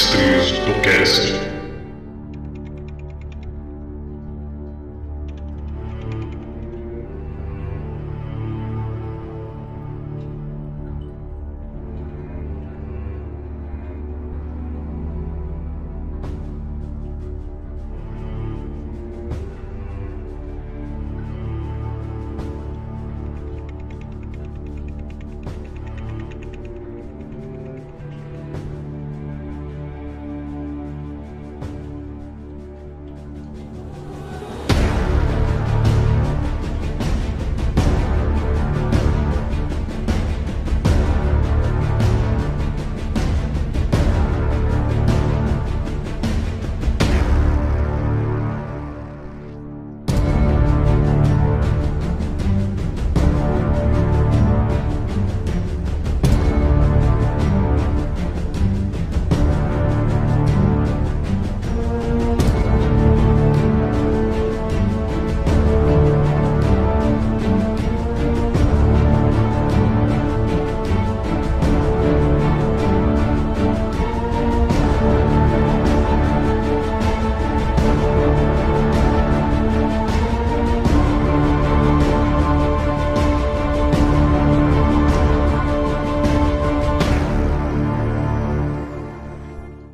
Mestres do Cast.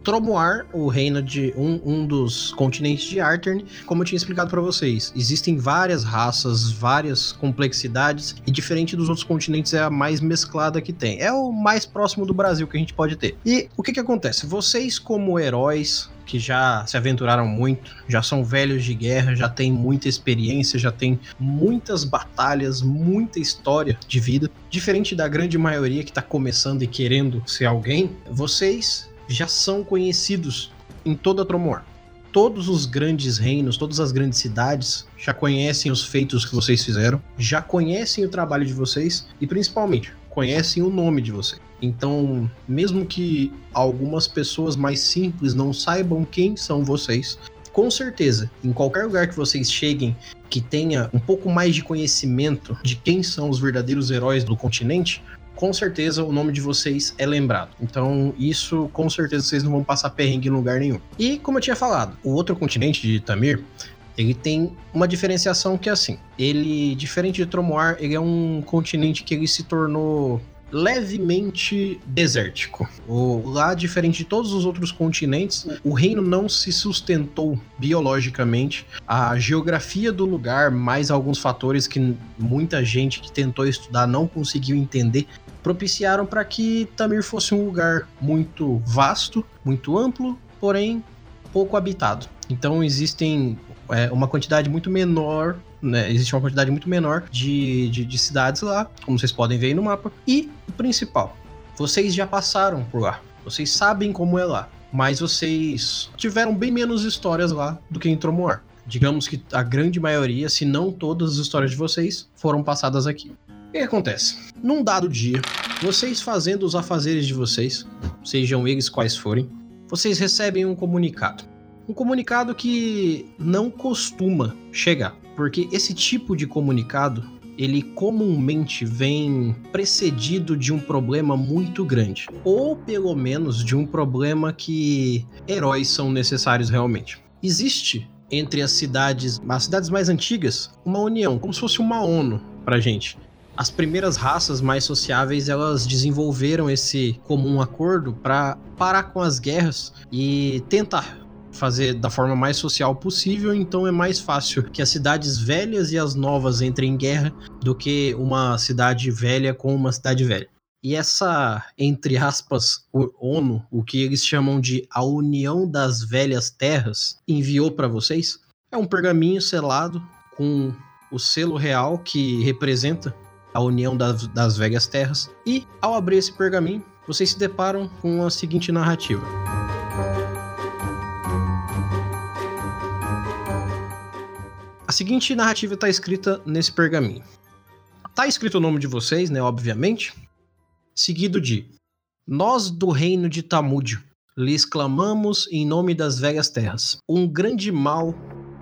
Tromoar, o reino de um, um dos continentes de Artern, como eu tinha explicado para vocês, existem várias raças, várias complexidades e diferente dos outros continentes é a mais mesclada que tem. É o mais próximo do Brasil que a gente pode ter. E o que que acontece? Vocês como heróis que já se aventuraram muito, já são velhos de guerra, já têm muita experiência, já têm muitas batalhas, muita história de vida. Diferente da grande maioria que está começando e querendo ser alguém, vocês já são conhecidos em toda Tromoar. Todos os grandes reinos, todas as grandes cidades já conhecem os feitos que vocês fizeram, já conhecem o trabalho de vocês e principalmente conhecem o nome de vocês. Então, mesmo que algumas pessoas mais simples não saibam quem são vocês, com certeza, em qualquer lugar que vocês cheguem que tenha um pouco mais de conhecimento de quem são os verdadeiros heróis do continente, com certeza o nome de vocês é lembrado. Então, isso com certeza vocês não vão passar perrengue em lugar nenhum. E como eu tinha falado, o outro continente de Tamir ele tem uma diferenciação que é assim. Ele, diferente de Tromoar, ele é um continente que ele se tornou levemente desértico. O, lá, diferente de todos os outros continentes, o reino não se sustentou biologicamente. A geografia do lugar, mais alguns fatores que muita gente que tentou estudar não conseguiu entender, propiciaram para que Tamir fosse um lugar muito vasto, muito amplo, porém pouco habitado. Então existem é, uma quantidade muito menor né, existe uma quantidade muito menor de, de, de, cidades lá, como vocês podem ver aí no mapa. E o principal, vocês já passaram por lá, vocês sabem como é lá, mas vocês tiveram bem menos histórias lá do que em Tromoar. Digamos que a grande maioria, se não todas as histórias de vocês, foram passadas aqui. O que acontece? Num dado dia, vocês fazendo os afazeres de vocês, sejam eles quais forem, vocês recebem um comunicado. Um comunicado que não costuma chegar, porque esse tipo de comunicado ele comumente vem precedido de um problema muito grande, ou pelo menos de um problema que heróis são necessários realmente. Existe entre as cidades, as cidades mais antigas, uma união, como se fosse uma ONU pra gente. As primeiras raças mais sociáveis, elas desenvolveram esse comum acordo para parar com as guerras e tentar fazer da forma mais social possível, então é mais fácil que as cidades velhas e as novas entrem em guerra do que uma cidade velha com uma cidade velha. E essa, entre aspas, ONU, o que eles chamam de a União das Velhas Terras, enviou para vocês é um pergaminho selado com o selo real que representa a União das, das Velhas Terras. E ao abrir esse pergaminho, vocês se deparam com a seguinte narrativa. A seguinte narrativa está escrita nesse pergaminho. Tá escrito o nome de vocês, né, obviamente, seguido de Nós do reino de Tamúdio lhes clamamos em nome das velhas terras. Um grande mal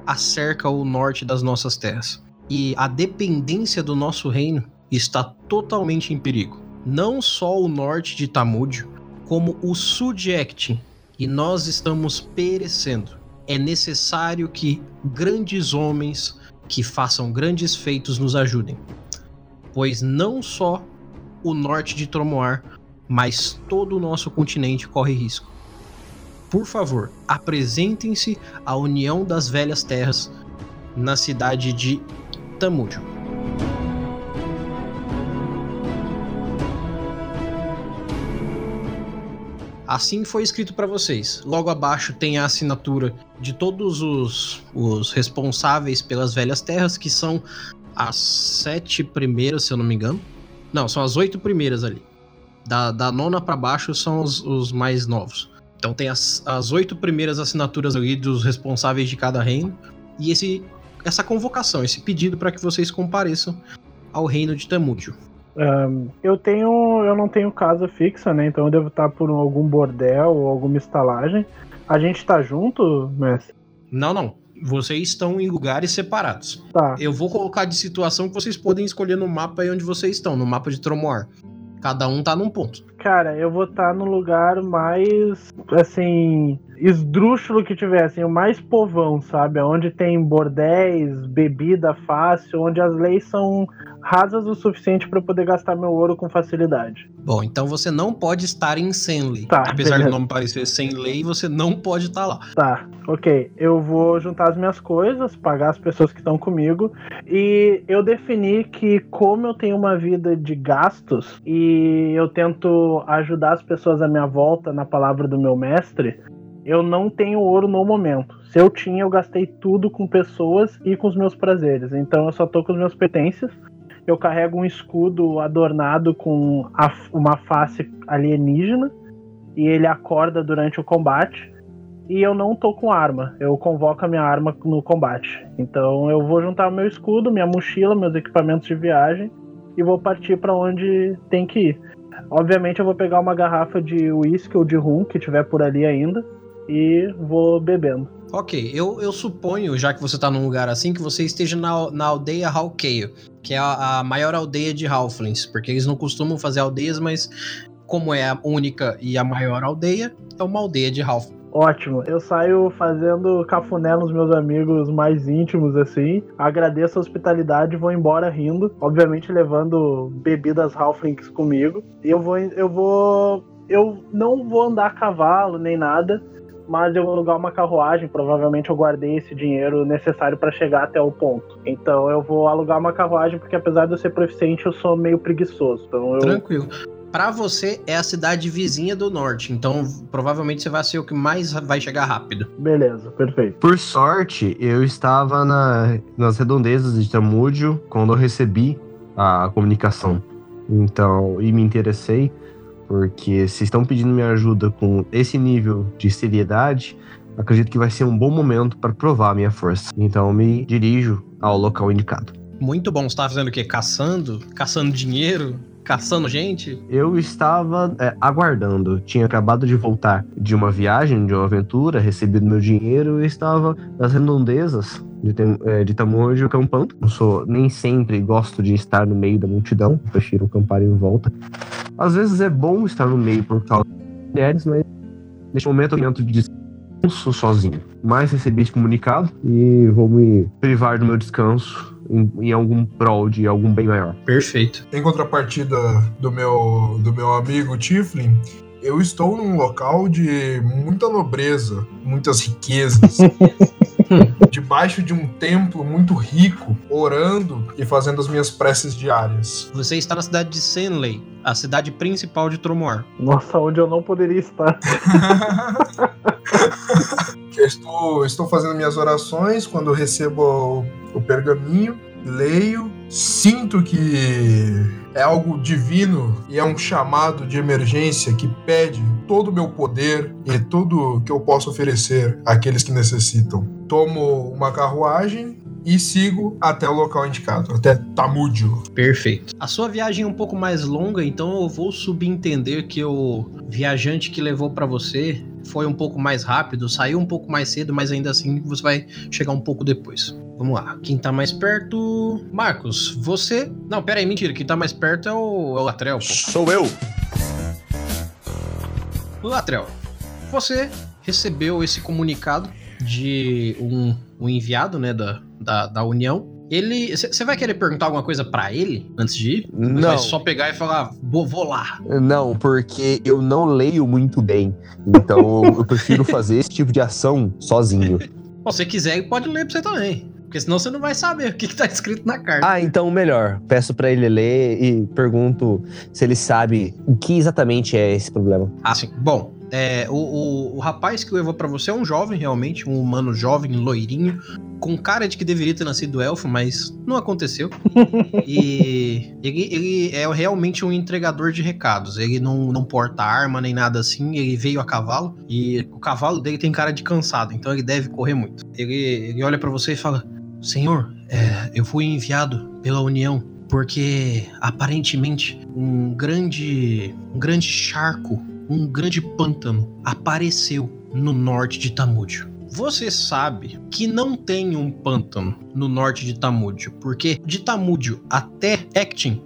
acerca o norte das nossas terras, e a dependência do nosso reino está totalmente em perigo. Não só o norte de Tamúdio, como o sul de Ectin e nós estamos perecendo. É necessário que grandes homens que façam grandes feitos nos ajudem, pois não só o norte de Tromoar, mas todo o nosso continente corre risco. Por favor, apresentem-se à União das Velhas Terras na cidade de Tamúdio. Assim foi escrito para vocês. Logo abaixo tem a assinatura de todos os, os responsáveis pelas velhas terras, que são as sete primeiras, se eu não me engano. Não, são as oito primeiras ali. Da, da nona para baixo são os, os, mais novos. Então tem as, as oito primeiras assinaturas ali dos responsáveis de cada reino. E esse, essa convocação, esse pedido para que vocês compareçam ao reino de Tamúdio. Um, eu tenho. Eu não tenho casa fixa, né? Então eu devo estar por algum bordel ou alguma estalagem. A gente tá junto, mestre? Não, não. Vocês estão em lugares separados. Tá. Eu vou colocar de situação que vocês podem escolher no mapa aí onde vocês estão, no mapa de Tromoar. Cada um tá num ponto. Cara, eu vou estar tá no lugar mais, assim, esdrúxulo que tiver, assim, o mais povão, sabe? Onde tem bordéis, bebida fácil, onde as leis são rasas o suficiente para poder gastar meu ouro com facilidade. Bom, então você não pode estar em Senley. Tá, Apesar beleza. do nome parecer sem lei, você não pode estar lá. Tá, ok. Eu vou juntar as minhas coisas, pagar as pessoas que estão comigo e eu defini que como eu tenho uma vida de gastos e eu tento ajudar as pessoas à minha volta na palavra do meu mestre, eu não tenho ouro no momento. Se eu tinha, eu gastei tudo com pessoas e com os meus prazeres. Então eu só tô com os meus pertences eu carrego um escudo adornado com a, uma face alienígena e ele acorda durante o combate. E eu não tô com arma, eu convoco a minha arma no combate. Então eu vou juntar meu escudo, minha mochila, meus equipamentos de viagem e vou partir para onde tem que ir. Obviamente eu vou pegar uma garrafa de uísque ou de rum que tiver por ali ainda e vou bebendo. Ok, eu, eu suponho, já que você tá num lugar assim, que você esteja na, na aldeia Halkeio, que é a, a, maior aldeia de Halflings, porque eles não costumam fazer aldeias, mas como é a única e a maior aldeia, é uma aldeia de Halflings. Ótimo, eu saio fazendo cafuné nos meus amigos mais íntimos, assim. Agradeço a hospitalidade e vou embora rindo. Obviamente levando bebidas Halflings comigo. E eu vou. Eu vou. Eu não vou andar a cavalo nem nada mas eu vou alugar uma carruagem, provavelmente eu guardei esse dinheiro necessário para chegar até o ponto. Então eu vou alugar uma carruagem porque apesar de eu ser proficiente, eu sou meio preguiçoso. Então eu... Tranquilo. Para você é a cidade vizinha do norte, então provavelmente você vai ser o que mais vai chegar rápido. Beleza, perfeito. Por sorte, eu estava na, nas redondezas de Tamúdio quando eu recebi a comunicação. Então, e me interessei. Porque se estão pedindo minha ajuda com esse nível de seriedade, acredito que vai ser um bom momento para provar a minha força. Então me dirijo ao local indicado. Muito bom. Você estava fazendo o quê? Caçando? Caçando dinheiro? Caçando gente? Eu estava é, aguardando. Tinha acabado de voltar de uma viagem, de uma aventura, recebido meu dinheiro e estava nas redondezas de, é, de Tamojo. Não sou nem sempre gosto de estar no meio da multidão, prefiro acampar em volta. Às vezes é bom estar no meio por causa das mulheres, mas neste momento eu de descanso sozinho. Mas recebi esse comunicado e vou me privar do meu descanso em, em, algum prol de algum bem maior. Perfeito. Em contrapartida do meu, do meu amigo Tiflin, eu estou num local de muita nobreza, muitas riquezas. debaixo de um templo muito rico, orando e fazendo as minhas preces diárias. Você está na cidade de Senley, a cidade principal de Tromoar. Nossa, onde eu não poderia estar. estou, estou fazendo minhas orações quando recebo o, o pergaminho, leio, sinto que é algo divino e é um chamado de emergência que pede todo o meu poder e tudo que eu posso oferecer àqueles que necessitam. Tomo uma carruagem e sigo até o local indicado, até Tamúdio. Perfeito. A sua viagem é um pouco mais longa, então eu vou subentender que o viajante que levou para você foi um pouco mais rápido, saiu um pouco mais cedo, mas ainda assim você vai chegar um pouco depois. Vamos lá. Quem tá mais perto. Marcos, você. Não, pera aí, mentira. Quem tá mais perto é o, é o Latrel. Pô. Sou eu. Latrel. Você recebeu esse comunicado de um, um enviado, né, da, da, da União. Ele. Você vai querer perguntar alguma coisa pra ele antes de ir? Ou Vai Não, só pegar e falar, vou, vou lá. não, porque eu não leio muito bem. Então eu, prefiro fazer esse tipo de ação sozinho. Bom, se você quiser, pode ler pra você também. Porque senão você não vai saber o que, que tá escrito na carta. Ah, então melhor. Peço pra ele ler e pergunto se ele sabe o que exatamente é esse problema. Ah, sim. Bom, é, o, o, o rapaz que levou pra você é um jovem, realmente, um humano jovem, loirinho, com cara de que deveria ter nascido elfo, mas não aconteceu. e ele, ele é realmente um entregador de recados. Ele não, não porta arma nem nada assim, ele veio a cavalo e o cavalo dele tem cara de cansado, então ele deve correr muito. Ele, ele olha pra você e fala: Senhor, é, eu fui enviado pela União porque aparentemente um grande, um grande charco, um grande pântano apareceu no norte de Tamúdio. Você sabe que não tem um pântano no norte de Tamúdio, porque de Tamúdio até Actin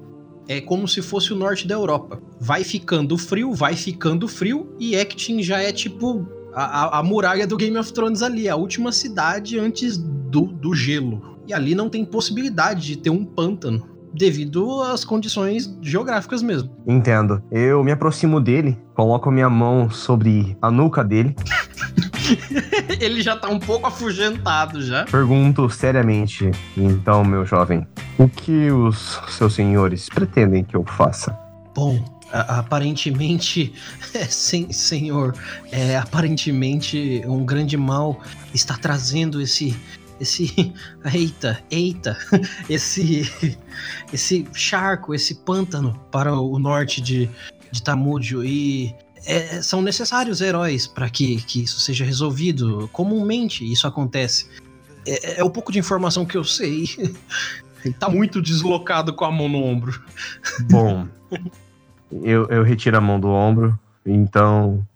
é como se fosse o norte da Europa. Vai ficando frio, vai ficando frio, e Actin já é tipo a, a- muralha do Game of Thrones ali, a última cidade antes do, do gelo. E ali não tem possibilidade de ter um pântano, devido às condições geográficas mesmo. Entendo. Eu me aproximo dele, coloco a minha mão sobre a nuca dele, Ele já tá um pouco afugentado já. pergunto seriamente: Então, meu jovem, o que os seus senhores pretendem que eu faça? Bom, aparentemente, é, sen- senhor, é, aparentemente um grande mal está trazendo esse, esse, eita, eita, esse, esse charco, esse pântano para o norte de, de Tamúdio e é, são necessários heróis para que, que isso seja resolvido. Comumente isso acontece. É, é o pouco de informação que eu sei. Ele tá muito deslocado com a mão no ombro. Bom, eu, eu retiro a mão do ombro, então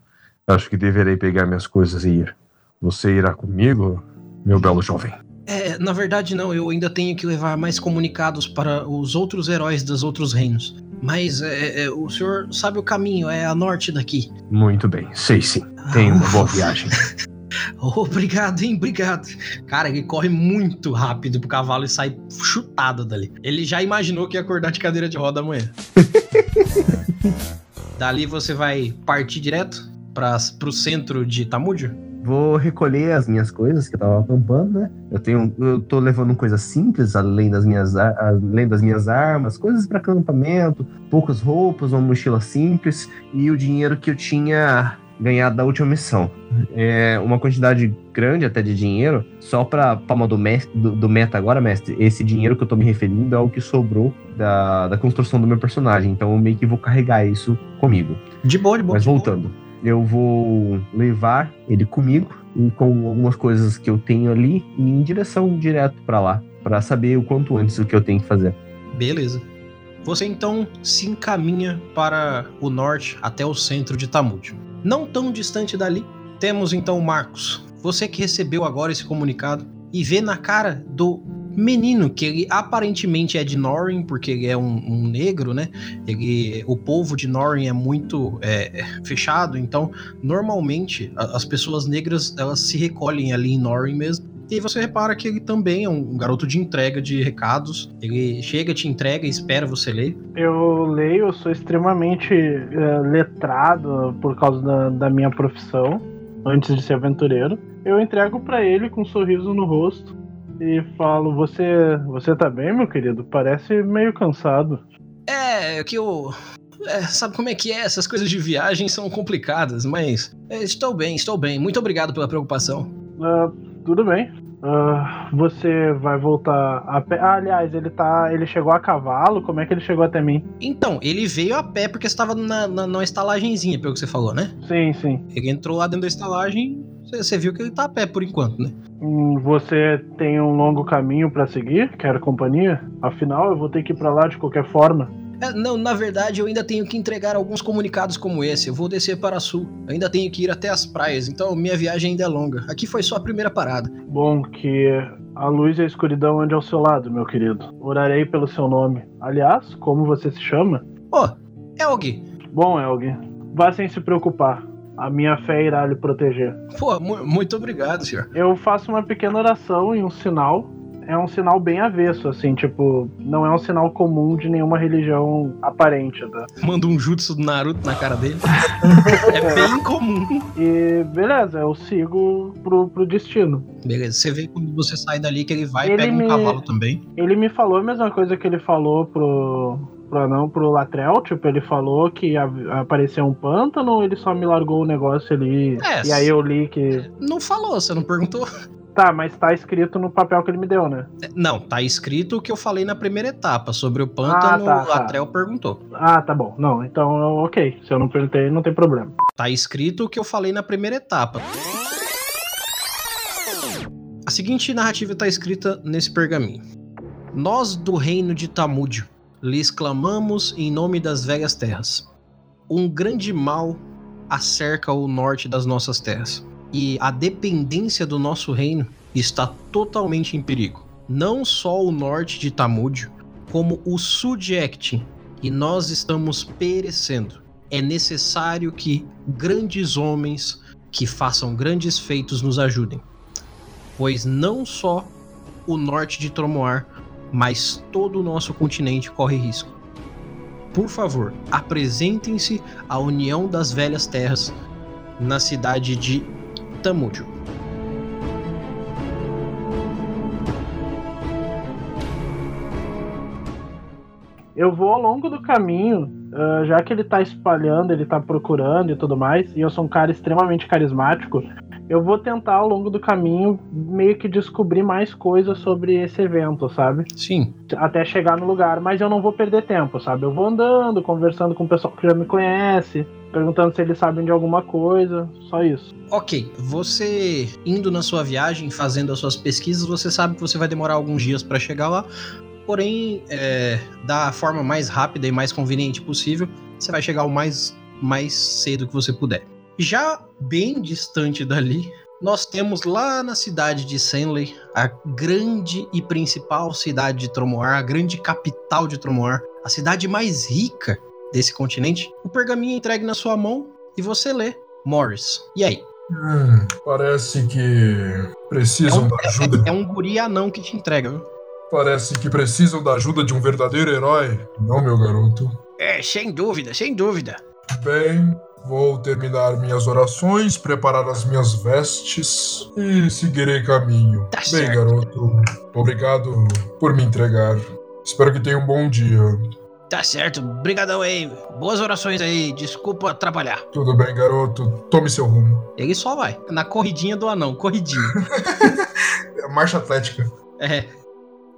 acho que deverei pegar minhas coisas e ir. Você irá comigo, meu belo jovem? É, na verdade não, eu ainda tenho que levar mais comunicados para os outros heróis dos outros reinos. Mas é, é, o senhor sabe o caminho, é a norte daqui. Muito bem, sei sim. Tenha uma boa viagem. Obrigado, hein, obrigado. Cara, ele corre muito rápido pro cavalo e sai chutado dali. Ele já imaginou que ia acordar de cadeira de roda amanhã. Dali você vai partir direto para pro centro de Tamúdio? Vou recolher as minhas coisas que eu tava acampando, né? Eu tenho, eu tô levando coisas simples, além das minhas, além das minhas armas, coisas para acampamento, poucas roupas, uma mochila simples e o dinheiro que eu tinha ganhado da última missão. É uma quantidade grande até de dinheiro, só pra palma do, mes- do, do meta agora, mestre. Esse dinheiro que eu tô me referindo é o que sobrou da, da construção do meu personagem, então eu meio que vou carregar isso comigo. De boa, de boa. Mas de boa. voltando, eu vou levar ele comigo e com algumas coisas que eu tenho ali e em direção direto pra lá, Pra saber o quanto antes o que eu tenho que fazer. Beleza. Você então se encaminha para o norte até o centro de Tamúdio. Não tão distante dali, temos então Marcos. Você que recebeu agora esse comunicado e vê na cara do menino que ele aparentemente é de Norin, porque ele é um, um negro, né? Ele, o povo de Norin é muito é, é, fechado, então normalmente a- as pessoas negras elas se recolhem ali em Norin mesmo. E você repara que ele também é um garoto de entrega de recados. Ele chega, te entrega e espera você ler. Eu leio, eu sou extremamente eh, letrado por causa da, da minha profissão, antes de ser aventureiro. Eu entrego pra ele com um sorriso no rosto e falo: Você, você tá bem, meu querido? Parece meio cansado. É, que eu. é, sabe como é que é? Essas coisas de viagem são complicadas, mas. é, estou bem, estou bem. Muito obrigado pela preocupação. Ah, tudo bem. Ah, você vai voltar a pé. Ah, aliás, ele tá. Ele chegou a cavalo? Como é que ele chegou até mim? Então, ele veio a pé porque estava na, na, na estalagenzinha, pelo que você falou, né? Sim, sim. Ele entrou lá dentro da estalagem. Você, viu que ele tá a pé por enquanto, né? Hum, Você tem um longo caminho pra seguir? Quer companhia? Afinal, eu vou ter que ir pra lá de qualquer forma. É, não, na verdade, eu ainda tenho que entregar alguns comunicados como esse. Eu vou descer para sul. Eu ainda tenho que ir até as praias, então minha viagem ainda é longa. Aqui foi só a primeira parada. Bom, que a luz e a escuridão ande ao seu lado, meu querido. Orarei pelo seu nome. Aliás, como você se chama? Ô, Elg, Bom, Elg, vá sem se preocupar. A minha fé irá lhe proteger. Pô, mu- muito obrigado, senhor. Eu faço uma pequena oração e um sinal. É um sinal bem avesso, assim, tipo, não é um sinal comum de nenhuma religião aparente, tá? Manda um jutsu do Naruto na cara dele. é bem comum. E beleza, eu sigo pro, pro destino. Beleza, você vê quando você sai dali que ele vai e pega um me- cavalo também. Ele me falou a mesma coisa que ele falou pro. pro anão, pro Latrell, tipo, ele falou que ia aparecer um pântano ele só me largou o negócio ali. É, e aí eu li que. Não falou, você não perguntou? Tá, mas tá escrito no papel que ele me deu, né? Não, tá escrito o que eu falei na primeira etapa. Sobre o pântano, Ah, tá, o tá. Latrell perguntou. Ah, tá bom. Não, então ok. Se eu não perguntei, não tem problema. Tá escrito o que eu falei na primeira etapa. A seguinte narrativa tá escrita nesse pergaminho. Nós do reino de Tamúdio lhes clamamos em nome das velhas terras. Um grande mal acerca o norte das nossas terras. E a dependência do nosso reino está totalmente em perigo. Não só o norte de Tamúdio, como o sul de Ektin. E nós estamos perecendo é necessário que grandes homens que façam grandes feitos nos ajudem. Pois não só o norte de Tromoar, mas todo o nosso continente corre risco. Por favor, apresentem-se à União das Velhas Terras na cidade de Tamúdio. Eu vou ao longo do caminho, ah, já que ele tá espalhando, ele tá procurando e tudo mais, e eu sou um cara extremamente carismático, eu vou tentar ao longo do caminho meio que descobrir mais coisas sobre esse evento, sabe? Sim, Até chegar no lugar, mas eu não vou perder tempo, sabe? Eu vou andando, conversando com o pessoal que já me conhece, perguntando se eles sabem de alguma coisa, só isso. Ok, você indo na sua viagem, fazendo as suas pesquisas, você sabe que você vai demorar alguns dias para chegar lá. Porém, é, da forma mais rápida e mais conveniente possível, você vai chegar o mais, mais cedo que você puder. Já bem distante dali, nós temos lá na cidade de Senley, a grande e principal cidade de Tromoar, a grande capital de Tromoar, a cidade mais rica desse continente. O pergaminho é entregue na sua mão e você lê. Morris. E aí? Hum, parece que precisam da ajuda. É um guri anão que te entrega, viu? Parece que precisam da ajuda de um verdadeiro herói. Não, meu garoto. É, sem dúvida, sem dúvida. Bem, vou terminar minhas orações, preparar as minhas vestes e seguirei caminho. Tá Bem, certo. garoto, obrigado por me entregar. Espero que tenha um bom dia. Tá certo, brigadão aí. Boas orações aí, desculpa atrapalhar. Tudo bem, garoto. Tome seu rumo. Ele só vai. Na corridinha do anão, corridinha. Marcha atlética. é,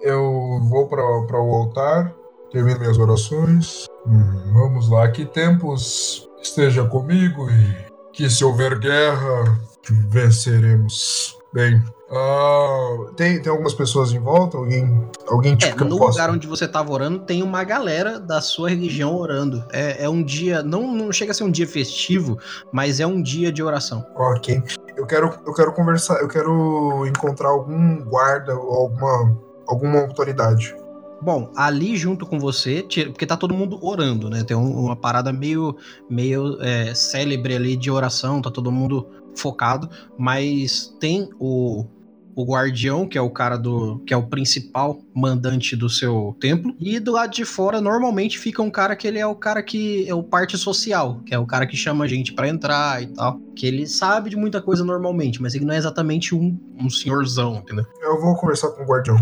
Eu vou para o altar, termino minhas orações. Hum, vamos lá, que tempos esteja comigo e que se houver guerra, venceremos. Bem, ah, tem, tem algumas pessoas em volta? Alguém, alguém é tipo que eu no possa- lugar onde você tava orando, tem uma galera da sua religião orando. É, é um dia, não, não chega a ser um dia festivo, mas é um dia de oração. Ok. Eu quero, eu quero conversar, eu quero encontrar algum guarda ou alguma, alguma autoridade. Bom, ali junto com você, porque tá todo mundo orando, né? Tem um- uma parada meio, meio é, célebre ali de oração, tá todo mundo focado, mas tem o, o guardião, que é o cara do. que é o principal mandante do seu templo, e do lado de fora normalmente fica um cara que ele é o cara que é o parte social, que é o cara que chama a gente pra entrar e tal, que ele sabe de muita coisa normalmente, mas ele não é exatamente um, um senhorzão, entendeu? Eu vou conversar com o guardião.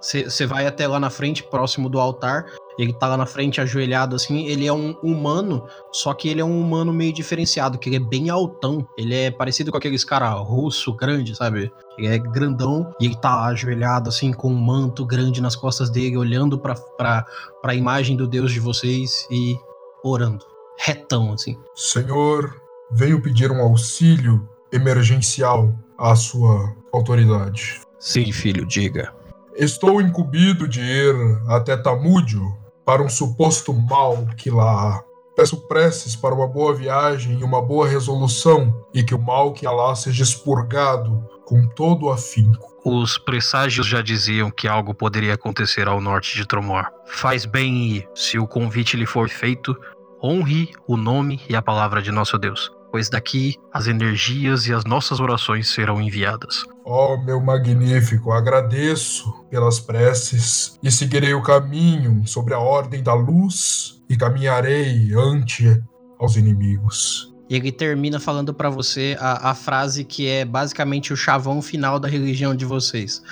Você vai até lá na frente, próximo do altar. Ele tá lá na frente, ajoelhado assim. Ele é um humano, só que ele é um humano meio diferenciado, que ele é bem altão. Ele é parecido com aqueles cara russo grande, sabe? Ele é grandão e ele tá lá ajoelhado assim, com um manto grande nas costas dele, olhando pra, pra, pra imagem do Deus de vocês e orando. Retão, assim. Senhor, venho pedir um auxílio emergencial à sua autoridade. Sim, filho, diga. Estou incumbido de ir até Tamúdio para um suposto mal que lá há. Peço preces para uma boa viagem e uma boa resolução, e que o mal que há lá seja expurgado com todo afinco. Os presságios já diziam que algo poderia acontecer ao norte de Tromor. Faz bem em ir. Se o convite lhe for feito, honre o nome e a palavra de nosso Deus, pois daqui as energias e as nossas orações serão enviadas. Ó meu magnífico, agradeço pelas preces e seguirei o caminho sobre a ordem da luz e caminharei ante aos inimigos. E ele termina falando pra você a, a frase que é basicamente o chavão final da religião de vocês.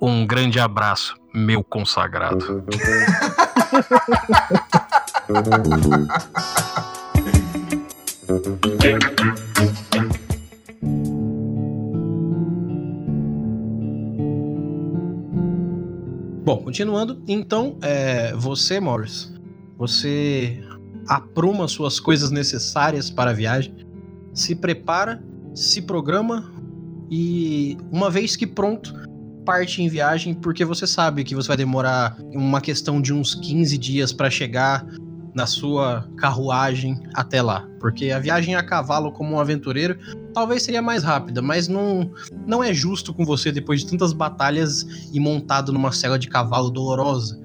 Um grande abraço, meu consagrado. Bom, continuando, então, é, você, Morris, você apruma suas coisas necessárias para a viagem, se prepara, se programa e, uma vez que pronto, parte em viagem, porque você sabe que você vai demorar uma questão de uns 15 dias para chegar na sua carruagem até lá. Porque a viagem a cavalo como um aventureiro talvez seria mais rápida, mas não, não é justo com você depois de tantas batalhas e montado numa cela de cavalo dolorosa.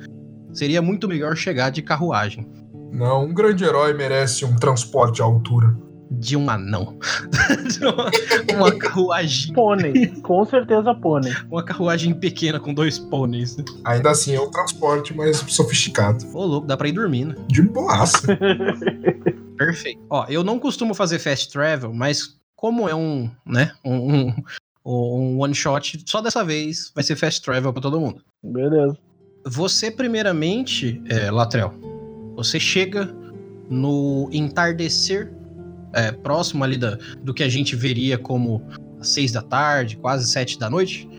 Seria muito melhor chegar de carruagem. Não, um grande herói merece um transporte à altura. De um anão. De uma, uma carruagem. Pônei. Com certeza pônei. Uma carruagem pequena com dois pôneis. Ainda assim é um transporte mais sofisticado. Ô, louco, dá pra ir dormindo. De boaça. Perfeito. Ó, eu não costumo fazer fast travel, mas como é um, né, um, um, um one shot, só dessa vez vai ser fast travel pra todo mundo. Beleza. Você, primeiramente, é, Latrell, você chega no entardecer é, próximo ali da, do que a gente veria como às seis da tarde, quase sete da noite,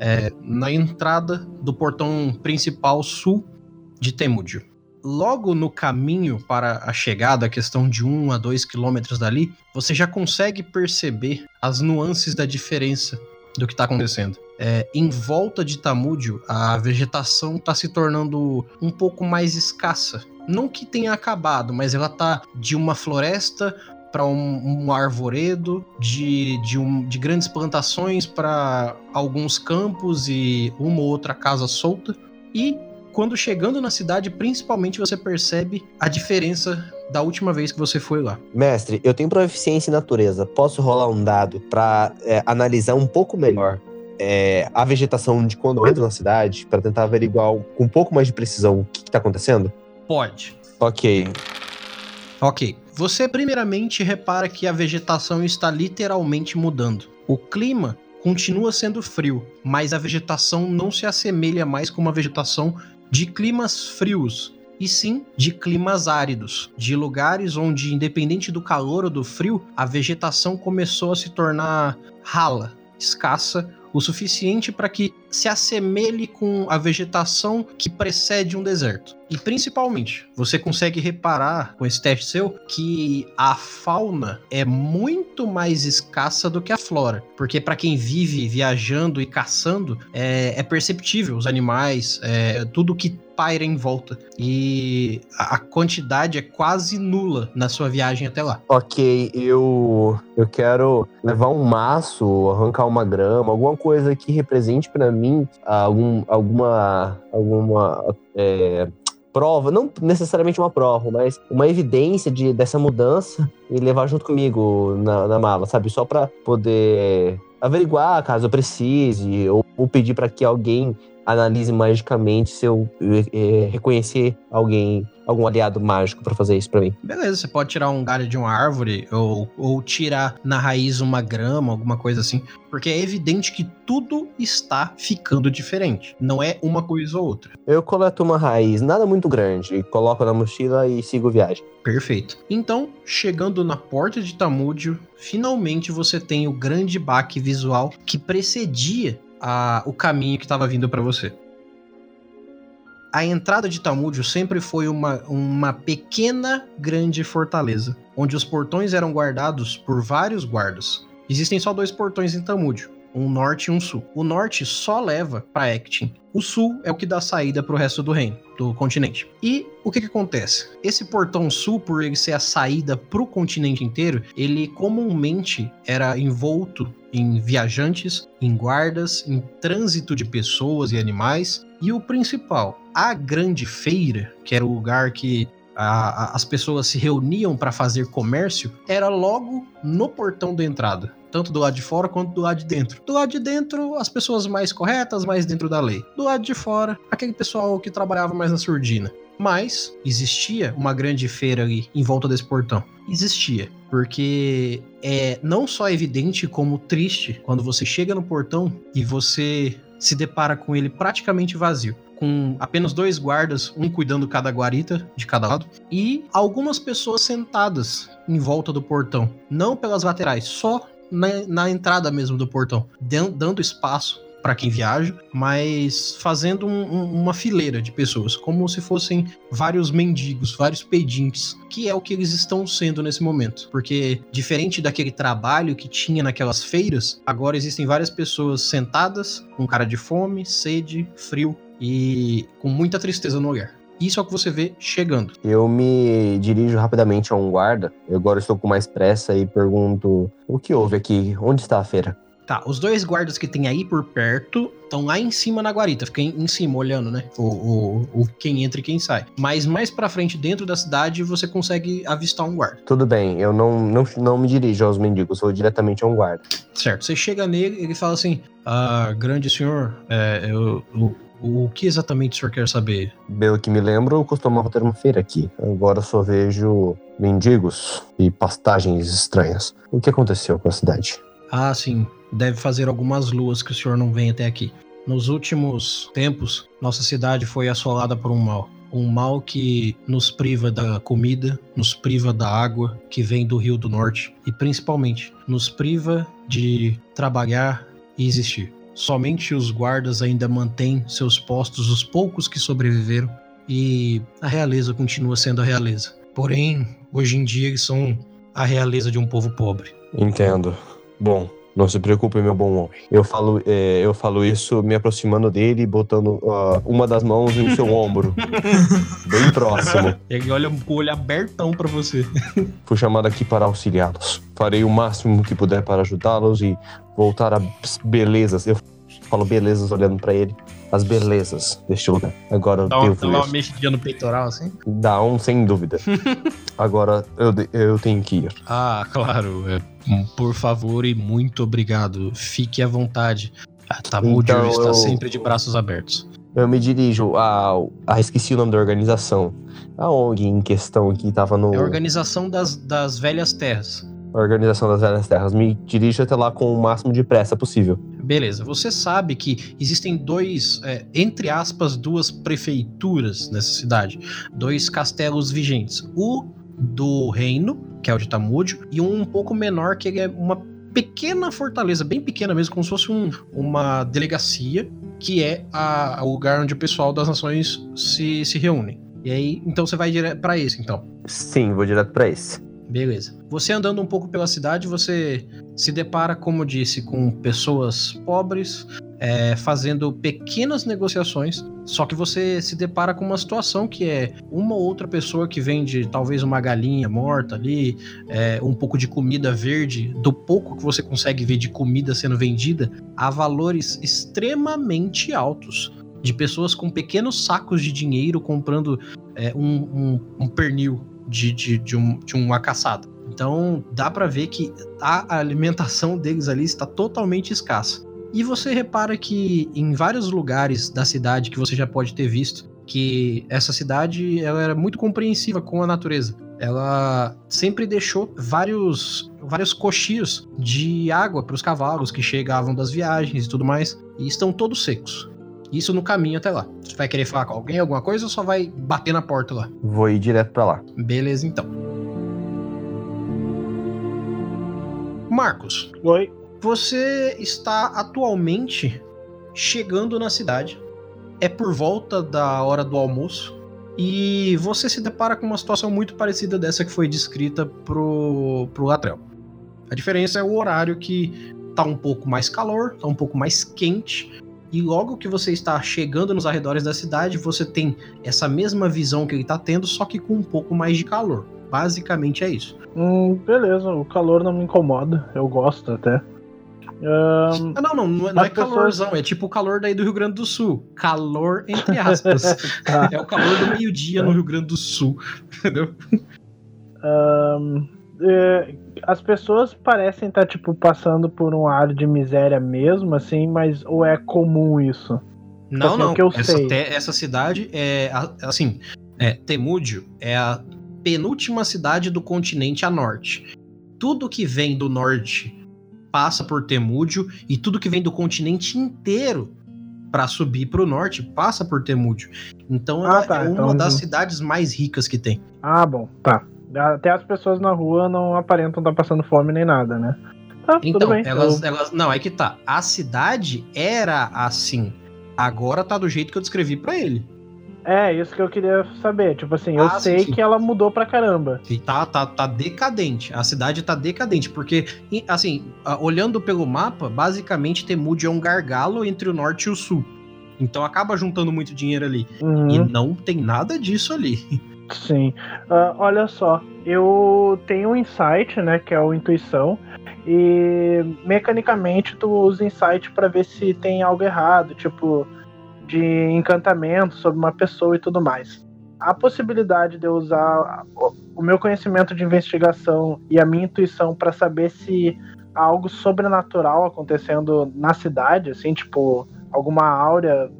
é, na entrada do portão principal sul de Temúdio. Logo no caminho para a chegada, a questão de um a dois quilômetros dali, você já consegue perceber as nuances da diferença do que está acontecendo. É, em volta de Tamúdio, a vegetação está se tornando um pouco mais escassa. Não que tenha acabado, mas ela tá de uma floresta para um, um, arvoredo, de, de, um, de grandes plantações para alguns campos e uma ou outra casa solta. E quando chegando na cidade, principalmente você percebe a diferença da última vez que você foi lá. Mestre, eu tenho proficiência em natureza. Posso rolar um dado para é, analisar um pouco melhor é, a vegetação de quando eu entro na cidade, para tentar averiguar com um pouco mais de precisão o que, está acontecendo? Pode. Ok. Ok. Você primeiramente repara que a vegetação está literalmente mudando. O clima continua sendo frio, mas a vegetação não se assemelha mais com uma vegetação de climas frios, e sim de climas áridos, de lugares onde, independente do calor ou do frio, a vegetação começou a se tornar rala, escassa o suficiente para que se assemelhe com a vegetação que precede um deserto. E principalmente, você consegue reparar com esse teste seu que a fauna é muito mais escassa do que a flora. Porque para quem vive viajando e caçando, é, é perceptível os animais, é, tudo que paira em volta. E a quantidade é quase nula na sua viagem até lá. Ok, eu eu quero levar um maço, arrancar uma grama, alguma coisa que represente para mim algum, alguma alguma é, prova, não necessariamente uma prova, mas uma evidência de, dessa mudança e levar junto comigo na, na mala, sabe? Só para poder averiguar caso eu precise, ou, ou pedir para que alguém analise magicamente se eu é, reconhecer alguém, algum aliado mágico para fazer isso para mim. Beleza, você pode tirar um galho de uma árvore ou, ou tirar na raiz uma grama, alguma coisa assim, porque é evidente que tudo está ficando diferente. Não é uma coisa ou outra. Eu coleto uma raiz, nada muito grande, coloco na mochila e sigo viagem. Perfeito. Então, chegando na porta de Tamúdio, finalmente você tem o grande baque visual que precedia a, o caminho que estava vindo para você. A entrada de Talmúdio sempre foi uma, uma pequena, grande fortaleza, onde os portões eram guardados por vários guardas. Existem só dois portões em Talmúdio, um norte e um sul. O norte só leva para Ectin. O sul é o que dá saída para o resto do reino, do continente. E o que, que acontece? Esse portão sul, por ele ser a saída para o continente inteiro, ele comumente era envolto em viajantes, em guardas, em trânsito de pessoas e animais. E o principal, a grande feira, que era o lugar que a- a- as pessoas se reuniam para fazer comércio era logo no portão da entrada. Tanto do lado de fora quanto do lado de dentro. Do lado de dentro, as pessoas mais corretas, mais dentro da lei. Do lado de fora, aquele pessoal que trabalhava mais na surdina. Mas existia uma grande feira ali em volta desse portão. Existia. Porque é não só evidente como triste quando você chega no portão e você se depara com ele praticamente vazio. Com apenas dois guardas, um cuidando cada guarita de cada lado, e algumas pessoas sentadas em volta do portão. Não pelas laterais, só na, na entrada mesmo do portão, dan- dando espaço para quem viaja, mas fazendo um- um- uma fileira de pessoas, como se fossem vários mendigos, vários pedintes, que é o que eles estão sendo nesse momento. Porque, diferente daquele trabalho que tinha naquelas feiras, agora existem várias pessoas sentadas, com cara de fome, sede, frio e com muita tristeza no olhar. Isso é o que você vê chegando. Eu me dirijo rapidamente a um guarda. Eu agora estou com mais pressa e pergunto: o que houve aqui? Onde está a feira? Tá, os dois guardas que tem aí por perto estão lá em cima na guarita, fica em, em cima olhando, né? O, o, o quem entra e quem sai. Mas mais pra frente, dentro da cidade, você consegue avistar um guarda. Tudo bem, eu não, não, não me dirijo aos mendigos, vou diretamente a um guarda. Certo, você chega nele ele fala assim: Ah, grande senhor, é, eu, o, o que exatamente o senhor quer saber? Pelo que me lembro, eu costumava ter uma feira aqui. Agora só vejo mendigos e pastagens estranhas. O que aconteceu com a cidade? Ah, sim, deve fazer algumas luas que o senhor não vem até aqui. Nos últimos tempos, nossa cidade foi assolada por um mal. Um mal que nos priva da comida, nos priva da água que vem do Rio do Norte e principalmente nos priva de trabalhar e existir. Somente os guardas ainda mantêm seus postos, os poucos que sobreviveram, e a realeza continua sendo a realeza. Porém, hoje em dia eles são a realeza de um povo pobre. Entendo. Bom, não se preocupe, meu bom homem. Eu falo, é, eu falo isso me aproximando dele e botando ah, uma das mãos em seu ombro. Bem próximo. Ele olha com o olho abertão pra você. Fui chamado aqui para auxiliá-los. Farei o máximo que puder para ajudá-los e voltar às belezas. Eu falo belezas olhando para ele. As belezas deste lugar. Agora eu Dá uma, devo dá uma mexidinha no peitoral assim. Dá um, sem dúvida. Agora eu, eu tenho que ir. Ah, claro. é, por favor e muito obrigado. Fique à vontade. A Tamudio Então, está eu- sempre de braços abertos. Eu me dirijo ao. Ah, esqueci o nome da organização. A ONG em questão que estava no. É a organização das, das velhas terras. a Organização das Velhas Terras. Me dirijo até lá com o máximo de pressa possível. Beleza, você sabe que existem dois, é, entre aspas, duas prefeituras nessa cidade. Dois castelos vigentes. O do reino, que é o de Tamúdio, e um um pouco menor, que é uma pequena fortaleza, bem pequena mesmo, como se fosse um- uma delegacia, que é a- o lugar onde o pessoal das nações se, se reúne. E aí, então você vai direto pra esse, então. Sim, vou direto pra esse. Beleza. Você andando um pouco pela cidade, você se depara, como disse, com pessoas pobres é, fazendo pequenas negociações. Só que você se depara com uma situação que é uma ou outra pessoa que vende talvez uma galinha morta ali, é, um pouco de comida verde, do pouco que você consegue ver de comida sendo vendida, a valores extremamente altos. De pessoas com pequenos sacos de dinheiro comprando é, um, um- um pernil de, de, de, um, de uma caçada. Então dá pra ver que a alimentação deles ali está totalmente escassa. E você repara que em vários lugares da cidade que você já pode ter visto que essa cidade ela era muito compreensiva com a natureza. Ela sempre deixou vários vários cochios de água para os cavalos que chegavam das viagens e tudo mais e estão todos secos. Isso no caminho até lá. Você vai querer falar com alguém alguma coisa ou só vai bater na porta lá? Vou ir direto pra lá. Beleza, então. Marcos, Oi. você está atualmente chegando na cidade. É por volta da hora do almoço. E você se depara com uma situação muito parecida dessa que foi descrita pro, pro Latrell. A diferença é o horário que tá um pouco mais calor, tá um pouco mais quente. E logo que você está chegando nos arredores da cidade, você tem essa mesma visão que ele tá tendo, só que com um pouco mais de calor. Basicamente é isso. Hum, beleza, o calor não me incomoda. Eu gosto até. Ahn, Ah, não, não, não é, não é As pessoas- calorzão, é tipo o calor daí do Rio Grande do Sul. Calor, entre aspas. tá. é o calor do meio-dia no Rio Grande do Sul. Entendeu? Ahn, é, as pessoas parecem estar, tipo, passando por um ar de miséria mesmo, assim, mas ou é comum isso? Não, assim, não. o que eu essa, sei. te- essa cidade é, assim, é, Temúdio é a penúltima cidade do continente a norte. Tudo que vem do norte passa por Temúdio e tudo que vem do continente inteiro para subir para o norte passa por Temúdio. Então Ah, ela tá, é uma então- das cidades mais ricas que tem. Ah, bom, tá. Até as pessoas na rua não aparentam estar passando fome nem nada, né? Tá, tudo Então, bem. elas, eu- elas. Não, é que tá. A cidade era assim. Agora tá do jeito que eu descrevi pra ele. É, isso que eu queria saber. Tipo assim, eu Ah, sei sim. que ela mudou pra caramba. E tá, tá, tá decadente. A cidade tá decadente. Porque, assim, olhando pelo mapa, basicamente Temúdio é um gargalo entre o norte e o sul. Então acaba juntando muito dinheiro ali. Uhum. E não tem nada disso ali. Sim. Ah, olha só, eu tenho um insight, né, que é o intuição, e mecanicamente tu usa insight pra ver se tem algo errado, tipo de encantamento sobre uma pessoa e tudo mais. A possibilidade de eu usar o- meu conhecimento de investigação e a minha intuição pra saber se há algo sobrenatural acontecendo na cidade, assim, tipo alguma áurea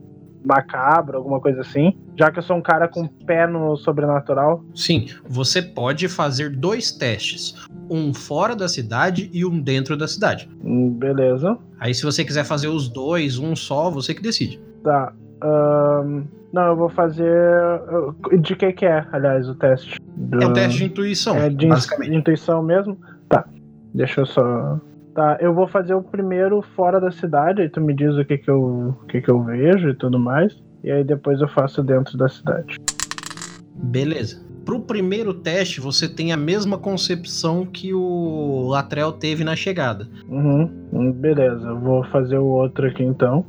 macabra, alguma coisa assim. Já que eu sou um cara com pé no sobrenatural. Sim, você pode fazer dois testes. Um fora da cidade e um dentro da cidade. Hum, Beleza. Aí, se você quiser fazer os dois, um só, você que decide. Tá. ahn, não, eu vou fazer. De que que é, aliás, o teste? Do- É um teste de intuição, é de basicamente. de intuição mesmo? Tá. Deixa eu só. Tá, eu vou fazer o primeiro fora da cidade, aí tu me diz o que que eu, o que que eu vejo e tudo mais. E aí depois eu faço dentro da cidade. Beleza. Pro primeiro teste, você tem a mesma concepção que o Latrell teve na chegada. Uhum, hum, beleza, eu vou fazer o outro aqui então.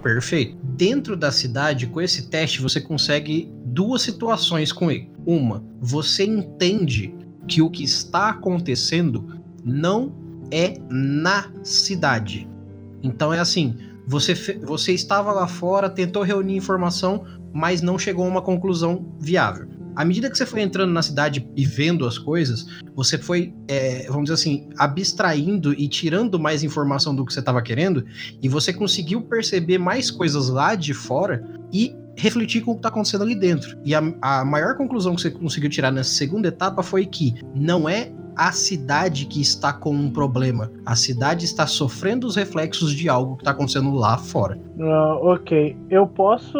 Perfeito. Dentro da cidade, com esse teste, você consegue duas situações com ele. Uma, você entende que o que está acontecendo não é na cidade. Então é assim, você, você estava lá fora, tentou reunir informação, mas não chegou a uma conclusão viável. À medida que você foi entrando na cidade e vendo as coisas, você foi, é, vamos dizer assim, abstraindo e tirando mais informação do que você estava querendo, e você conseguiu perceber mais coisas lá de fora e refletir com o que está acontecendo ali dentro. E a, a maior conclusão que você conseguiu tirar nessa segunda etapa foi que não é a cidade que está com um problema. A cidade está sofrendo os reflexos de algo que está acontecendo lá fora. Ah, ok. Eu posso.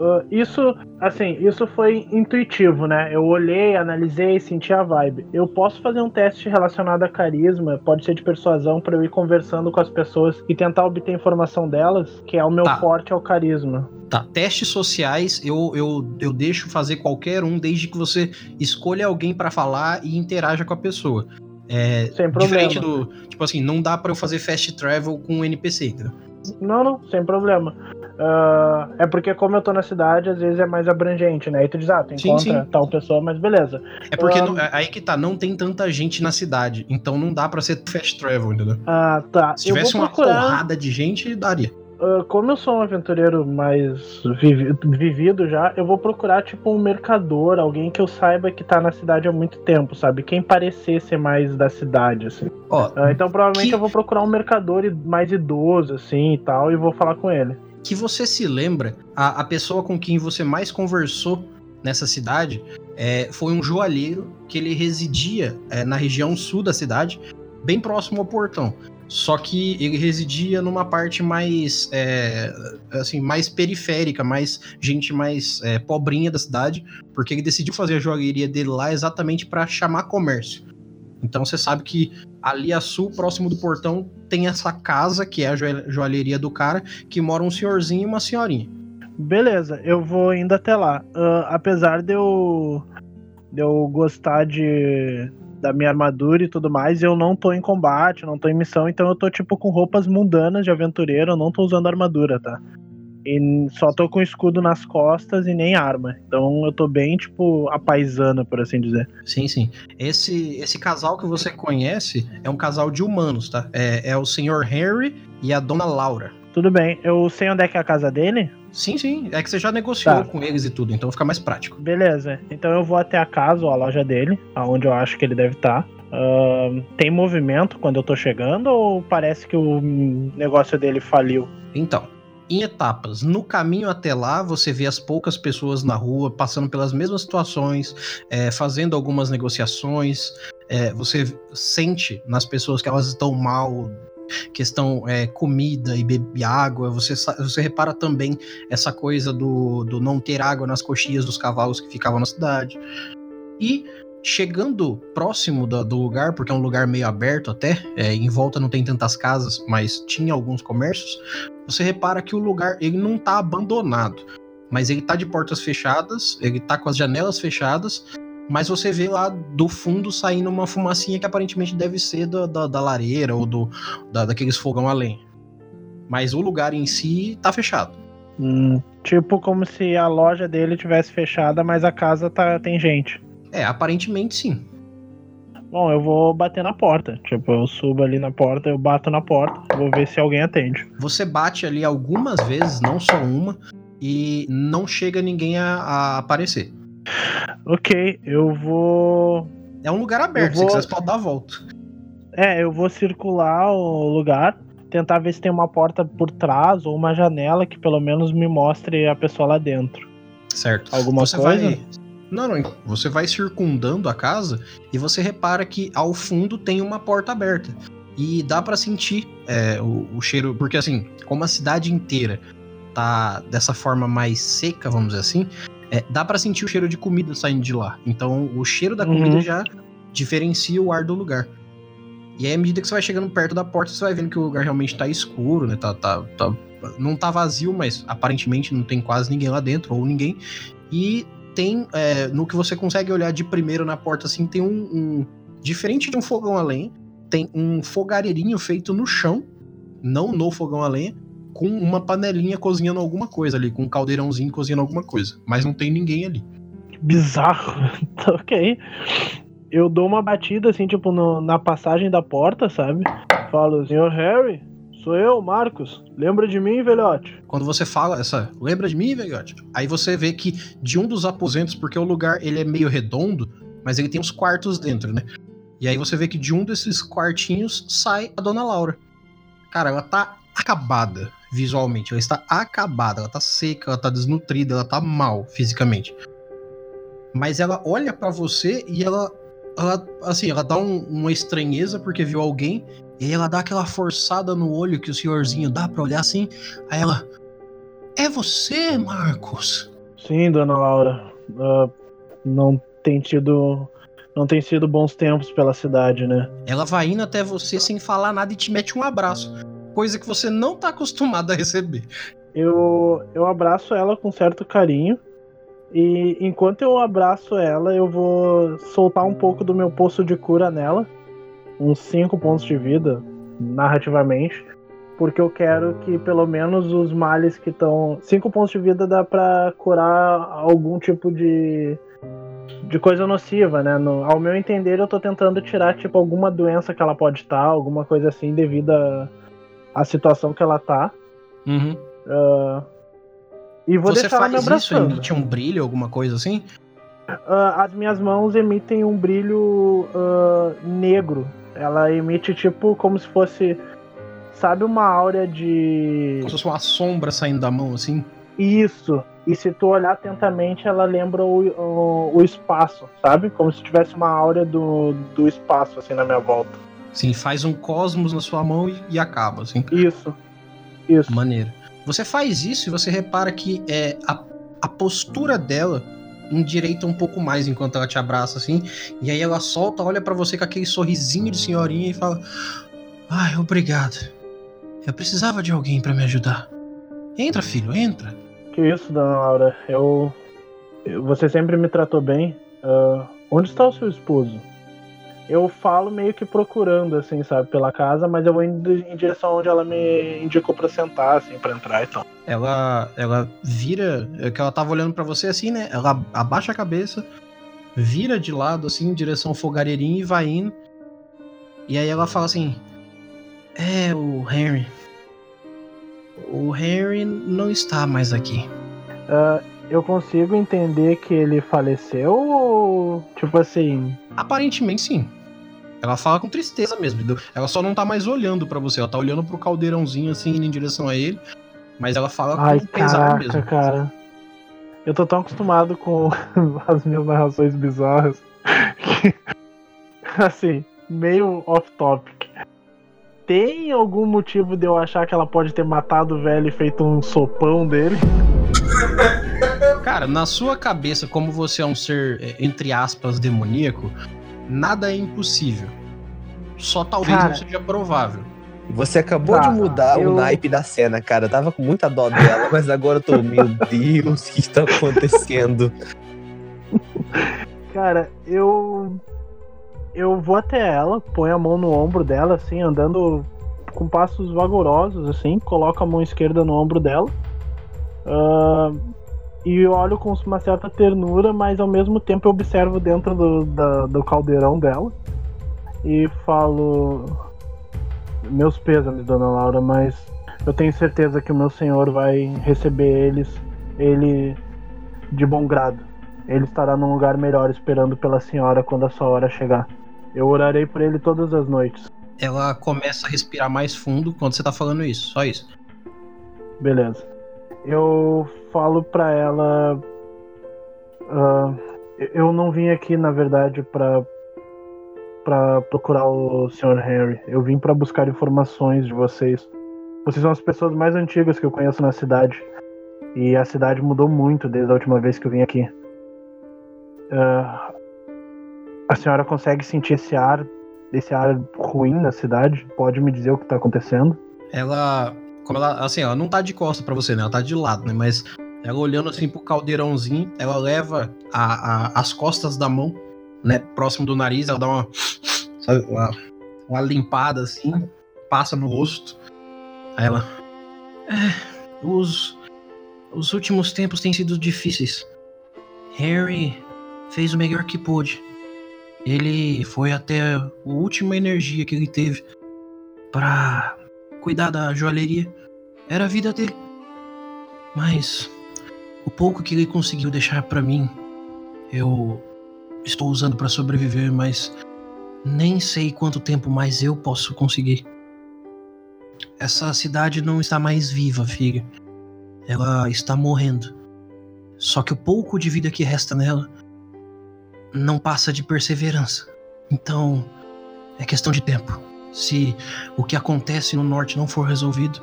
ah, isso, assim, isso foi intuitivo, né? Eu olhei, analisei, senti a vibe. Eu posso fazer um teste relacionado a carisma, pode ser de persuasão, pra eu ir conversando com as pessoas e tentar obter informação delas, que é o meu Tá. forte é o carisma. Tá, testes sociais eu, eu, eu deixo fazer qualquer um desde que você escolha alguém para falar e interaja com a pessoa. É, Sem problema. diferente do. Tipo assim, não dá para eu fazer fast travel com um NPC, entendeu? Não, não, sem problema. Ah, é porque, como eu tô na cidade, às vezes é mais abrangente, né? Aí tu diz, ah, tu encontra sim. tal pessoa, mas beleza. É porque Ah. não- é- aí que tá, não tem tanta gente na cidade, então não dá pra ser fast travel, entendeu? Ah, tá. Se tivesse uma procurar. porrada de gente, daria. Ah, como eu sou um aventureiro mais vivi- vivido já, eu vou procurar tipo um mercador, alguém que eu saiba que tá na cidade há muito tempo, sabe? Quem parecer ser mais da cidade, assim. Ó, Ah, então provavelmente Que- eu vou procurar um mercador mais idoso, assim e tal, e vou falar com ele. que você se lembra, a, a pessoa com quem você mais conversou nessa cidade é, foi um joalheiro que ele residia é, na região sul da cidade, bem próximo ao portão. Só que ele residia numa parte mais, é, assim, mais periférica, mais gente mais é, pobrinha da cidade, porque ele decidiu fazer a joalheria dele lá exatamente para chamar comércio. Então você sabe que ali a sul, próximo do portão, tem essa casa que é a joal- joalheria do cara, que mora um senhorzinho e uma senhorinha. Beleza, eu vou indo até lá. Ah, apesar de eu, de eu gostar de da minha armadura e tudo mais, eu não tô em combate, não tô em missão, então eu tô tipo com roupas mundanas de aventureiro, eu não tô usando armadura, tá? E só tô com escudo nas costas e nem arma. Então eu tô bem, tipo, a paisana, por assim dizer. Sim, sim. Esse, esse casal que você conhece é um casal de humanos, tá? É, é o senhor Henry e a dona Laura. Tudo bem. Eu sei onde é que é a casa dele? Sim, sim. É que você já negociou Tá. com eles e tudo, então fica mais prático. Beleza. Então eu vou até a casa ou a loja dele, aonde eu acho que ele deve estar. Ahn, tem movimento quando eu tô chegando ou parece que o negócio dele faliu? Então, em etapas, no caminho até lá, você vê as poucas pessoas na rua passando pelas mesmas situações, é, fazendo algumas negociações. é, você sente nas pessoas que elas estão mal, questão é, comida e beber água. Você, você repara também essa coisa do, do não ter água nas coxias dos cavalos que ficavam na cidade. E chegando próximo do, do lugar, porque é um lugar meio aberto até, é, em volta não tem tantas casas, mas tinha alguns comércios você repara que o lugar ele não tá abandonado, mas ele tá de portas fechadas, ele tá com as janelas fechadas, mas você vê lá do fundo saindo uma fumacinha que aparentemente deve ser da, da, da lareira ou do, da, daqueles fogão a lenha. Mas o lugar em si tá fechado. Hum, tipo como se a loja dele tivesse fechada, mas a casa tá, tem gente. É, aparentemente sim. Bom, eu vou bater na porta. Tipo, eu subo ali na porta, eu bato na porta, vou ver se alguém atende. Você bate ali algumas vezes, não só uma, e não chega ninguém a, a aparecer. Ok, eu vou. É um lugar aberto, vou- se quiser você pode dar a volta. É, eu vou circular o lugar, tentar ver se tem uma porta por trás ou uma janela que pelo menos me mostre a pessoa lá dentro. Certo. Alguma você coisa? Vai... Não, não. Você vai circundando a casa e você repara que ao fundo tem uma porta aberta. E dá pra sentir é, o, o cheiro. Porque assim, como a cidade inteira tá dessa forma mais seca, vamos dizer assim, é, dá pra sentir o cheiro de comida saindo de lá. Então o cheiro da comida Uhum. já diferencia o ar do lugar. E aí, à medida que você vai chegando perto da porta, você vai vendo que o lugar realmente tá escuro, né? Tá, tá, tá- não tá vazio, mas aparentemente não tem quase ninguém lá dentro, ou ninguém. E tem, é, no que você consegue olhar de primeiro na porta, assim, tem um, um- Diferente de um fogão a lenha, tem um fogareirinho feito no chão, não no fogão a lenha, com uma panelinha cozinhando alguma coisa ali, com um caldeirãozinho cozinhando alguma coisa. Mas não tem ninguém ali. Bizarro. Tá ok. Eu dou uma batida assim, tipo, no- na passagem da porta, sabe? Falo, senhor Harry, sou eu, Marcos. Lembra de mim, velhote? Quando você fala essa, lembra de mim, velhote? Aí você vê que de um dos aposentos, porque o lugar ele é meio redondo, mas ele tem uns quartos dentro, né? E aí você vê que de um desses quartinhos sai a dona Laura. Cara, ela tá acabada visualmente, ela está acabada, ela tá seca, ela tá desnutrida, ela tá mal fisicamente. Mas ela olha pra você e ela, ela assim, ela dá um- uma estranheza porque viu alguém e ela dá aquela forçada no olho que o senhorzinho dá pra olhar assim. Aí ela. É você, Marcos? Sim, dona Laura. Ah, não tem tido. Não tem sido bons tempos pela cidade, né? Ela vai indo até você sem falar nada e te mete um abraço. Coisa que você não tá acostumado a receber. Eu, eu abraço ela com certo carinho. E enquanto eu abraço ela, eu vou soltar um pouco do meu poço de cura nela. Uns 5 pontos de vida, narrativamente. Porque eu quero que pelo menos os males que estão. 5 pontos de vida dá pra curar algum tipo de. De coisa nociva, né? No- ao meu entender, eu tô tentando tirar, tipo, alguma doença que ela pode estar, alguma coisa assim, devido à à situação que ela tá. Uhum. E vou você deixar ela me faz isso, emite um brilho, alguma coisa assim? Ah, as minhas mãos emitem um brilho ah, negro. Ela emite tipo como se fosse, sabe, uma áurea de Como se fosse uma sombra saindo da mão, assim. isso. E se tu olhar atentamente, ela lembra o, o, o espaço, sabe? Como se tivesse uma áurea do, do espaço assim na minha volta. Sim, faz um cosmos na sua mão e, e acaba, assim. Isso. Isso. Maneiro. Você faz isso e você repara que é, a, a postura dela endireita um pouco mais enquanto ela te abraça, assim. E aí ela solta, olha pra você com aquele sorrisinho de senhorinha e fala: Ai, obrigado. Eu precisava de alguém pra me ajudar. Entra, filho, entra. Que isso, dona Laura? Eu, você sempre me tratou bem. Ah, onde está o seu esposo? Eu falo meio que procurando, assim, sabe, pela casa, mas eu vou indo em direção onde ela me indicou pra sentar, assim, pra entrar e tal. Ela, ela vira, é que ela tava olhando pra você assim, né? Ela abaixa a cabeça, vira de lado, assim, em direção ao fogareirinho e vai indo. E aí ela fala assim: É, o Henry. O Henry não está mais aqui. Ah, eu consigo entender que ele faleceu ou, tipo assim, Aparentemente sim. Ela fala com tristeza mesmo. entendeu? Ela só não tá mais olhando pra você, ela tá olhando pro caldeirãozinho assim, indo em direção a ele. Mas ela fala ai, com caraca, mesmo. cara. Eu tô tão acostumado com as minhas narrações bizarras que, assim, meio off-topic. Tem algum motivo de eu achar que ela pode ter matado o velho e feito um sopão dele? Cara, na sua cabeça, como você é um ser, é, entre aspas, demoníaco, nada é impossível. Só talvez Cara. não seja provável. Você acabou Tá, de mudar eu- o naipe da cena, cara. Eu tava com muita dó dela, mas agora eu tô, meu Deus, o que está acontecendo? Cara, eu. Eu vou até ela, ponho a mão no ombro dela, assim, andando com passos vagarosos, assim, coloco a mão esquerda no ombro dela. ah, e olho com uma certa ternura, mas ao mesmo tempo eu observo dentro do, da- do caldeirão dela. E falo. Meus pêsames, dona Laura, mas eu tenho certeza que o meu senhor vai receber eles, ele de bom grado. Ele estará num lugar melhor esperando pela senhora quando a sua hora chegar. Eu orarei por ele todas as noites. Ela começa a respirar mais fundo quando você tá falando isso, só isso. Beleza. Eu falo pra ela. ah, eu não vim aqui, na verdade, pra, pra procurar o Sr. Henry. Eu vim pra buscar informações de vocês. Vocês são as pessoas mais antigas que eu conheço na cidade. E a cidade mudou muito desde a última vez que eu vim aqui. Ah, a senhora consegue sentir esse ar, esse ar ruim na cidade? Pode me dizer o que tá acontecendo? Ela, como ela, assim, ela não tá de costa pra você, né? Ela tá de lado, né? Mas ela olhando assim pro caldeirãozinho, ela leva a- a- as costas da mão, né? Próximo do nariz, ela dá uma, sabe, uma, uma limpada assim, passa no rosto. Aí ela. "É, os, os últimos tempos têm sido difíceis. Harry fez o melhor que pôde. Ele foi até a última energia que ele teve pra cuidar da joalheria. Era a vida dele. Mas o pouco que ele conseguiu deixar pra mim, eu estou usando pra sobreviver, mas nem sei quanto tempo mais eu posso conseguir. Essa cidade não está mais viva, filha. Ela está morrendo. Só que o pouco de vida que resta nela não passa de perseverança. Então, é questão de tempo. Se o que acontece no norte não for resolvido,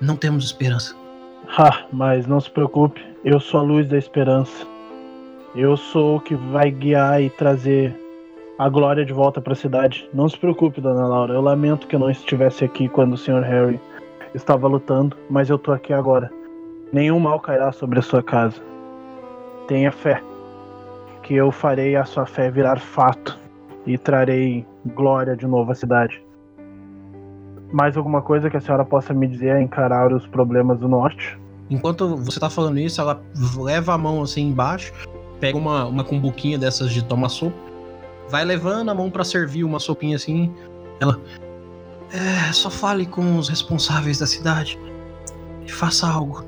não temos esperança. Ah, mas não se preocupe, eu sou a luz da esperança. Eu sou o que vai guiar e trazer a glória de volta para a cidade. Não se preocupe, dona Laura. Eu lamento que eu não estivesse aqui quando o Sr. Harry estava lutando, mas eu tô aqui agora. Nenhum mal cairá sobre a sua casa. Tenha fé, que eu farei a sua fé virar fato e trarei glória de novo à cidade. Mais alguma coisa que a senhora possa me dizer a encarar os problemas do norte? Enquanto você tá falando isso, ela leva a mão assim embaixo, pega uma, uma cumbuquinha dessas de tomar sopa, vai levando a mão pra servir uma sopinha assim. Ela. É, só fale com os responsáveis da cidade e faça algo.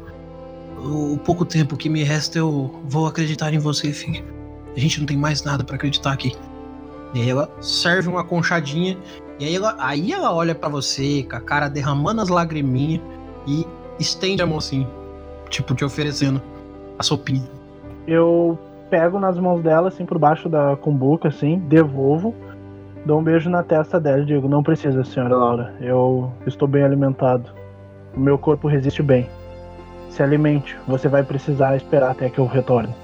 O, o pouco tempo que me resta eu vou acreditar em você, filho. A gente não tem mais nada pra acreditar aqui. E aí ela serve uma conchadinha aí ela, aí ela olha pra você com a cara derramando as lagriminhas e estende a mão assim, tipo te oferecendo a sopinha. Eu pego nas mãos dela, assim, por baixo da cumbuca, assim, devolvo, dou um beijo na testa dela e digo: Não precisa, senhora Laura, eu estou bem alimentado. O meu corpo resiste bem. Se alimente, você vai precisar esperar até que eu retorne.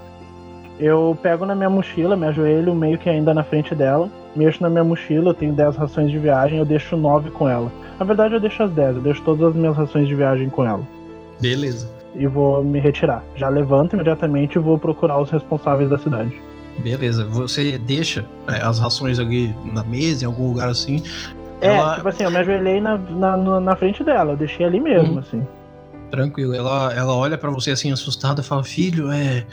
Eu pego na minha mochila, me ajoelho meio que ainda na frente dela, mexo na minha mochila, eu tenho 10 rações de viagem, eu deixo 9 com ela. Na verdade, eu deixo as 10, eu deixo todas as minhas rações de viagem com ela. Beleza. E vou me retirar. Já levanto imediatamente e vou procurar os responsáveis da cidade. Beleza, você deixa é, as rações ali na mesa, em algum lugar assim. É, Ela- tipo assim, eu me ajoelhei na, na, na frente dela, eu deixei ali mesmo, Uhum. assim. Tranquilo. Ela, ela olha pra você assim, assustada, e fala: Filho, é.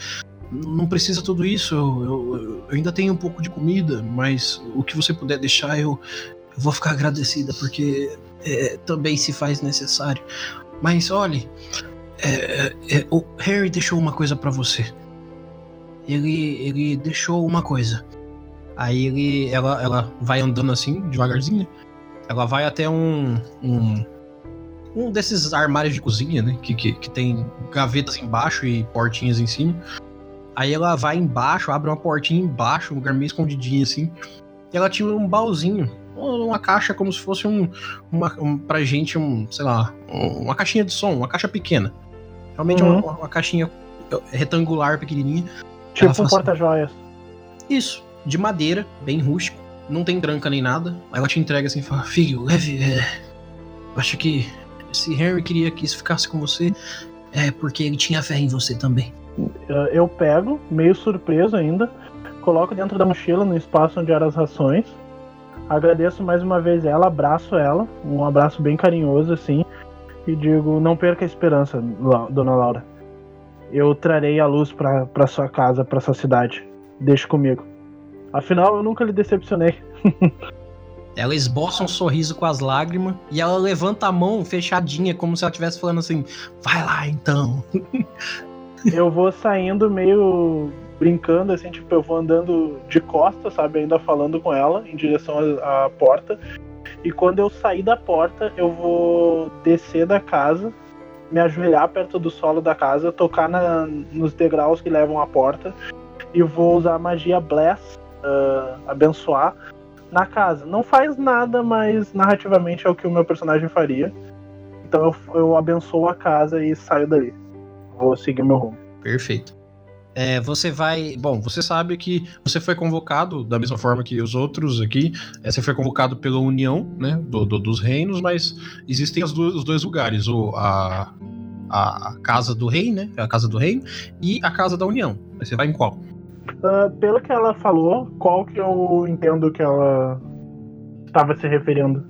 Não precisa tudo isso. Eu, eu- eu ainda tenho um pouco de comida, mas o que você puder deixar, eu, eu vou ficar agradecida, porque é, também se faz necessário. Mas olhe, é, é, o Harry deixou uma coisa pra você. Ele, ele deixou uma coisa. Aí ele, ela, ela vai andando assim, devagarzinho. né? Ela vai até um, um um desses armários de cozinha, né? Que, que, que tem gavetas embaixo e portinhas em cima. Aí ela vai embaixo, abre uma portinha embaixo, um lugar meio escondidinho assim. E ela tinha um baúzinho, uma caixa como se fosse um, uma, um pra gente, um, sei lá, um- uma caixinha de som, uma caixa pequena. Realmente é Uhum. uma, uma caixinha retangular, pequenininha. Tipo um assim, porta-joias. Isso, de madeira, bem rústico. Não tem tranca nem nada. Aí ela te entrega assim e fala: Filho, leve. É, acho que se Harry queria que isso ficasse com você, é porque ele tinha fé em você também. Eu- Eu pego, meio surpreso ainda, coloco dentro da mochila no espaço onde eram as rações. Agradeço mais uma vez ela, abraço ela, um abraço bem carinhoso assim, e digo: não perca a esperança, dona Laura. Eu trarei a luz pra sua casa, pra sua cidade. Deixe comigo. Afinal, eu nunca lhe decepcionei. Ela esboça um sorriso com as lágrimas e ela levanta a mão fechadinha, como se ela estivesse falando assim: Vai lá então. eu vou saindo meio brincando, assim, tipo, eu vou andando de costas, sabe? Ainda falando com ela em direção à, porta. E quando eu sair da porta, eu vou descer da casa, me ajoelhar perto do solo da casa, tocar na- nos degraus que levam à porta e vou usar a magia Bless, ah, abençoar, na casa. Não faz nada, mas narrativamente é o que o meu personagem faria. Então eu, eu abençoo a casa e saio dali. Vou seguir meu rumo. Perfeito. É, você vai. Bom, você sabe que você foi convocado, da mesma forma que os outros aqui. é, você foi convocado pela União, né? do- do- dos reinos, mas existem as duas- os dois lugares: o, a, a Casa do Rei, né? A Casa do Reino, e a Casa da União. Você vai em qual? Ah, pelo que ela falou, qual que eu entendo que ela estava se referindo?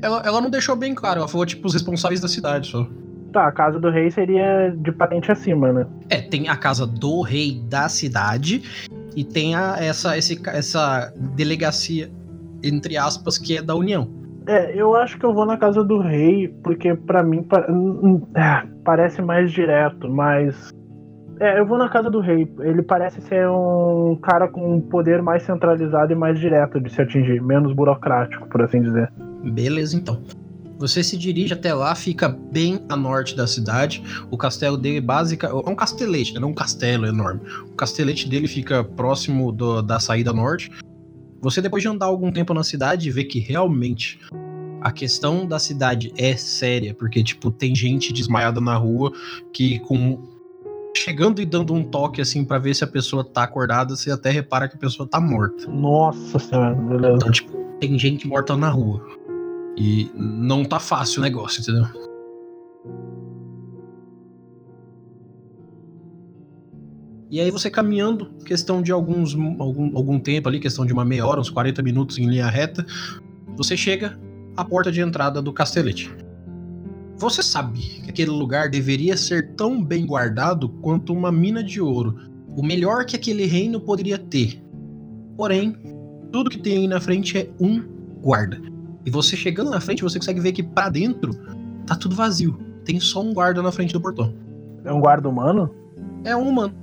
Ela, ela não deixou bem claro, ela falou, tipo, os responsáveis da cidade só. Tá, a casa do rei seria de patente acima, né? É, tem a casa do rei da cidade e tem a, essa, esse, essa delegacia, entre aspas, que é da União. É, eu acho que eu vou na casa do rei, porque pra mim pa- é, parece mais direto, mas. É, eu vou na casa do rei. Ele parece ser um cara com um poder mais centralizado e mais direto de se atingir, menos burocrático, por assim dizer. Beleza, então. Você se dirige até lá, fica bem a norte da cidade. O castelo dele, básica, é um castelete, né? não um castelo enorme. O castelete dele fica próximo do- da saída norte. Você, depois de andar algum tempo na cidade, vê que realmente a questão da cidade é séria, porque, tipo, tem gente desmaiada na rua que, com. Chegando e dando um toque assim pra ver se a pessoa tá acordada, você até repara que a pessoa tá morta. Nossa senhora, beleza. Então, tipo, tem gente morta na rua. E não tá fácil o negócio, entendeu? E aí você caminhando, questão de alguns algum, algum tempo ali, questão de uma meia hora, uns 40 minutos em linha reta, você chega à porta de entrada do castelete. Você sabe que aquele lugar deveria ser tão bem guardado quanto uma mina de ouro. O melhor que aquele reino poderia ter. Porém, tudo que tem aí na frente é um guarda. E você chegando na frente, você consegue ver que pra dentro tá tudo vazio. Tem só um guarda na frente do portão. É um guarda humano? É um humano.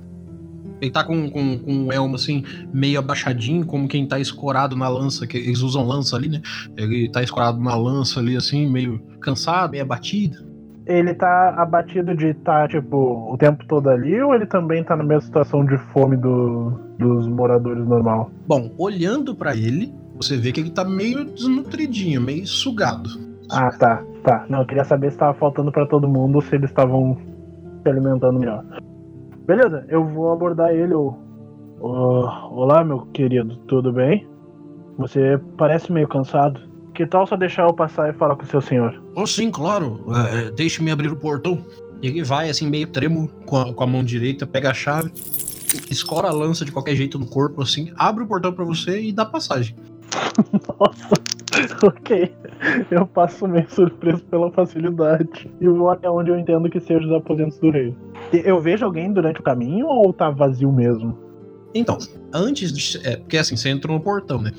Ele tá com, com, com um elmo assim, meio abaixadinho, como quem tá escorado na lança, que eles usam lança ali, né? Ele tá escorado na lança ali, assim, meio cansado, meio abatido. Ele tá abatido de estar, tipo, o tempo todo ali, ou ele também tá na mesma situação de fome do, dos moradores normal? Bom, olhando pra ele, você vê que ele tá meio desnutridinho, meio sugado. Ah, tá, tá. Não, eu queria saber se tava faltando pra todo mundo ou se eles estavam se alimentando melhor. Beleza, eu vou abordar ele. Eu... Olá, meu querido, tudo bem? Você parece meio cansado. Que tal só deixar eu passar e falar com o seu senhor? Oh, sim, claro. É, é, Deixe-me abrir o portão. E ele vai, assim, meio tremo com a, com a mão direita, pega a chave escora a lança de qualquer jeito no corpo, assim, abre o portão pra você e dá passagem. Nossa, ok. Eu passo meio surpreso pela facilidade. E vou até onde eu entendo que sejam os aposentos do rei. Eu vejo alguém durante o caminho ou tá vazio mesmo? Então, antes de. É, porque assim, você entrou no portão, né?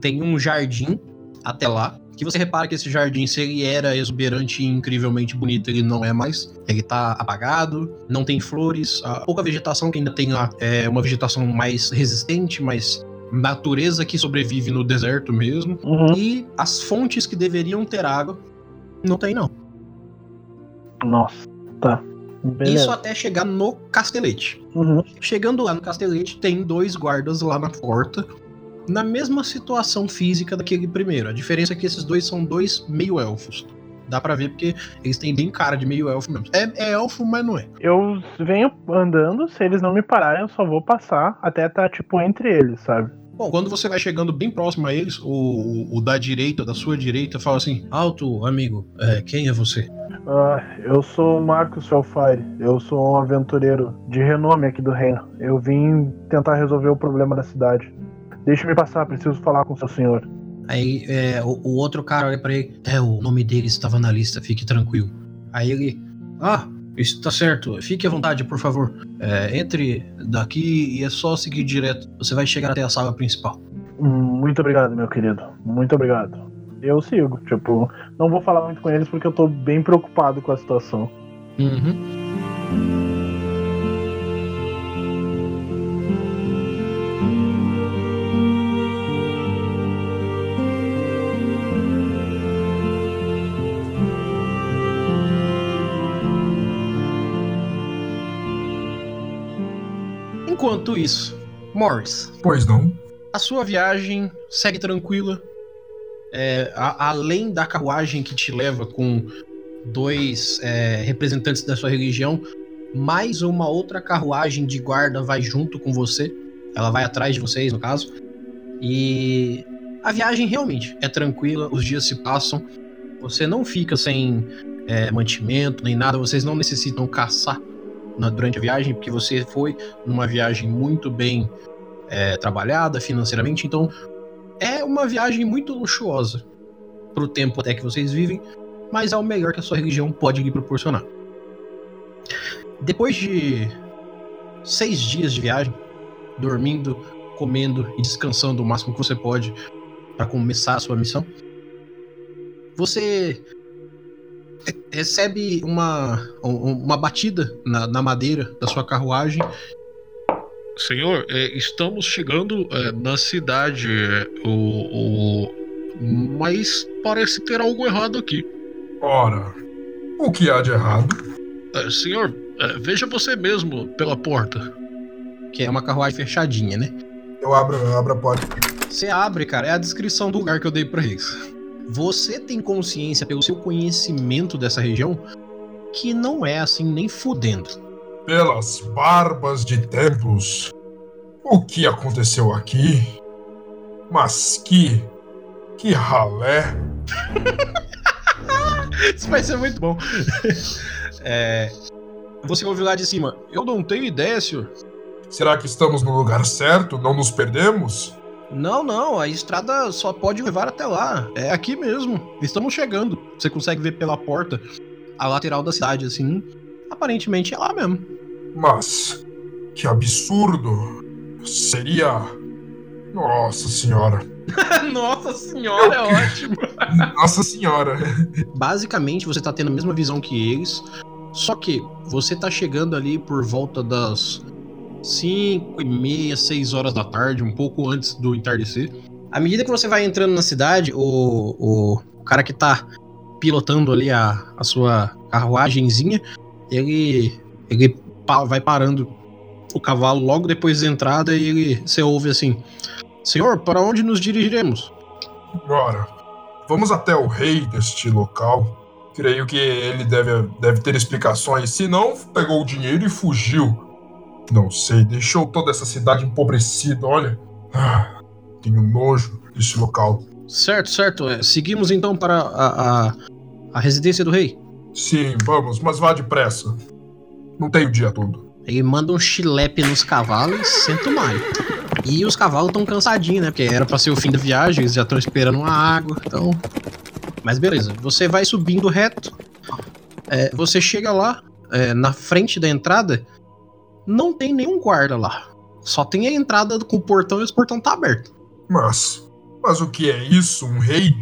Tem um jardim até lá. Que você repara que esse jardim, se ele era exuberante e incrivelmente bonito, ele não é mais. Ele tá apagado, não tem flores, a pouca vegetação que ainda tem lá é uma vegetação mais resistente, mais natureza que sobrevive no deserto mesmo. Uhum. E as fontes que deveriam ter água, não tem não. Nossa, tá. Beleza. Isso até chegar no castelete. Uhum. Chegando lá no castelete, tem dois guardas lá na porta, na mesma situação física daquele primeiro. A diferença é que esses dois são dois meio-elfos. Dá pra ver porque eles têm bem cara de meio-elfo mesmo. É, é elfo, mas não é. Eu venho andando, se eles não me pararem, eu só vou passar até tá, tipo, entre eles, sabe? Bom, quando você vai chegando bem próximo a eles, o, o- da direita, da sua direita, fala assim: Alto, amigo, é, quem é você? Ah, eu sou o Marcos Felfire. Eu sou um aventureiro de renome aqui do reino. Eu vim tentar resolver o problema da cidade. Deixe-me passar, preciso falar com o seu senhor. Aí é, o, o outro cara olha pra ele: É, o nome dele estava na lista, fique tranquilo. Aí ele: Ah, isso tá certo, fique à vontade, por favor. É, entre daqui e é só seguir direto. Você vai chegar até a sala principal. Muito obrigado, meu querido. Muito obrigado. Eu sigo, tipo, não vou falar muito com eles porque eu tô bem preocupado com a situação. Uhum. Enquanto isso, Morris, Pois não? a sua viagem segue tranquila. É, a- além da carruagem que te leva com dois é, representantes da sua religião, mais uma outra carruagem de guarda vai junto com você. Ela vai atrás de vocês, no caso. E a viagem realmente é tranquila, os dias se passam. Você não fica sem é, mantimento nem nada, vocês não necessitam caçar na- durante a viagem, porque você foi numa viagem muito bem é, trabalhada financeiramente, então é uma viagem muito luxuosa pro tempo até que vocês vivem, mas é o melhor que a sua religião pode lhe proporcionar. Depois de seis dias de viagem, dormindo, comendo e descansando o máximo que você pode para começar a sua missão, você recebe uma, um- uma batida na, na madeira da sua carruagem Senhor, é, estamos chegando é, na cidade. é, o, o- Mas parece ter algo errado aqui. Ora, o que há de errado? É, senhor, é, veja você mesmo pela porta. Que é uma carruagem fechadinha, né? Eu abro, eu abro a porta. Você abre, cara, é a descrição do lugar que eu dei pra eles. Você tem consciência, pelo seu conhecimento dessa região, que não é assim nem fudendo. Pelas barbas de templos. O que aconteceu aqui? Mas que. Que ralé. Isso vai ser muito bom. É, Você ouviu lá de cima. Eu não tenho ideia, senhor. Será que estamos no lugar certo? Não nos perdemos? Não, não, a estrada só pode levar até lá. É aqui mesmo. Estamos chegando. Você consegue ver pela porta a lateral da cidade, assim. Aparentemente é lá mesmo. Mas. Que absurdo. Seria. Nossa senhora. Nossa senhora, é ótimo. Nossa senhora. Basicamente, você tá tendo a mesma visão que eles. Só que você tá chegando ali por volta das 5 e meia, 6 horas da tarde, um pouco antes do entardecer. À medida que você vai entrando na cidade, o, o, o cara que tá pilotando ali a, a sua carruagenzinha, ele, ele pa- vai parando o cavalo logo depois da entrada e ele, você ouve assim: Senhor, para onde nos dirigiremos? Ora, vamos até o rei deste local. Creio que ele deve, deve ter explicações. Se não, pegou o dinheiro e fugiu. Não sei, deixou toda essa cidade empobrecida, olha. Ah, tenho nojo deste local. Certo, certo. é, seguimos então para a, a, a residência do rei. Sim, vamos, mas vá depressa. Não tenho o dia todo. Ele manda um chilepe nos cavalos e senta o maio. E os cavalos estão cansadinhos, né? Porque era pra ser o fim da viagem, eles já estão esperando uma água, então. Mas beleza, você vai subindo reto. é, você chega lá, é, na frente da entrada, não tem nenhum guarda lá. Só tem a entrada com o portão e esse portão tá aberto. Mas, mas o que é isso? Um rei?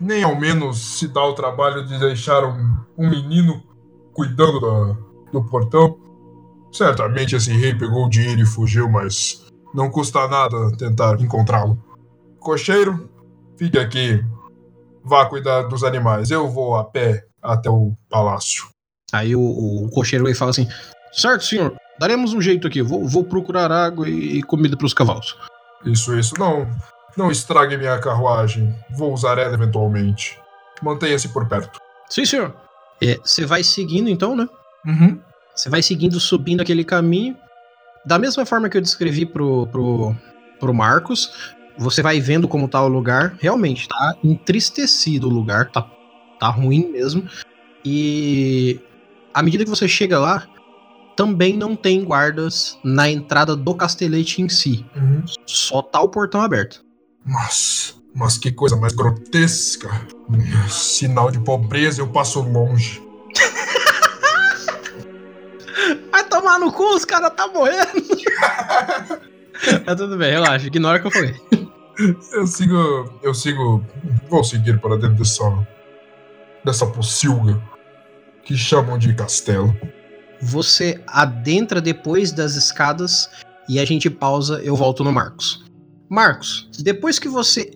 Nem ao menos se dá o trabalho de deixar um, um menino cuidando da- do portão. Certamente esse rei pegou o dinheiro e fugiu, mas não custa nada tentar encontrá-lo. Cocheiro, fique aqui. Vá cuidar dos animais. Eu vou a pé até o palácio. Aí o, o cocheiro ele fala assim: Certo, senhor, daremos um jeito aqui. Vou, vou procurar água e comida pros cavalos. Isso, isso. Não, não estrague minha carruagem. Vou usar ela eventualmente. Mantenha-se por perto. Sim, senhor. É, Você vai seguindo então, né? Uhum. Você vai seguindo, subindo aquele caminho. Da mesma forma que eu descrevi pro, pro, pro Marcos, você vai vendo como tá o lugar. Realmente, tá entristecido o lugar, tá, tá ruim mesmo. E à medida que você chega lá, também não tem guardas na entrada do castelete em si. Uhum. Só tá o portão aberto. Mas, mas que coisa mais grotesca. Sinal de pobreza, eu passo longe. Vai tomar no cu, os caras tá morrendo. tá tudo bem, relaxa, ignora o que eu falei. Eu sigo. Eu sigo. Vou seguir para dentro dessa. dessa pocilga que chamam de castelo. Você adentra depois das escadas e a gente pausa, eu volto no Marcos. Marcos, depois que você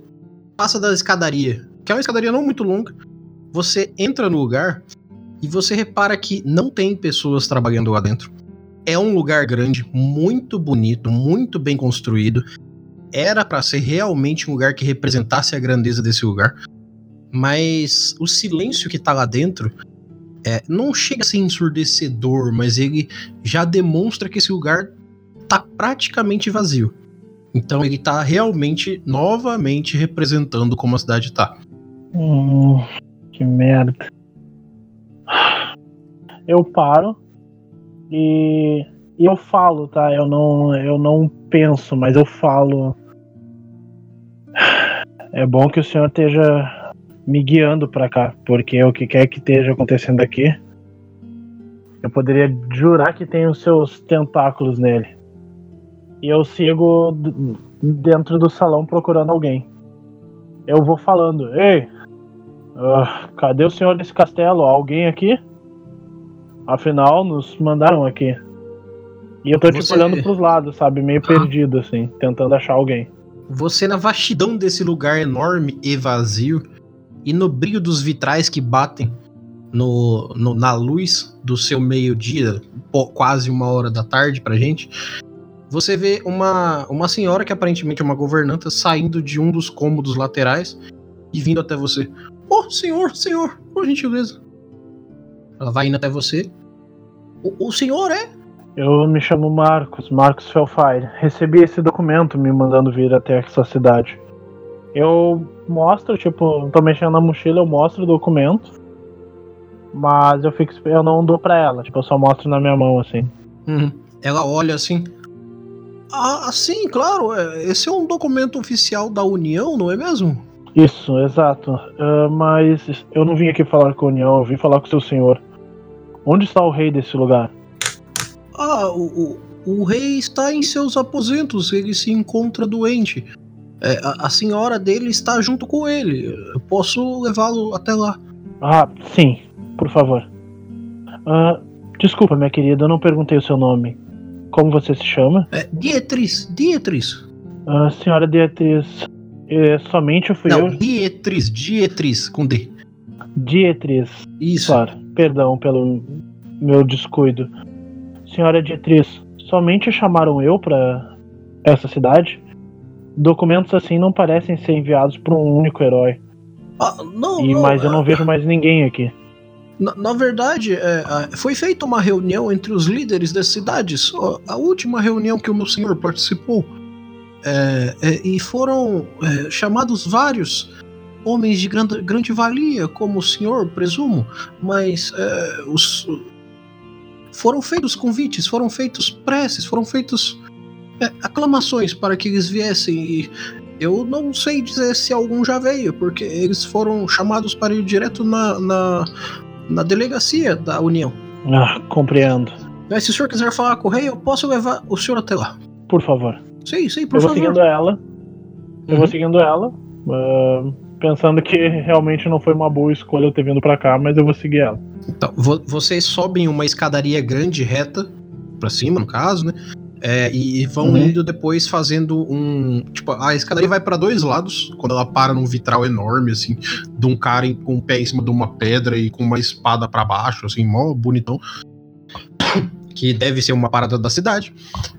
passa da escadaria, que é uma escadaria não muito longa, você entra no lugar e você repara que não tem pessoas trabalhando lá dentro. É um lugar grande, muito bonito, muito bem construído. Era pra ser realmente um lugar que representasse a grandeza desse lugar. Mas o silêncio que tá lá dentro é, não chega a ser ensurdecedor, mas ele já demonstra que esse lugar tá praticamente vazio. Então ele tá realmente, novamente, representando como a cidade tá. Hum, que merda. Eu paro e, e eu falo, tá? Eu não, eu não penso, mas eu falo. É bom que o senhor esteja me guiando pra cá, porque o que quer que esteja acontecendo aqui, eu poderia jurar que tem os seus tentáculos nele. E eu sigo dentro do salão procurando alguém. Eu vou falando, ei, ah, cadê o senhor desse castelo? Alguém aqui? Afinal, nos mandaram aqui. E eu tô tipo Você- olhando pros lados, sabe? Meio perdido, assim, tentando achar alguém. Você, na vastidão desse lugar enorme e vazio, e no brilho dos vitrais que batem no, no- na luz do seu meio-dia, quase uma hora da tarde pra gente, você vê uma, uma senhora que aparentemente é uma governanta saindo de um dos cômodos laterais e vindo até você. Oh, senhor, senhor, por gentileza. Ela vai indo até você. O, o senhor é? Eu me chamo Marcos, Marcos Felfire. Recebi esse documento me mandando vir até essa cidade. Eu mostro, tipo, tô mexendo na mochila, eu mostro o documento. Mas eu fico, eu não dou pra ela, tipo, eu só mostro na minha mão, assim. Uhum. Ela olha assim. Ah, sim, claro. é, Esse é um documento oficial da União, não é mesmo? Isso, exato. Ah, mas eu não vim aqui falar com a União, eu vim falar com o seu senhor. Onde está o rei desse lugar? Ah, o, o, o rei está em seus aposentos, ele se encontra doente. É, a, a senhora dele está junto com ele. Eu posso levá-lo até lá. Ah, sim, por favor. Ah, desculpa, minha querida, eu não perguntei o seu nome. Como você se chama? É, Dietrich, Dietrich. Ah, senhora Beatriz, é, somente fui Não, eu. Dietrich, Dietrich, com D. Dietriz, Isso. claro, perdão pelo meu descuido. Senhora Dietriz, somente chamaram eu pra essa cidade? Documentos assim não parecem ser enviados por um único herói. Ah, não, E, não, mas eu é, não vejo mais ninguém aqui. Na, na verdade, é, é, foi feita uma reunião entre os líderes das cidades, a última reunião que o meu senhor participou. É, é, e foram é, chamados vários homens de grande, grande valia, como o senhor, presumo, mas é, os, foram feitos convites, foram feitos preces, foram feitos é, aclamações para que eles viessem e eu não sei dizer se algum já veio, porque eles foram chamados para ir direto na, na, na delegacia da União. Ah, compreendo. Mas se o senhor quiser falar com o rei, eu posso levar o senhor até lá. Por favor. Sim, sim, por eu vou favor. seguindo ela. Eu Uhum. vou seguindo ela. ah, pensando que realmente não foi uma boa escolha eu ter vindo pra cá, mas eu vou seguir ela. Então, vo- vocês sobem uma escadaria grande, reta, pra cima, no caso, né? É, e vão Uhum. indo depois fazendo um. Tipo, a escadaria vai pra dois lados, quando ela para num vitral enorme, assim, de um cara com o pé em cima de uma pedra e com uma espada pra baixo, assim, mó bonitão. Que deve ser uma parada da cidade.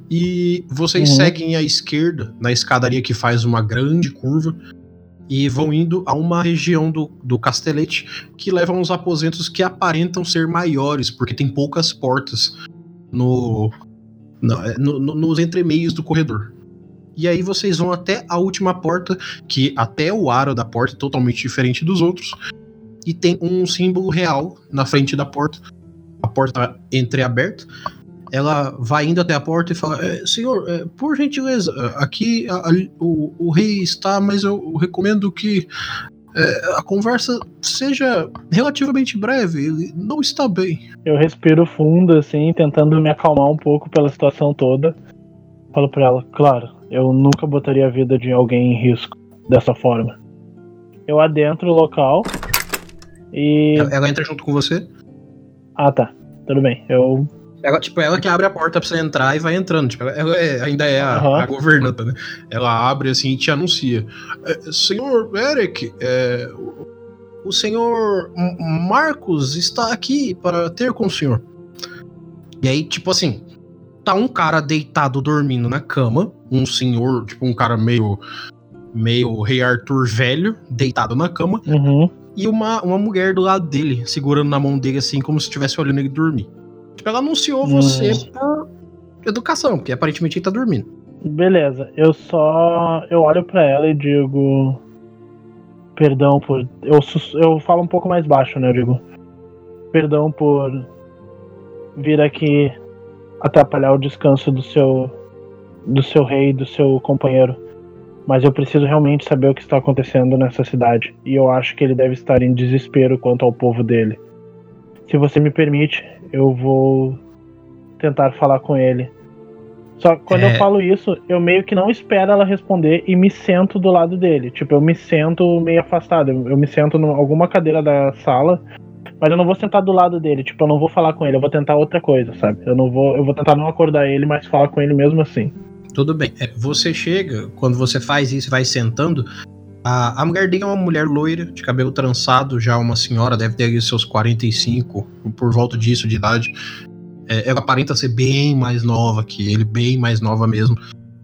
E vocês Uhum. seguem à esquerda, na escadaria que faz uma grande curva. E vão indo a uma região do, do castelete que leva a uns aposentos que aparentam ser maiores, porque tem poucas portas no, é, no- no- nos entremeios do corredor. E aí vocês vão até a última porta, que até o aro da porta é totalmente diferente dos outros, e tem um símbolo real na frente da porta. A porta tá entreaberta. Ela vai indo até a porta e fala: "É, Senhor, é, por gentileza, aqui a- a- o, o rei está, mas eu recomendo que é, a conversa seja relativamente breve. Ele não está bem. Eu respiro fundo, assim, tentando me acalmar um pouco pela situação toda. Falo pra ela, claro, eu nunca botaria a vida de alguém em risco dessa forma. Eu adentro o local e. Ela entra junto com você. Ah, tá. Tudo bem. Eu. Ela, tipo, ela que abre a porta pra você entrar e vai entrando. Tipo, ela, é- ainda é a, Aham. a governanta, né? Ela abre assim e te anuncia. "É, senhor Eric, é, o- senhor Marcos está aqui para ter com o senhor. E aí, tipo assim, tá um cara deitado dormindo na cama. Um senhor, tipo, um cara meio. meio Rei Arthur velho, deitado na cama. Uhum. e uma, uma mulher do lado dele, segurando na mão dele assim, como se estivesse olhando ele dormir. Tipo, ela anunciou você Hum. por educação, porque aparentemente ele tá dormindo. Beleza. Eu só. Eu olho pra ela e digo. Perdão por. Eu, eu falo um pouco mais baixo, né? Eu digo. Perdão por vir aqui atrapalhar o descanso do seu. do seu rei, do seu companheiro. Mas eu preciso realmente saber o que está acontecendo nessa cidade. E eu acho que ele deve estar em desespero quanto ao povo dele. Se você me permite, eu vou tentar falar com ele. Só que quando É. eu falo isso, eu meio que não espero ela responder e me sento do lado dele. Tipo, eu me sento meio afastado. Eu eu me sento em alguma cadeira da sala, mas eu não vou sentar do lado dele. Tipo, eu não vou falar com ele, eu vou tentar outra coisa, sabe? Eu não vou, eu vou tentar não acordar ele, mas falar com ele mesmo assim. Tudo bem. É, você chega, quando você faz isso vai sentando, a, a mulher dele é uma mulher loira, de cabelo trançado, já uma senhora, deve ter seus 45, por volta disso de idade. É, ela aparenta ser bem mais nova que ele, bem mais nova mesmo.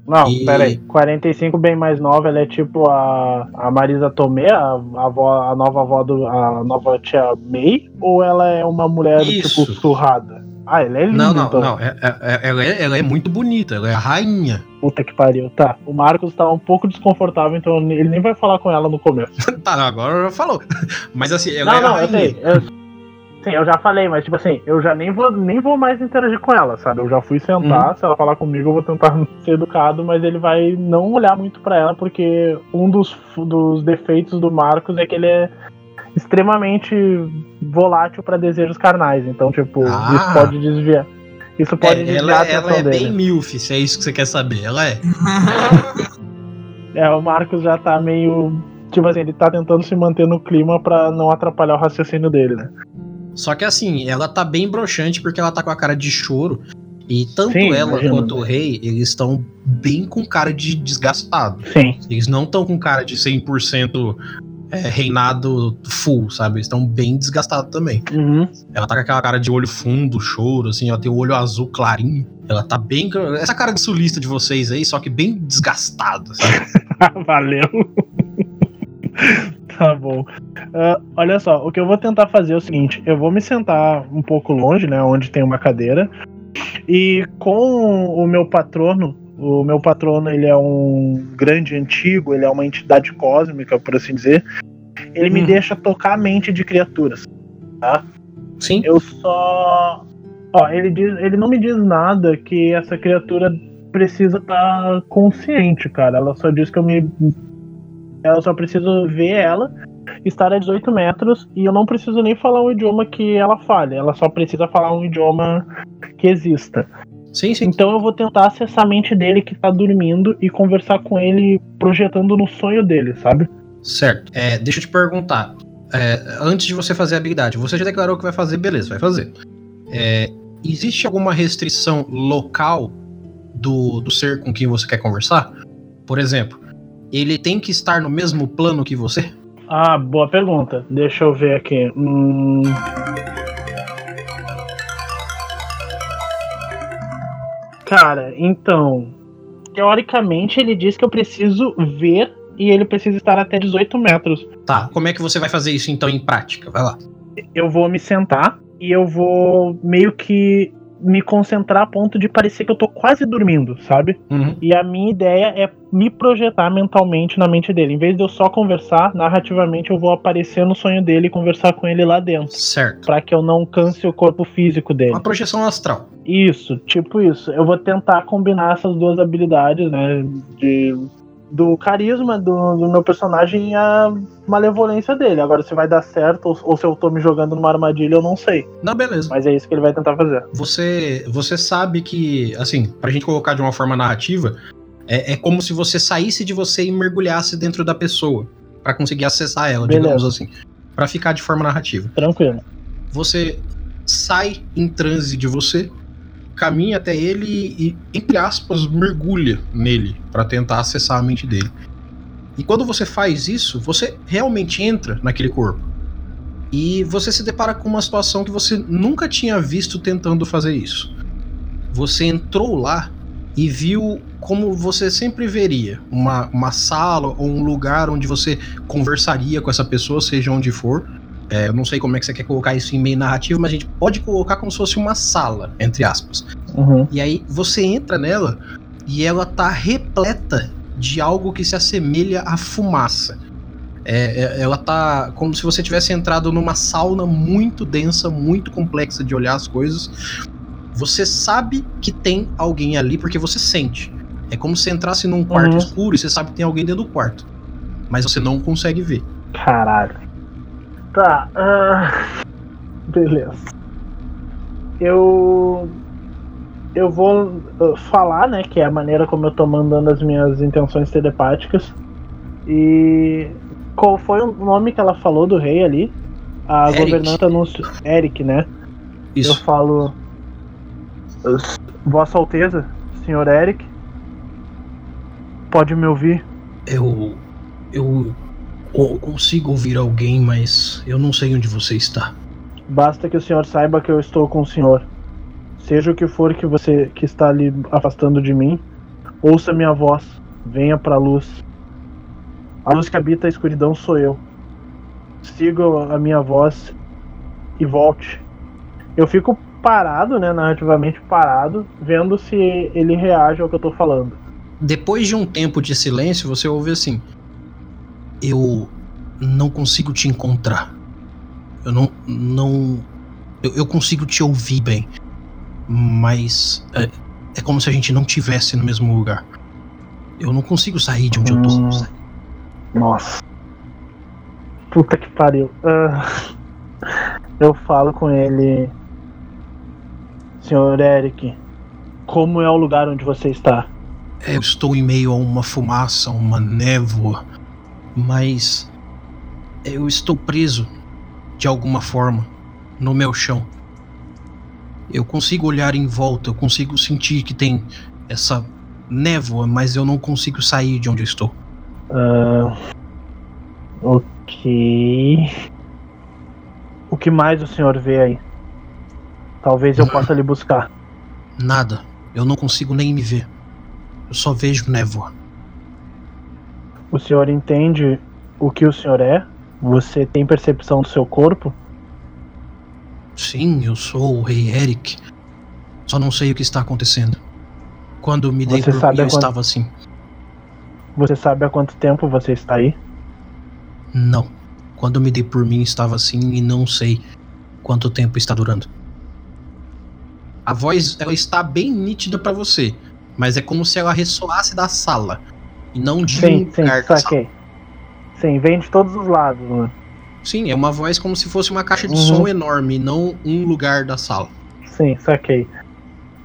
Não, E- pera aí. 45 bem mais nova, ela é tipo a, a Marisa Tomé, a, a, avó, a nova avó do. a nova tia May? Ou ela é uma mulher, Isso. tipo, surrada? Ah, ela é linda, Não, não, então. não. é- é- ela, é, ela é muito bonita, ela é a rainha. Puta que pariu. Tá. O Marcos tá um pouco desconfortável, então ele nem vai falar com ela no começo. tá, agora já falou. Mas assim, ela não, é a não, eu sei. Eu, sim, eu já falei, mas tipo assim, eu já nem vou, nem vou mais interagir com ela, sabe? Eu já fui sentar, se ela falar comigo, eu vou tentar ser educado, mas ele vai não olhar muito pra ela, porque um dos, dos defeitos do Marcos é que ele é extremamente volátil pra desejos carnais. Então, tipo, Ah. isso pode desviar. Isso pode É, desviar ela, a atenção ela é dele. bem milf, se é isso que você quer saber. Ela é. É, o Marcos já tá meio. Tipo assim, ele tá tentando se manter no clima pra não atrapalhar o raciocínio dele, né? Só que assim, ela tá bem broxante porque ela tá com a cara de choro. E tanto Sim, ela imagino. quanto o rei, eles estão bem com cara de desgastado. Sim. Eles não estão com cara de 100% é, reinado full, sabe? Eles estão bem desgastados também. Uhum. Ela tá com aquela cara de olho fundo, choro, assim, ela tem o olho azul clarinho. Ela tá bem. Essa cara de sulista de vocês aí, só que bem desgastada, sabe? Valeu. tá bom. Ah, olha só, o que eu vou tentar fazer é o seguinte: eu vou me sentar um pouco longe, né? Onde tem uma cadeira. E com o meu patrono, o meu patrono ele é um grande antigo, ele é uma entidade cósmica, por assim dizer. Ele me Uhum. deixa tocar a mente de criaturas. Sim. Eu só. Ó, ele, diz, ele não me diz nada que essa criatura precisa estar consciente, cara. Ela só diz que eu me. Ela só precisa ver ela, estar a 18 metros, e eu não preciso nem falar um idioma que ela fale. Ela só precisa falar um idioma que exista. Sim, sim. Então eu vou tentar acessar a mente dele que tá dormindo e conversar com ele projetando no sonho dele, sabe? Certo. É, deixa eu te perguntar. É, antes de você fazer a habilidade, você já declarou que vai fazer, beleza, vai fazer. É, existe alguma restrição local do, do ser com quem você quer conversar? Por exemplo, ele tem que estar no mesmo plano que você? Ah, boa pergunta. Deixa eu ver aqui. Hum... Cara, então. Teoricamente, ele diz que eu preciso ver e ele precisa estar até 18 metros. Tá, como é que você vai fazer isso então em prática? Vai lá. Eu vou me sentar e eu vou meio que me concentrar a ponto de parecer que eu tô quase dormindo, sabe? Uhum. E a minha ideia é me projetar mentalmente na mente dele. Em vez de eu só conversar, narrativamente eu vou aparecer no sonho dele e conversar com ele lá dentro. Certo. Pra que eu não canse o corpo físico dele. Uma projeção astral. Isso, tipo isso. Eu vou tentar combinar essas duas habilidades, né? De, do carisma do, do meu personagem e a malevolência dele. Agora, se vai dar certo ou, ou se eu tô me jogando numa armadilha, eu não sei. Não, beleza. Mas é isso que ele vai tentar fazer. Você, você sabe que, assim, pra gente colocar de uma forma narrativa, é, é como se você saísse de você e mergulhasse dentro da pessoa. Pra conseguir acessar ela, Beleza. digamos assim. Pra ficar de forma narrativa. Tranquilo. Você sai em transe de você, caminha até ele e, entre aspas, mergulha nele pra tentar acessar a mente dele. E quando você faz isso, você realmente entra naquele corpo. E você se depara com uma situação que você nunca tinha visto tentando fazer isso. Você entrou lá e viu como você sempre veria uma, uma sala ou um lugar onde você conversaria com essa pessoa, seja onde for. É, eu não sei como é que você quer colocar isso em meio narrativo, mas a gente pode colocar como se fosse uma sala, entre aspas. Uhum. E aí você entra nela e ela tá repleta de algo que se assemelha à fumaça. É, é- ela tá como se você tivesse entrado numa sauna muito densa, muito complexa de olhar as coisas. Você sabe que tem alguém ali porque você sente. É como se entrasse num quarto Uhum. escuro e você sabe que tem alguém dentro do quarto. Mas você não consegue ver. Caralho. Tá. ah, beleza. Eu. Eu vou ah, falar, né? Que é a maneira como eu tô mandando as minhas intenções telepáticas. E. Qual foi o nome que ela falou do rei ali? A Eric. governanta anunciou. Eric, né? Eu Isso. falo. Vossa Alteza, senhor Eric. Pode me ouvir? Eu. Eu. Co- consigo ouvir alguém, mas eu não sei onde você está. Basta que o senhor saiba que eu estou com o senhor. Seja o que for que você que está ali afastando de mim, ouça minha voz, venha para a luz. A luz que habita a escuridão sou eu. Siga a minha voz e volte. Eu fico parado, né, narrativamente parado, vendo se ele reage ao que eu tô falando. Depois de um tempo de silêncio, você ouve assim: Eu não consigo te encontrar. Eu não. não eu, eu consigo te ouvir bem. Mas. É, é como se a gente não tivesse no mesmo lugar. Eu não consigo sair de onde eu Hum. tô. Nossa. Puta que pariu. Ah, eu falo com ele. Senhor Eric, como é o lugar onde você está? Eu estou em meio a uma fumaça, uma névoa. Mas. Eu estou preso. De alguma forma. No meu chão. Eu consigo olhar em volta, eu consigo sentir que tem essa névoa, mas eu não consigo sair de onde eu estou. Ah, ok. O que mais o senhor vê aí? Talvez eu possa lhe buscar. Nada. Eu não consigo nem me ver. Eu só vejo névoa. O senhor entende o que o senhor é? Você tem percepção do seu corpo? Sim, eu sou o Rei Eric. Só não sei o que está acontecendo. Quando me dei Você por sabe eu a quant- estava assim. Você sabe há quanto tempo você está aí? Não. Quando me dei por mim, estava assim e não sei quanto tempo está durando. A voz ela está bem nítida pra você, mas é como se ela ressoasse da sala e não de Sim, um sim, lugar saquei. Sim, vem de todos os lados, né? Sim, é uma voz como se fosse uma caixa de Uhum. som enorme, não um lugar da sala. Sim, saquei.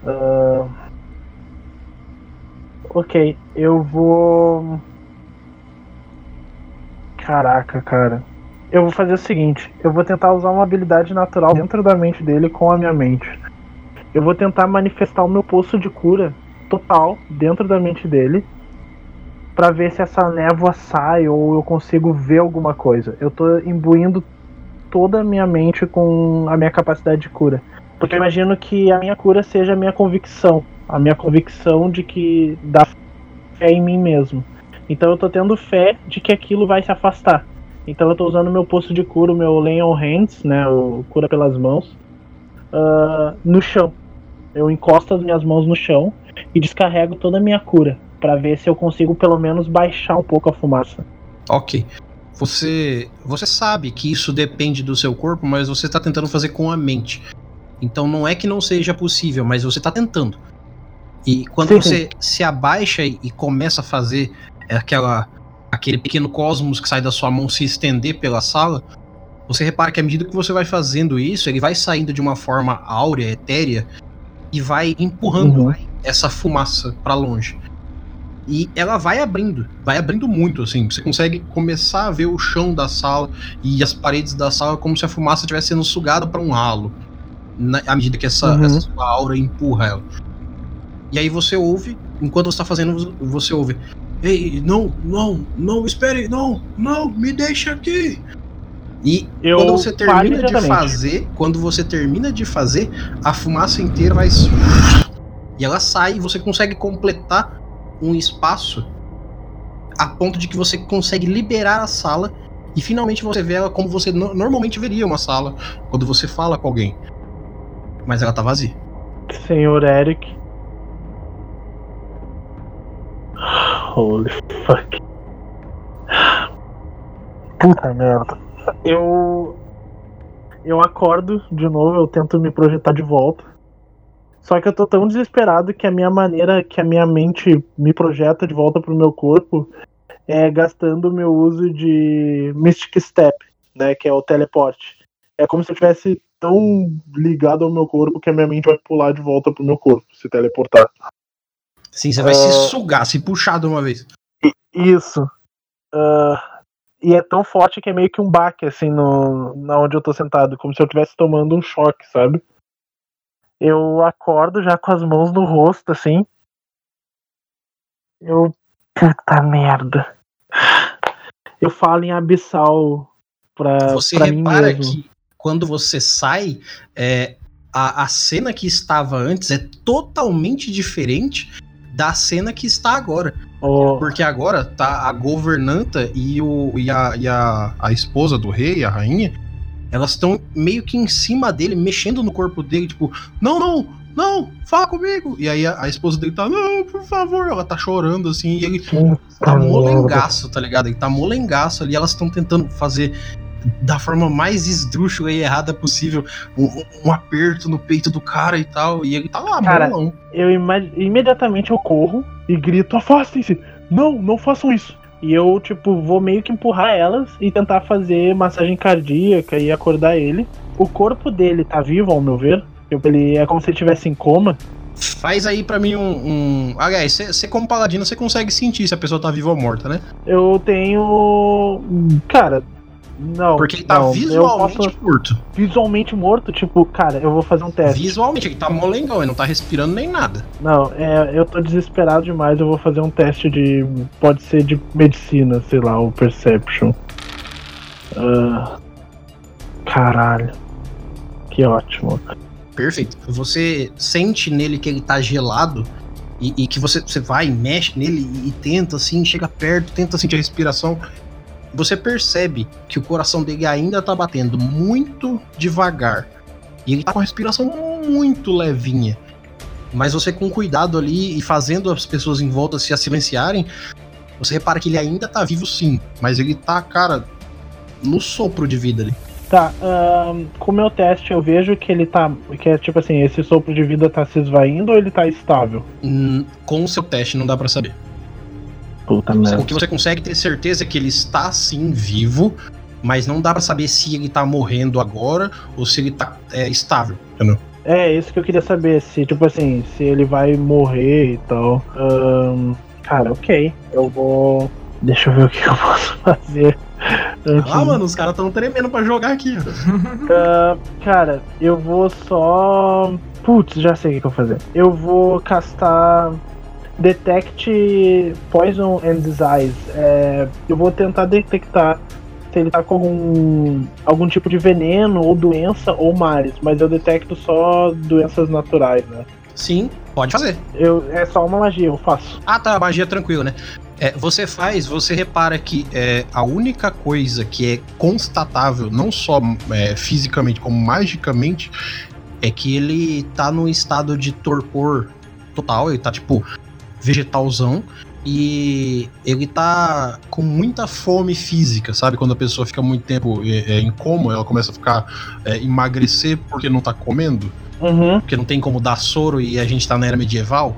Ah, Ok, eu vou. Caraca, cara. Eu vou fazer o seguinte: eu vou tentar usar uma habilidade natural dentro da mente dele com a minha mente. Eu vou tentar manifestar o meu poço de cura total dentro da mente dele. Pra ver se essa névoa sai ou eu consigo ver alguma coisa. Eu tô imbuindo toda a minha mente com a minha capacidade de cura. Porque eu imagino que a minha cura seja a minha convicção. A minha convicção de que dá fé em mim mesmo. Então eu tô tendo fé de que aquilo vai se afastar. Então eu tô usando o meu posto de cura, o meu Lay on Hands, né? O cura pelas mãos, ah, no chão. Eu encosto as minhas mãos no chão e descarrego toda a minha cura. Pra ver se eu consigo pelo menos baixar um pouco a fumaça. Ok. Você, você sabe que isso depende do seu corpo, mas você tá tentando fazer com a mente. Então não é que não seja possível, mas você tá tentando. E quando Sim, você se abaixa e, começa a fazer aquela aquele pequeno cosmos que sai da sua mão se estender pela sala, você repara que à medida que você vai fazendo isso, ele vai saindo de uma forma áurea, etérea, e vai empurrando Uhum. essa fumaça pra longe. E ela vai abrindo, vai abrindo muito, assim. Você consegue começar a ver o chão da sala e as paredes da sala como se a fumaça estivesse sendo sugada pra um ralo. Na, à medida que essa, Uhum. essa sua aura empurra ela. E aí você ouve, enquanto você tá fazendo, você ouve. Ei, não, não, não, espere, não, não, me deixa aqui. E Eu quando você termina de fazer, quando você termina de fazer, a fumaça inteira vai e ela sai e você consegue completar um espaço a ponto de que você consegue liberar a sala e finalmente você vê ela como você no- normalmente veria uma sala quando você fala com alguém. Mas ela tá vazia. Senhor Eric. Holy fuck. Puta merda. Eu. Eu acordo de novo, eu tento me projetar de volta. Só que eu tô tão desesperado que a minha maneira, que a minha mente me projeta de volta pro meu corpo é gastando o meu uso de Mystic Step, né? Que é o teleporte. É como se eu tivesse tão ligado ao meu corpo que a minha mente vai pular de volta pro meu corpo, se teleportar. Sim, você vai É. se sugar, se puxar de uma vez. Isso. Ah, e é tão forte que é meio que um baque, assim, no, na onde eu tô sentado, como se eu estivesse tomando um choque, sabe? Eu acordo já com as mãos no rosto, assim. Eu. Puta merda. Eu falo em abissal pra, Você pra mim repara mesmo. que quando você sai, é, a, a cena que estava antes é totalmente diferente da cena que está agora. Ó, Porque agora tá a governanta e, o, e, a, e a, a esposa do rei, a rainha, elas estão meio que em cima dele, mexendo no corpo dele, tipo, não, não, não, fala comigo. E aí a, a esposa dele tá, não, por favor, ela tá chorando assim, e ele tá puta merda. molengaço, tá ligado? Ele tá molengaço ali, elas estão tentando fazer da forma mais esdrúxula e errada possível um, um aperto no peito do cara e tal, e ele tá lá, Cara, eu imediatamente eu corro e grito: afastem-se! Não, não façam isso! E eu, tipo, vou meio que empurrar elas e tentar fazer massagem cardíaca e acordar ele. O corpo dele tá vivo, ao meu ver. Ele é como se ele estivesse em coma. Faz aí pra mim um. um... Aliás, você como paladino, você consegue sentir se a pessoa tá viva ou morta, né? Eu tenho. Cara, não. Porque ele tá não, visualmente morto. visualmente morto, tipo, cara, eu vou fazer um teste. Visualmente, ele tá molengão, ele não tá respirando nem nada. Não, é, eu tô desesperado demais, eu vou fazer um teste de. Pode ser de medicina, sei lá, o Perception. Ah, caralho. Que ótimo. Perfeito. Você sente nele que ele tá gelado e, e que você, você vai, mexe nele e, e tenta assim, chega perto, tenta sentir a respiração. Você percebe que o coração dele ainda tá batendo muito devagar. E ele tá com a respiração muito levinha. Mas você com cuidado ali e fazendo as pessoas em volta se silenciarem, você repara que ele ainda tá vivo sim. Mas ele tá, cara, no sopro de vida ali. Tá, ahn, com o meu teste eu vejo que ele tá. Que é tipo assim, esse sopro de vida tá se esvaindo ou ele tá estável? Hum, Com o seu teste não dá pra saber. Puta O que você consegue ter certeza é que ele está sim vivo, mas não dá pra saber se ele tá morrendo agora ou se ele tá é, estável. Entendeu? É, isso que eu queria saber, se, tipo assim, se ele vai morrer e tal. Ahn, cara, ok. Eu vou. Deixa eu ver o que eu posso fazer. antes Ah, mano, os caras tão tremendo pra jogar aqui. Ah, cara, eu vou só. Putz, já sei o que eu vou fazer. Eu vou castar Detect Poison and Disease. É, eu vou tentar detectar se ele tá com algum, algum tipo de veneno ou doença ou mares, mas eu detecto só doenças naturais, né? Sim, pode fazer. Eu, é só uma magia, eu faço. Ah, tá, magia tranquilo, né? É, você faz, você repara que é, a única coisa que é constatável, não só é, fisicamente, como magicamente, é que ele tá num estado de torpor total, ele tá tipo vegetalzão. E ele tá com muita fome física, sabe? Quando a pessoa fica muito tempo é, é, em coma, ela começa a ficar é, emagrecer porque não tá comendo, Uhum, porque não tem como dar soro e a gente tá na era medieval.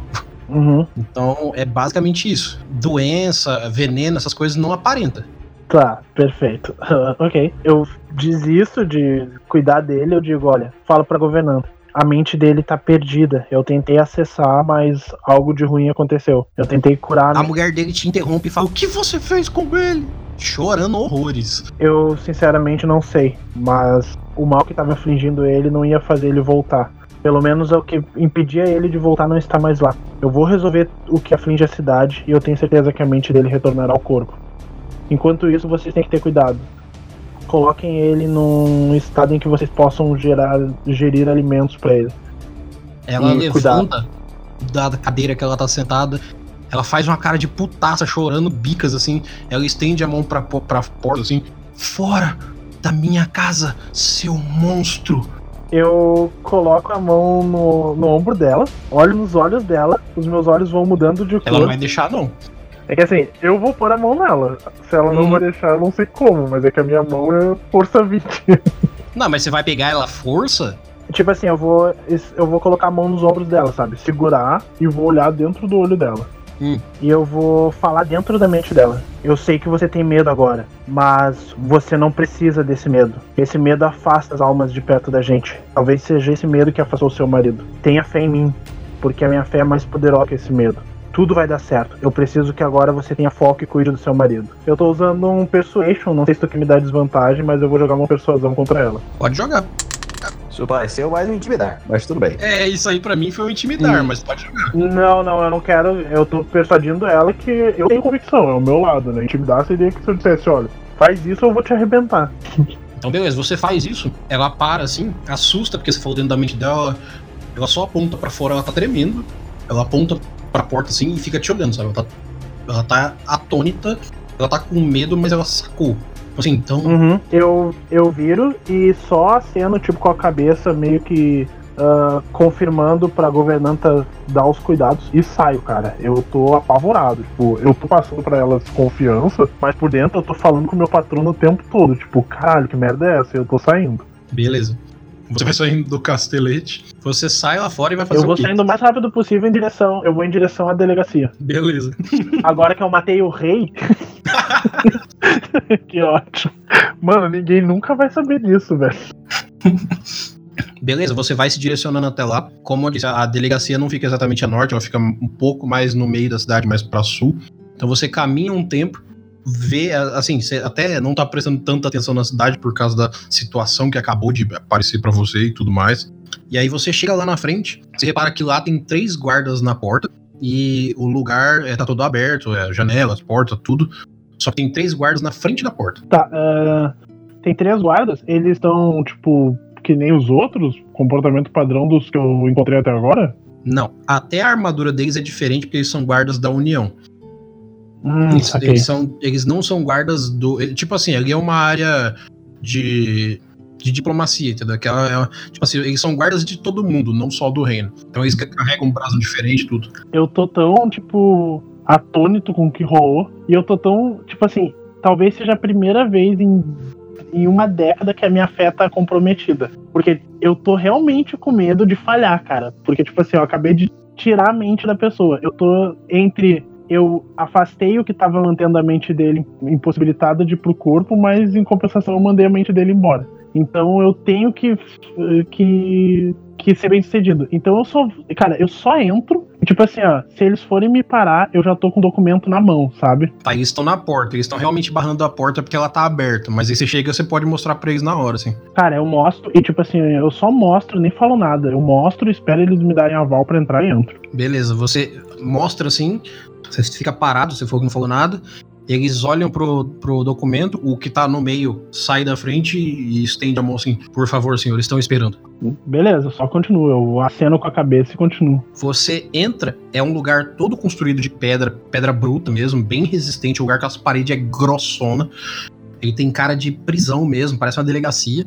uhum. Então é basicamente isso. Doença, veneno, essas coisas não aparenta. Tá, perfeito. ok. Eu desisto de cuidar dele, eu digo, olha, falo pra governanta. A mente dele tá perdida. Eu tentei acessar, mas algo de ruim aconteceu. Eu tentei curar. A mulher dele te interrompe e fala: O que você fez com ele? Chorando horrores. Eu sinceramente não sei, mas o mal que tava afligindo ele não ia fazer ele voltar. Pelo menos é o que impedia ele de voltar não está mais lá. Eu vou resolver o que aflige a cidade e eu tenho certeza que a mente dele retornará ao corpo. Enquanto isso, vocês têm que ter cuidado. Coloquem ele num estado em que vocês possam gerar, gerir alimentos pra ele. Ela E levanta da cadeira que ela tá sentada. Ela faz uma cara de putaça, chorando, bicas assim. Ela estende a mão pra, pra porta assim: Fora da minha casa, seu monstro. Eu coloco a mão no, no ombro dela, olho nos olhos dela, os meus olhos vão mudando de Ela cor. não vai deixar, não. É que assim, eu vou pôr a mão nela. Se ela não Hum. vai deixar, eu não sei como, mas é que a minha mão é força 20. Não, mas você vai pegar ela força? tipo assim, eu vou, eu vou colocar a mão nos ombros dela, sabe? Segurar e vou olhar dentro do olho dela. Hum. E eu vou falar dentro da mente dela. Eu sei que você tem medo agora, mas você não precisa desse medo. Esse medo afasta as almas de perto da gente. Talvez seja esse medo que afastou seu marido. Tenha fé em mim, porque a minha fé é mais poderosa que esse medo. Tudo vai dar certo. Eu preciso que agora você tenha foco e cuide do seu marido. Eu tô usando um Persuasion, não sei se tu que me dá desvantagem, mas eu vou jogar uma persuasão contra ela. Pode jogar. Isso pareceu mais um intimidar, mas tudo bem. É, isso aí pra mim foi um intimidar, Hum. mas pode jogar. Não, não, eu não quero. Eu tô persuadindo ela que eu tenho convicção, é o meu lado, né? Intimidar seria que se eu dissesse, olha, faz isso eu vou te arrebentar. Então, beleza, você faz isso, ela para assim, assusta, porque você falou dentro da mente dela, ela só aponta pra fora, ela tá tremendo, ela aponta pra porta assim e fica te olhando, sabe? Ela tá, ela tá atônita, ela tá com medo, mas ela sacou. Tipo Assim, então, Uhum. Eu, eu viro e só aceno, tipo, com a cabeça meio que ah, confirmando pra governanta dar os cuidados e saio, cara. Eu tô apavorado. Tipo, eu tô passando pra ela desconfiança, mas por dentro eu tô falando com o meu patrono o tempo todo. Tipo, caralho, que merda é essa? Eu tô saindo. beleza. Você vai saindo do castelete, você sai lá fora e vai fazer eu vou saindo o mais rápido possível em direção. Eu vou em direção à delegacia. Beleza. Agora que eu matei o rei. que ótimo. Mano, ninguém nunca vai saber disso, velho. Beleza, você vai se direcionando até lá. Como eu disse, a delegacia não fica exatamente a norte, ela fica um pouco mais no meio da cidade, mais pra sul. Então você caminha um tempo, vê, assim, você até não tá prestando tanta atenção na cidade por causa da situação que acabou de aparecer pra você e tudo mais. E aí você chega lá na frente, você repara que lá tem três guardas na porta e o lugar é, tá todo aberto, é, janelas, porta, tudo. Só que tem três guardas na frente da porta. Tá, ah, tem três guardas, eles estão, tipo, que nem os outros, comportamento padrão dos que eu encontrei até agora? Não, até a armadura deles é diferente porque eles são guardas da União. Hum, Eles, saquei. eles são, eles não são guardas do. ele- Tipo assim, ali é uma área de, de diplomacia, entendeu? Que ela é, tipo assim, eles são guardas de todo mundo, não só do reino. Então eles carregam um braço diferente e tudo. Eu tô tão, tipo, atônito com o que rolou, e eu tô tão, tipo assim, talvez seja a primeira vez em, em uma década que a minha fé tá comprometida. Porque eu tô realmente com medo de falhar, cara. Porque, tipo assim, eu acabei de tirar a mente da pessoa. Eu tô entre. Eu afastei o que tava mantendo a mente dele impossibilitada de ir pro corpo, mas em compensação eu mandei a mente dele embora. Então eu tenho que, que, que ser bem sucedido. Então eu só. Cara, eu só entro. Tipo assim, ó, se eles forem me parar, eu já tô com o documento na mão, sabe? Tá, eles estão na porta, eles estão realmente barrando a porta porque ela tá aberta. Mas aí você chega, você pode mostrar pra eles na hora, assim. Cara, eu mostro, e tipo assim, eu só mostro, nem falo nada. Eu mostro, espero eles me darem aval pra entrar e entro. Beleza, você mostra assim, você fica parado, você falou que não falou nada. Eles olham pro, pro documento, o que tá no meio sai da frente e estende a mão assim, por favor, senhor, estão esperando. Beleza, só continuo. Eu aceno com a cabeça e continuo. Você entra, é um lugar todo construído de pedra, pedra bruta mesmo, bem resistente, um lugar que as paredes é grossona. Ele tem cara de prisão mesmo, parece uma delegacia.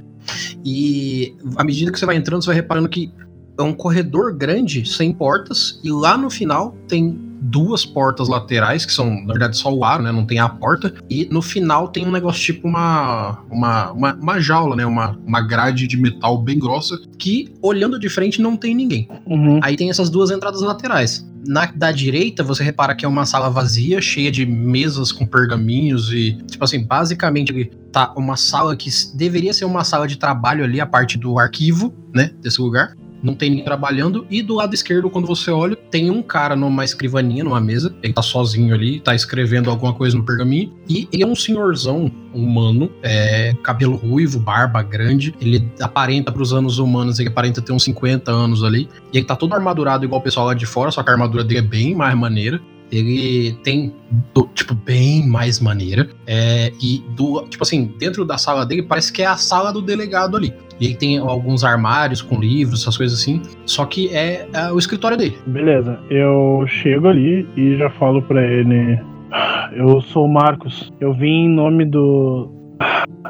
E à medida que você vai entrando, você vai reparando que é um corredor grande, sem portas, e lá no final tem duas portas laterais, que são, na verdade, só o aro, né? Não tem a porta. E no final tem um negócio tipo uma, uma, uma, uma jaula, né? Uma, uma grade de metal bem grossa, que olhando de frente não tem ninguém. Uhum. Aí tem essas duas entradas laterais. Na da direita, você repara que é uma sala vazia, cheia de mesas com pergaminhos e, tipo assim, basicamente tá uma sala que deveria ser uma sala de trabalho ali, a parte do arquivo, né, desse lugar. Não tem ninguém trabalhando. E do lado esquerdo, quando você olha, tem um cara numa escrivaninha, numa mesa. Ele tá sozinho ali, tá escrevendo alguma coisa no pergaminho. E ele é um senhorzão humano, é, cabelo ruivo, barba grande. Ele aparenta pros anos humanos, ele aparenta ter uns 50 anos ali. E ele tá todo armadurado igual o pessoal lá de fora, só que a armadura dele é bem mais maneira. Ele tem, do- tipo, bem mais maneira. É, e, do, tipo assim, dentro da sala dele parece que é a sala do delegado ali. E ele tem alguns armários com livros, essas coisas assim. Só que é, é o escritório dele. Beleza, eu chego ali e já falo pra ele. Eu sou o Marcos. Eu vim em nome do.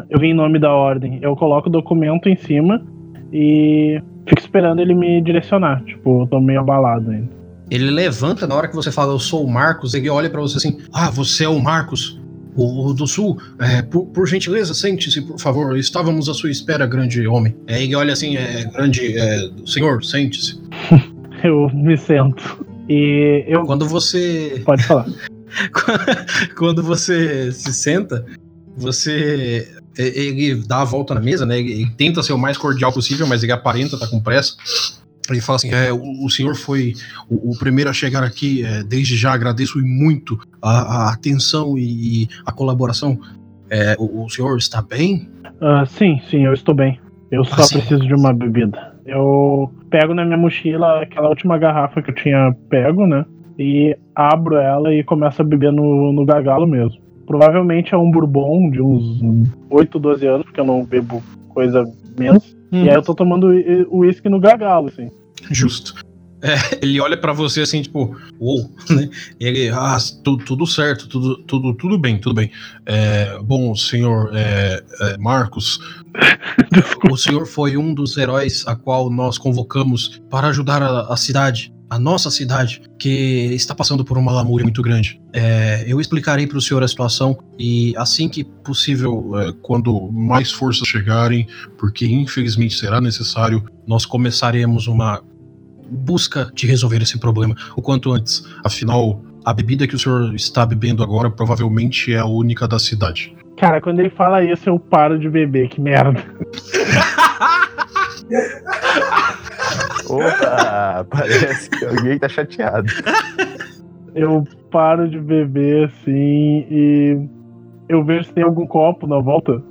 Eu vim em nome da ordem. Eu coloco o documento em cima e fico esperando ele me direcionar. Tipo, eu tô meio abalado ainda. Ele levanta na hora que você fala, eu sou o Marcos, ele olha pra você assim, ah, você é o Marcos, o, o do Sul, é, por, por gentileza, sente-se, por favor, estávamos à sua espera, grande homem. É, ele olha assim, é, grande, é, senhor, sente-se. Eu me sento. E eu. Quando você Pode falar. quando você se senta, você. Ele dá a volta na mesa, né? Ele tenta ser o mais cordial possível, mas ele aparenta, tá com pressa. Ele fala assim: é, o, o senhor foi o, o primeiro a chegar aqui. é, desde já agradeço muito a, a atenção e, e a colaboração. É, o, o senhor está bem? Ah, sim, sim, eu estou bem. Eu só Ah, preciso de uma bebida. Eu pego na minha mochila aquela última garrafa que eu tinha pego, né? E abro ela e começo a beber no, no gargalo mesmo. Provavelmente é um bourbon de uns 8, 12 anos, porque eu não bebo coisa menos. E aí eu tô tomando o uísque no gargalo, assim. Justo. É, ele olha pra você assim, tipo, uou, né? Ele, ah, tu- tudo certo, tudo, tudo, tudo bem, tudo bem. É, bom, senhor é, é, Marcos, o senhor foi um dos heróis a qual nós convocamos para ajudar a, a cidade, a nossa cidade, que está passando por uma lamúria muito grande. É, eu explicarei para o senhor a situação e assim que possível, é, quando mais forças chegarem, porque infelizmente será necessário, nós começaremos uma busca de resolver esse problema o quanto antes. Afinal, a bebida que o senhor está bebendo agora provavelmente é a única da cidade. Cara, quando ele fala isso, eu paro de beber, que merda. Opa, parece que alguém tá chateado. Eu paro de beber assim e eu vejo se tem algum copo na volta.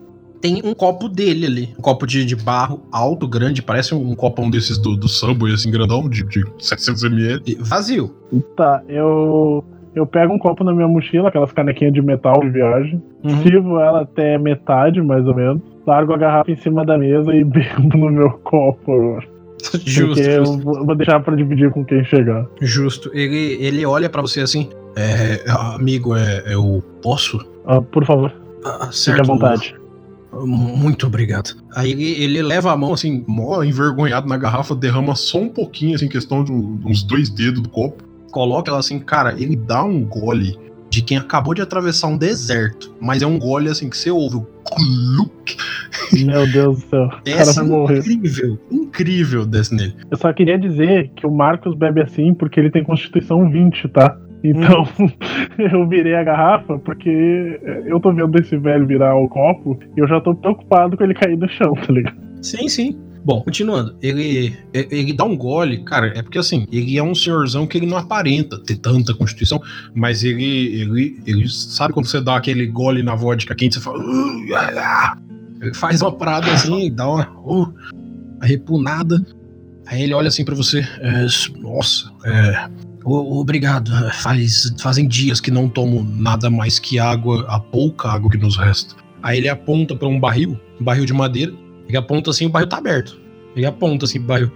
Tem um copo dele ali, um copo de, de barro alto, grande, parece um copão desses do, do Subway, assim, grandão, de, de 700ml. E Vazio. Tá, eu eu pego um copo na minha mochila, aquelas canequinhas de metal de viagem, sirvo ela até metade, mais ou menos, largo a garrafa em cima da mesa e bebo no meu copo. Justo, porque eu justo. vou vou deixar pra dividir com quem chegar. Justo. Ele, ele olha pra você assim, é, amigo, é, eu posso? Ah, por favor, Ah, fique certo. à vontade. Muito obrigado. Aí ele, ele leva a mão assim, mó envergonhado na garrafa, derrama só um pouquinho, assim, questão de uns dois dedos do copo. Coloca ela assim, cara, ele dá um gole de quem acabou de atravessar um deserto. Mas é um gole assim que você ouve o cluk Meu Deus do céu. Morrer. incrível, incrível desce nele. Eu só queria dizer que o Marcos bebe assim porque ele tem Constituição 20, tá? Então, eu virei a garrafa porque eu tô vendo esse velho virar o copo e eu já tô preocupado com ele cair no chão, tá ligado? Sim, sim. Bom, continuando. Ele, ele dá um gole, cara, é porque assim, ele é um senhorzão que ele não aparenta ter tanta constituição, mas ele, ele, ele sabe quando você dá aquele gole na vodka quente, você fala. "Uh, ah, ah." Ele faz uma parada assim, dá uma, uh, repunada. Aí ele olha assim pra você. é, nossa, é, obrigado. Faz, fazem dias que não tomo nada mais que água, a pouca água que nos resta. Aí ele aponta pra um barril, um barril de madeira. Ele aponta assim, o barril tá aberto. Ele aponta assim pro barril.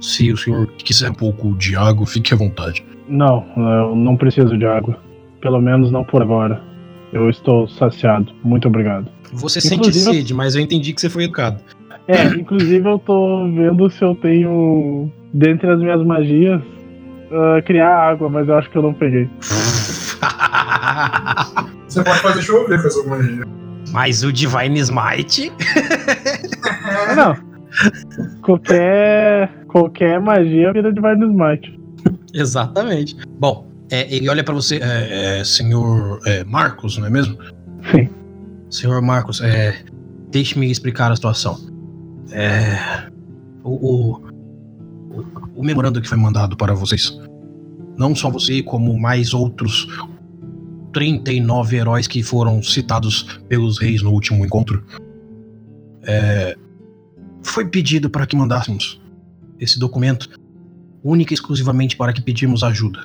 Se o senhor quiser um pouco de água, fique à vontade. Não, eu não preciso de água. Pelo menos não por agora. Eu estou saciado. Muito obrigado. Você sente Inclusive, eu- sede, mas eu entendi que você foi educado. É, inclusive eu tô vendo se eu tenho, dentre as minhas magias, ah, criar água, mas eu acho que eu não peguei. Você pode fazer chover com essa magia. Mas o Divine Smite. Não. Qualquer, qualquer magia vira Divine Smite. Exatamente. Bom, é, ele olha pra você, é, é, senhor é, Marcos, não é mesmo? Sim. Senhor Marcos, é, deixe-me explicar a situação. É, o, o, o, o memorando que foi mandado para vocês, não só você, como mais outros 39 heróis que foram citados pelos reis no último encontro, é, foi pedido para que mandássemos esse documento única e exclusivamente para que pedimos ajuda.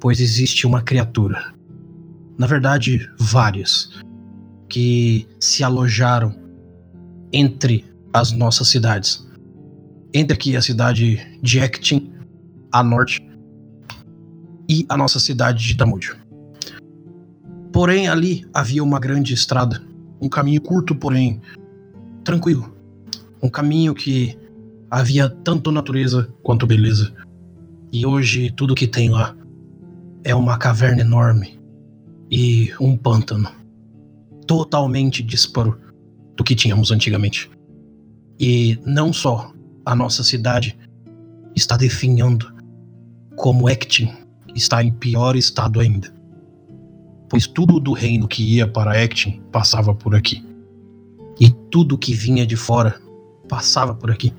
Pois existe uma criatura. Na verdade, várias. Que se alojaram entre as nossas cidades. Entre aqui a cidade de Ektin, a norte, e a nossa cidade de Tamúdio. Porém, ali havia uma grande estrada. Um caminho curto, porém tranquilo. Um caminho que havia tanto natureza quanto beleza. E hoje tudo que tem lá é uma caverna enorme e um pântano totalmente disparo do que tínhamos antigamente. E não só a nossa cidade está definhando, como Ektin está em pior estado ainda. Pois tudo do reino que ia para Ektin passava por aqui. E tudo que vinha de fora passava por aqui.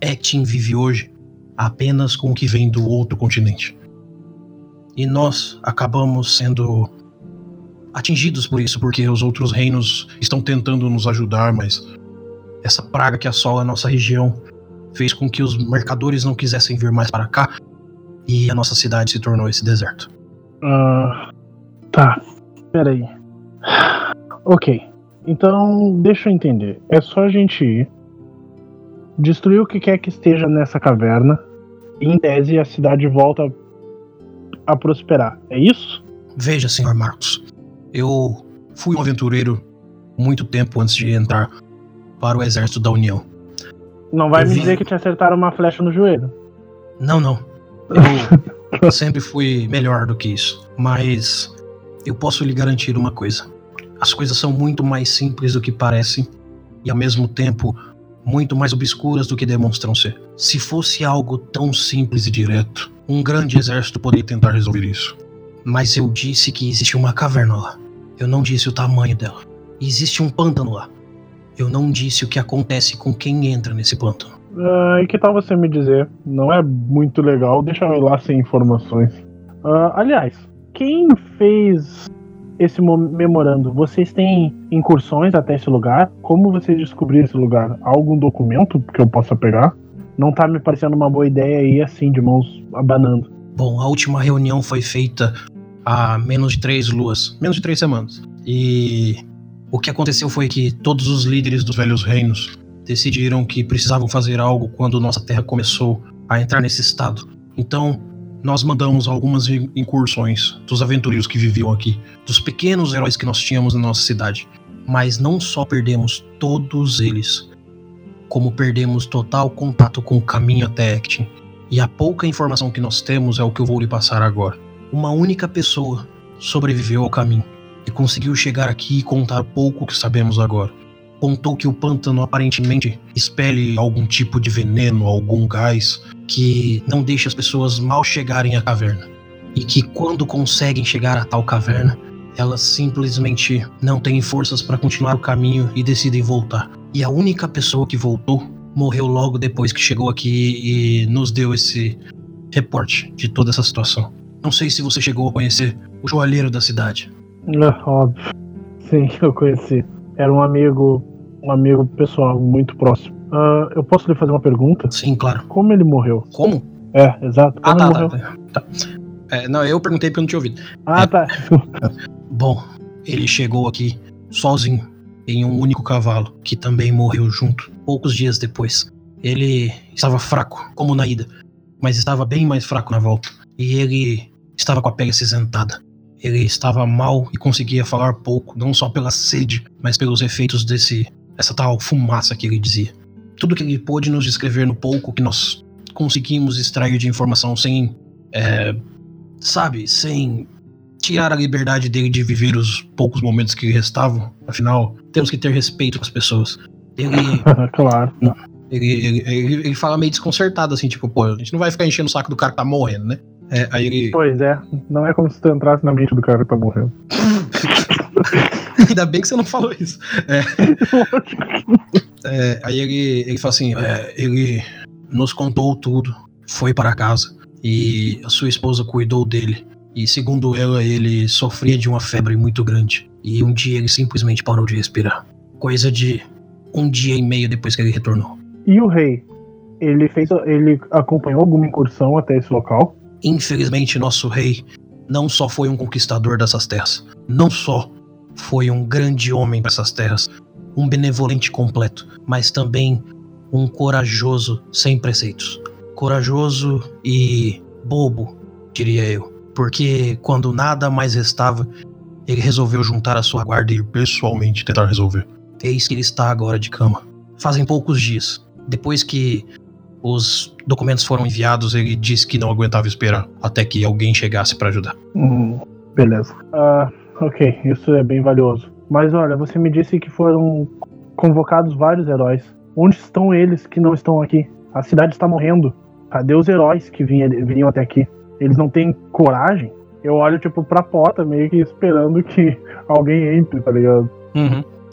Ektin vive hoje apenas com o que vem do outro continente. E nós acabamos sendo atingidos por isso, porque os outros reinos estão tentando nos ajudar, mas essa praga que assola a nossa região fez com que os mercadores não quisessem vir mais para cá e a nossa cidade se tornou esse deserto. Ah, tá, peraí. Ok, então deixa eu entender. É só a gente ir, destruir o que quer que esteja nessa caverna, e em tese a cidade volta a prosperar. É isso? Veja, senhor Marcos, eu fui um aventureiro muito tempo antes de entrar para o exército da União. Não vai Eu me vi- dizer que te acertaram uma flecha no joelho. Não, não. Eu sempre fui melhor do que isso. Mas eu posso lhe garantir uma coisa: as coisas são muito mais simples do que parecem e, ao mesmo tempo, muito mais obscuras do que demonstram ser. Se fosse algo tão simples e direto, um grande exército poderia tentar resolver isso. Mas eu disse que existe uma caverna lá. Eu não disse o tamanho dela. Existe um pântano lá. Eu não disse o que acontece com quem entra nesse pântano. Ah, e que tal você me dizer? Não é muito legal, deixa eu ir lá sem informações. Ah, aliás, quem fez esse mo- memorando? Vocês têm incursões até esse lugar? Como vocês descobriram esse lugar? Algum documento que eu possa pegar? Não tá me parecendo uma boa ideia ir assim, de mãos abanando. Bom, a última reunião foi feita há menos de três luas, menos de três semanas. E o que aconteceu foi que todos os líderes dos velhos reinos decidiram que precisavam fazer algo quando nossa terra começou a entrar nesse estado. Então, nós mandamos algumas in- incursões dos aventureiros que viviam aqui, dos pequenos heróis que nós tínhamos na nossa cidade. Mas não só perdemos todos eles, como perdemos total contato com o caminho até Actin. E a pouca informação que nós temos é o que eu vou lhe passar agora. Uma única pessoa sobreviveu ao caminho e conseguiu chegar aqui e contar pouco que sabemos agora. Contou que o pântano aparentemente expele algum tipo de veneno, algum gás que não deixa as pessoas mal chegarem à caverna. E que quando conseguem chegar a tal caverna, elas simplesmente não têm forças para continuar o caminho e decidem voltar. E a única pessoa que voltou morreu logo depois que chegou aqui e nos deu esse reporte de toda essa situação. Não sei se você chegou a conhecer o joalheiro da cidade. Óbvio. Sim, eu conheci. Era um amigo, um amigo pessoal muito próximo. Ah, eu posso lhe fazer uma pergunta? Sim, claro. Como ele morreu? Como? É, exato. Ah, Como tá, ele tá, morreu? tá, tá. É, não, eu perguntei porque eu não tinha ouvido. Ah, É. tá. Bom, ele chegou aqui sozinho, em um único cavalo, que também morreu junto, poucos dias depois. Ele estava fraco, como na ida, mas estava bem mais fraco na volta. E ele estava com a pele acinzentada. Ele estava mal e conseguia falar pouco, não só pela sede, mas pelos efeitos desse essa tal fumaça que ele dizia. Tudo que ele pôde nos descrever no pouco que nós conseguimos extrair de informação sem, é, sabe, sem tirar a liberdade dele de viver os poucos momentos que restavam. Afinal, temos que ter respeito com as pessoas. Ele, claro. ele, ele, ele, ele fala meio desconcertado, assim, tipo, pô, a gente não vai ficar enchendo o saco do cara que tá morrendo, né? É, aí ele. Pois é. Não é como se tu entrasse na mente do cara que tá morrendo. Ainda bem que você não falou isso. É. É, aí ele, ele fala assim: é, ele nos contou tudo, foi para casa e a sua esposa cuidou dele. E segundo ela, ele sofria de uma febre muito grande. E um dia ele simplesmente parou de respirar. Coisa de um dia e meio depois que ele retornou. E o rei? Ele fez. Ele acompanhou alguma incursão até esse local? Infelizmente, nosso rei não só foi um conquistador dessas terras, não só foi um grande homem para essas terras, um benevolente completo, mas também um corajoso sem preceitos. Corajoso e bobo, diria eu. Porque quando nada mais restava, ele resolveu juntar a sua guarda e ir pessoalmente tentar resolver. Eis que ele está agora de cama. Fazem poucos dias. Depois que os documentos foram enviados, ele disse que não aguentava esperar até que alguém chegasse para ajudar. Hum, beleza. Ah, ok, isso é bem valioso. Mas olha, você me disse que foram convocados vários heróis. Onde estão eles que não estão aqui? A cidade está morrendo. Cadê os heróis que vinha, viriam até aqui? Eles não têm coragem? Eu olho, tipo, pra porta, meio que esperando que alguém entre, tá ligado?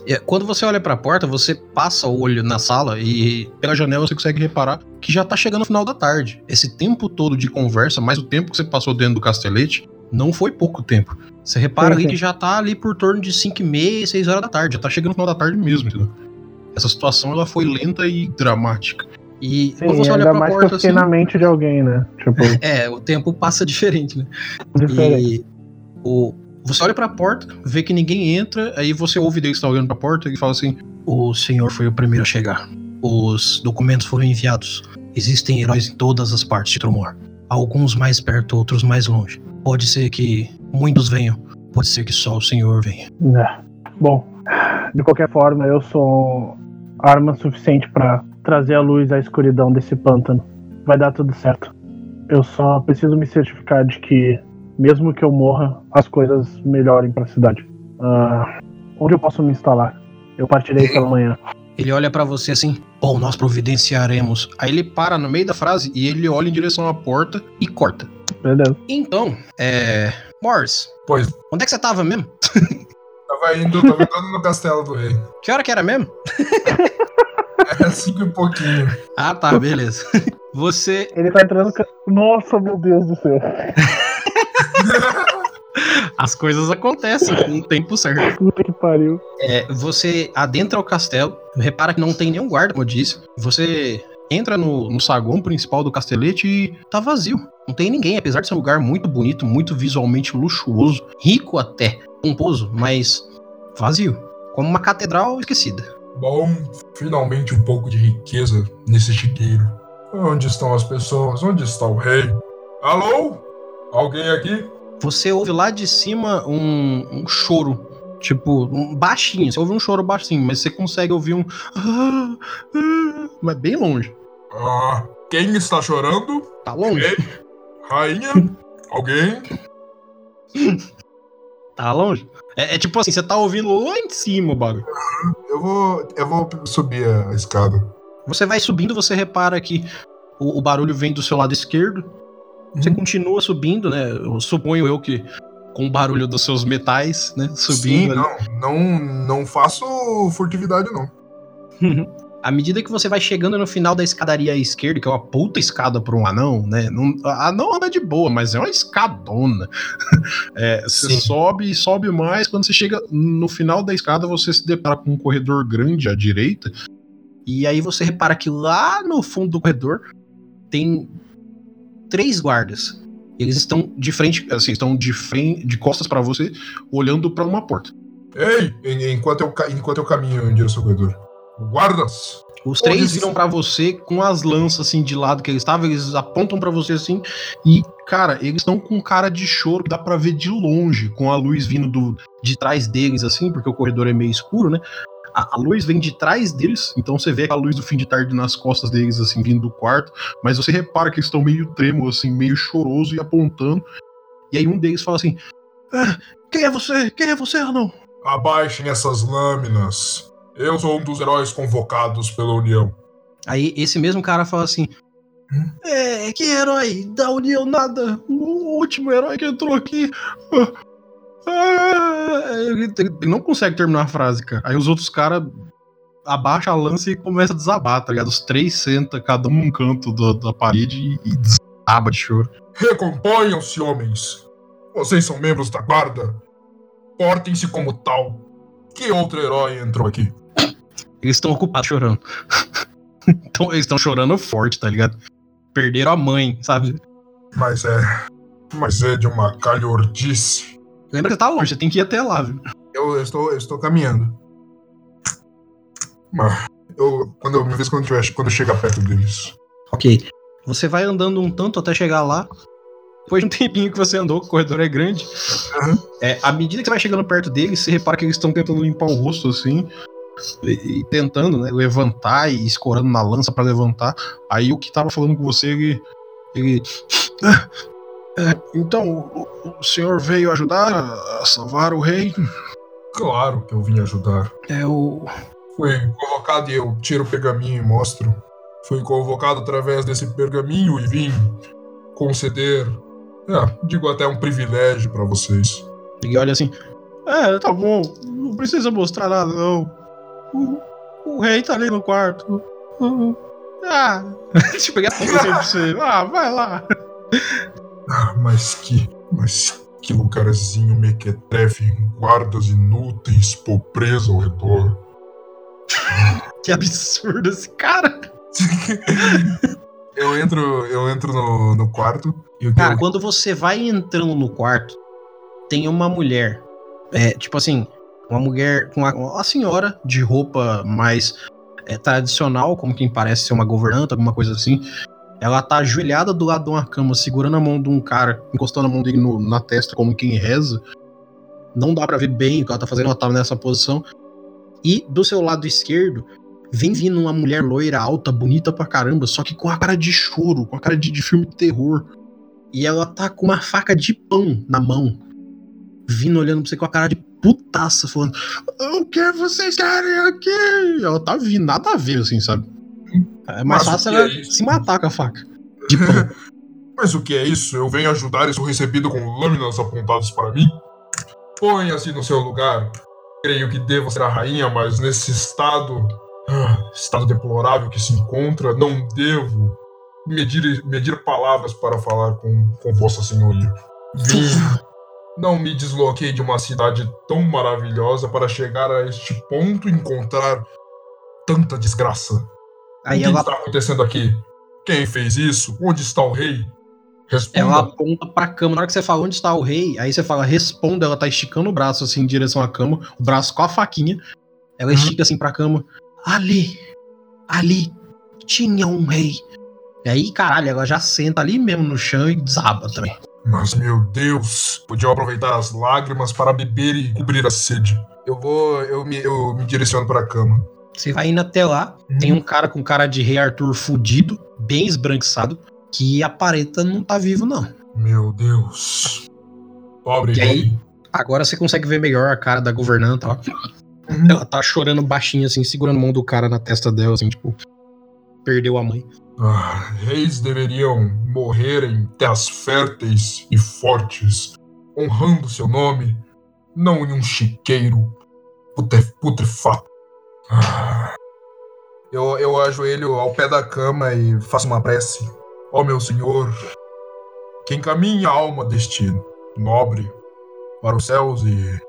É, Quando você olha pra porta, você passa o olho na sala e pela janela você consegue reparar que já tá chegando o final da tarde. Esse tempo todo de conversa, mais o tempo que você passou dentro do castelete, não foi pouco tempo. Você repara Sim, que já tá ali por torno de 5 e meia, 6 horas da tarde. Já tá chegando no final da tarde mesmo, entendeu? Essa situação ela foi lenta e dramática. E Sim, quando você olha pra porta assim, na mente de alguém, né? Tipo, é, o tempo passa diferente, né? diferente. E o, você olha pra porta, vê que ninguém entra, aí você ouve dele que está olhando pra porta e fala assim: O senhor foi o primeiro a chegar. Os documentos foram enviados. Existem heróis em todas as partes de Tromor. Alguns mais perto, outros mais longe. Pode ser que muitos venham, pode ser que só o senhor venha. É. Bom, de qualquer forma, eu sou arma suficiente pra trazer a luz à escuridão desse pântano. Vai dar tudo certo. Eu só preciso me certificar de que, mesmo que eu morra, as coisas melhorem pra cidade. Ah, onde eu posso me instalar? Eu partirei pela manhã. Ele olha pra você assim: Bom, nós providenciaremos. Aí ele para no meio da frase e ele olha em direção à porta e corta. Beleza. Então, é. Morris, Pois, onde é que você tava mesmo? tava indo, tava entrando no castelo do rei. Que hora que era mesmo? Era cinco e pouquinho. Ah, tá, beleza. Você. Ele tá entrando. Nossa, meu Deus do céu. As coisas acontecem com o tempo certo. Puta que pariu. É, você adentra o castelo, repara que não tem nenhum guarda, como eu disse. Você entra no, no saguão principal do castelete e tá vazio. Não tem ninguém, apesar de ser um lugar muito bonito, muito visualmente luxuoso, rico até, pomposo, mas vazio. Como uma catedral esquecida. Bom, finalmente um pouco de riqueza nesse chiqueiro. Onde estão as pessoas? Onde está o rei? Alô? Alguém aqui? Você ouve lá de cima um, um choro. Tipo, um baixinho. Você ouve um choro baixinho, mas você consegue ouvir um. "Ah, ah", Mas bem longe. Ah, quem está chorando? Tá longe? Rei? Rainha? Alguém? Tá longe? É, é tipo assim, você tá ouvindo lá em cima o bagulho. Eu vou, eu vou subir a escada. Você vai subindo, você repara que o, o barulho vem do seu lado esquerdo. Você Uhum. continua subindo, né? Eu suponho eu que com o barulho dos seus metais, né? Sim, Subindo. ali. não, não, não faço furtividade, não. À medida que você vai chegando no final da escadaria à esquerda, que é uma puta escada para um anão, né? Não, anão anda de boa, mas é uma escadona. É, você sobe e sobe mais. Quando você chega no final da escada, você se depara com um corredor grande à direita. E aí você repara que lá no fundo do corredor tem três guardas. Eles estão de frente, assim, estão de frente, de costas para você, olhando para uma porta. Ei, en- enquanto eu, enquanto eu caminho em direção ao corredor. Guardas! Os três Eles- viram pra você com as lanças assim de lado que eles estavam, eles apontam pra você assim e cara, eles estão com cara de choro dá pra ver de longe, com a luz vindo do, de trás deles assim, porque o corredor é meio escuro, né? A, a luz vem de trás deles, então você vê a luz do fim de tarde nas costas deles assim vindo do quarto, mas você repara que eles estão meio trêmulos assim, meio choroso e apontando. E aí um deles fala assim: "Ah, "Quem é você? Quem é você, Anão?" Abaixem essas lâminas. Eu sou um dos heróis convocados pela União. Aí esse mesmo cara fala assim: É, que herói da União nada. O último herói que entrou aqui. ah, ah", ele, ele não consegue terminar a frase, cara. Aí os outros caras abaixam a lança e começam a desabar, tá ligado? Os três sentam, cada um num canto do- da parede e, e desaba de choro. Recomponham-se, homens. Vocês são membros da guarda. Portem-se como tal. Que outro herói entrou aqui? Eles estão ocupados chorando. então, eles estão chorando forte, tá ligado? Perderam a mãe, sabe? Mas é. Mas é de uma calhordice. Lembra que você tá longe, você tem que ir até lá, viu? Eu, eu estou, eu estou caminhando. Mas eu, quando eu, uma vez quando, tiver, quando chega perto deles. Ok. Você vai andando um tanto até chegar lá. Depois de um tempinho que você andou, o corredor é grande. Uhum. É, à medida que você vai chegando perto deles, você repara que eles estão tentando limpar o rosto assim. E, e tentando, né, levantar e escorando na lança pra levantar. Aí o que tava falando com você, ele. ele "Ah, é, então, o, o senhor veio ajudar a, salvar o rei? Claro que eu vim ajudar. É o. Fui convocado e eu tiro o pergaminho e mostro. Fui convocado através desse pergaminho e vim conceder. É, digo até um privilégio pra vocês. Ele olha assim. É, tá bom. Não precisa mostrar nada, não. O, o rei tá ali no quarto. Uhum. Ah. Deixa eu pegar pra você. Ah, vai lá. Ah, mas que. Mas que lugarzinho mequetrefe, guardas inúteis, pobreza ao redor. Que absurdo esse cara. eu entro, eu entro no, no quarto e o que Cara, eu- quando você vai entrando no quarto, tem uma mulher. É, tipo assim, uma mulher com uma, uma senhora de roupa mais é, tradicional, como quem parece ser uma governanta, alguma coisa assim. Ela tá ajoelhada do lado de uma cama, segurando a mão de um cara, encostando a mão dele no- na testa, como quem reza. Não dá pra ver bem o que ela tá fazendo, ela tá nessa posição. E do seu lado esquerdo, vem vindo uma mulher loira, alta, bonita pra caramba, só que com a cara de choro, com a cara de, de filme de terror. E ela tá com uma faca de pão na mão. Vindo olhando pra você com a cara de putaça, falando: O que vocês querem aqui? Ela tá vindo, nada a ver, assim, sabe? É mais Mas fácil ela é se matar com a faca. De pão. Mas o que é isso? Eu venho ajudar e sou recebido com lâminas apontadas para mim? Ponha-se no seu lugar. Creio que devo ser a rainha, mas nesse estado. ah, estado deplorável que se encontra, não devo medir, medir palavras para falar com, com Vossa Senhoria. Vim. Não me desloquei de uma cidade tão maravilhosa para chegar a este ponto e encontrar tanta desgraça. Aí o que ela, está acontecendo aqui? Quem fez isso? Onde está o rei? Responda. ela aponta pra cama. Na hora que você fala onde está o rei, aí você fala responda. Ela tá esticando o braço assim em direção à cama, o braço com a faquinha. Ela estica assim pra cama. Ali, ali tinha um rei. E aí, caralho, ela já senta ali mesmo no chão e desaba também. Mas meu Deus, podiam aproveitar as lágrimas para beber e cobrir a sede. Eu vou, eu me, eu me direciono para a cama. Você vai indo até lá, tem um cara com cara de rei Arthur fudido, bem esbranquiçado, que aparenta não tá vivo, não. Meu Deus. Pobre E aí? Agora você consegue ver melhor a cara da governanta, ó. Uhum. Ela tá chorando baixinho, assim, segurando a mão do cara na testa dela, assim, tipo. Perdeu a mãe. Ah, reis deveriam morrer em terras férteis e fortes, honrando seu nome, não em um chiqueiro putre- putrefato. Ah. Eu, eu ajoelho ao pé da cama e faço uma prece. Ó meu senhor, que encaminhe a alma deste nobre para os céus e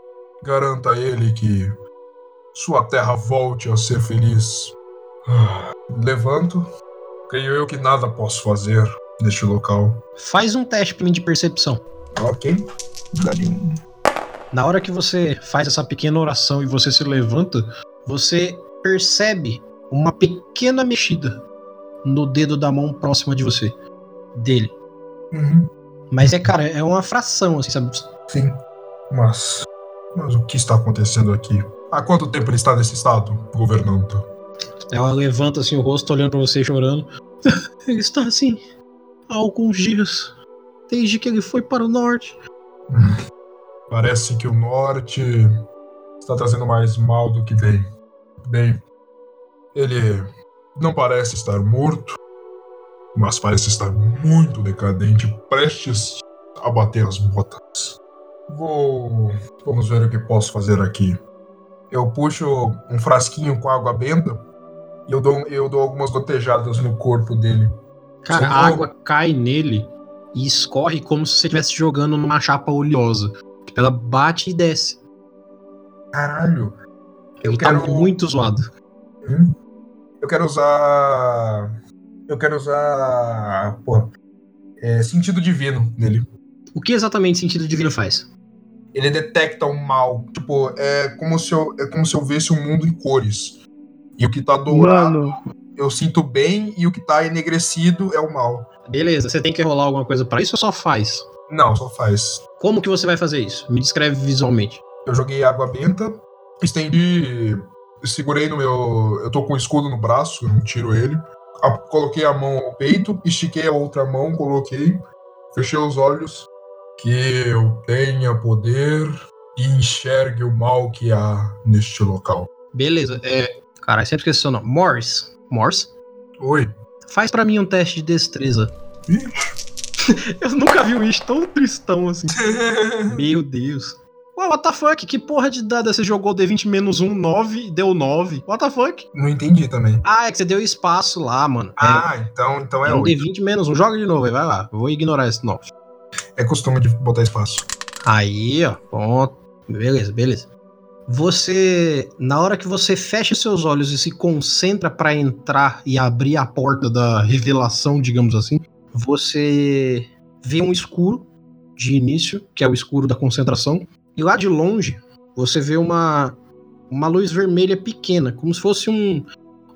garanta a ele que sua terra volte a ser feliz. Levanto. Creio eu que nada posso fazer neste local. Faz um teste pra mim de percepção. Ok. Daria um. Na hora que você faz essa pequena oração e você se levanta, você percebe uma pequena mexida no dedo da mão próxima de você. Dele. Uhum. Mas é, cara, é uma fração, assim, sabe? Sim. Mas. Mas o que está acontecendo aqui? Há quanto tempo ele está nesse estado, governando? Ela levanta assim o rosto, olhando pra você chorando. Ele está assim há alguns dias. Desde que ele foi para o norte. Parece que o norte está trazendo mais mal do que bem. Bem, ele não parece estar morto, mas parece estar muito decadente, prestes a bater as botas. Vou. Vamos ver o que posso fazer aqui. Eu puxo um frasquinho com água benta e eu dou, eu dou algumas gotejadas no corpo dele. Cara, a Socorro. água cai nele e escorre como se você estivesse jogando numa chapa oleosa. Tipo, ela bate e desce. Caralho! Eu ele tá quero. muito zoado. Hum? Eu quero usar. Eu quero usar. Porra. É, sentido divino nele. O que exatamente sentido divino faz? Ele detecta o mal. Tipo, é como se eu, é como se eu visse o mundo em cores. E o que tá dourado Mano, eu sinto bem, e o que tá enegrecido é o mal. Beleza, você tem que rolar alguma coisa pra isso ou só faz? Não, só faz. Como que você vai fazer isso? Me descreve visualmente. Eu joguei água benta, estendi. Segurei no meu. Eu tô com o escudo no braço, não tiro ele. A- coloquei a mão ao peito, estiquei a outra mão, coloquei, fechei os olhos. Que eu tenha poder e enxergue o mal que há neste local. Beleza, é. Cara, eu sempre esqueci seu nome. Morse. Morse? Oi. Faz pra mim um teste de destreza. eu nunca vi um Wish tão tristão assim. Meu Deus. Ué, what the fuck? Que porra de dada você jogou D20 menos 1, 9 e deu 9? What the fuck? Não entendi também. Ah, é que você deu espaço lá, mano. Ah, então, então é, é é um oito. D20 menos 1. Joga de novo aí, vai lá. Eu Vou ignorar esse 9. É costume de botar espaço. Aí, ó. Pronto. Beleza, beleza. Você, na hora que você fecha seus olhos e se concentra pra entrar e abrir a porta da revelação, digamos assim, você vê um escuro de início, que é o escuro da concentração, e lá de longe você vê uma uma luz vermelha pequena, como se fosse um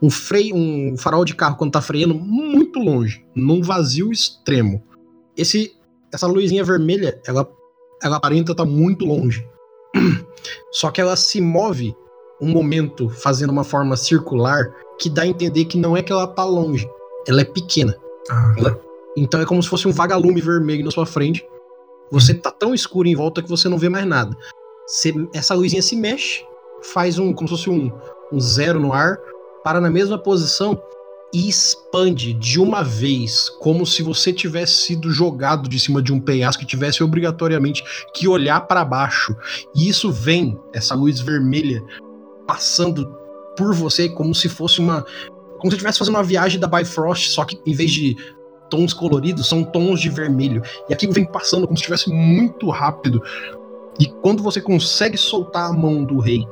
um freio, um farol de carro quando tá freando muito longe, num vazio extremo. Esse essa luzinha vermelha, ela ela aparenta estar muito longe. Só que ela se move um momento fazendo uma forma circular que dá a entender que não é que ela tá longe, ela é pequena. Ah, Então é como se fosse um vagalume vermelho na sua frente. Você tá tão escuro em volta que você não vê mais nada. Você- essa luzinha se mexe, faz um como se fosse um, um zero no ar, para na mesma posição e expande de uma vez, como se você tivesse sido jogado de cima de um penhasco e tivesse obrigatoriamente que olhar para baixo. E isso vem, essa luz vermelha, passando por você como se fosse uma. Como se estivesse fazendo uma viagem da Bifrost, só que em vez de tons coloridos, são tons de vermelho. E aquilo vem passando como se estivesse muito rápido. E quando você consegue soltar a mão do rei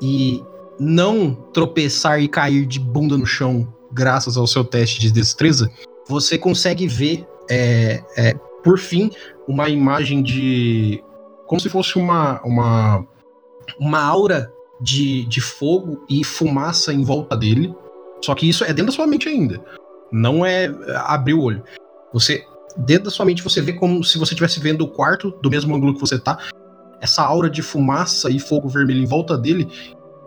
e não tropeçar e cair de bunda no chão, graças ao seu teste de destreza, você consegue ver, é, é, por fim, uma imagem de. como se fosse uma. uma, uma aura de, de fogo e fumaça em volta dele. Só que isso é dentro da sua mente ainda. Não é abrir o olho. Você. Dentro da sua mente você vê como se você estivesse vendo o quarto do mesmo ângulo que você tá. Essa aura de fumaça e fogo vermelho em volta dele.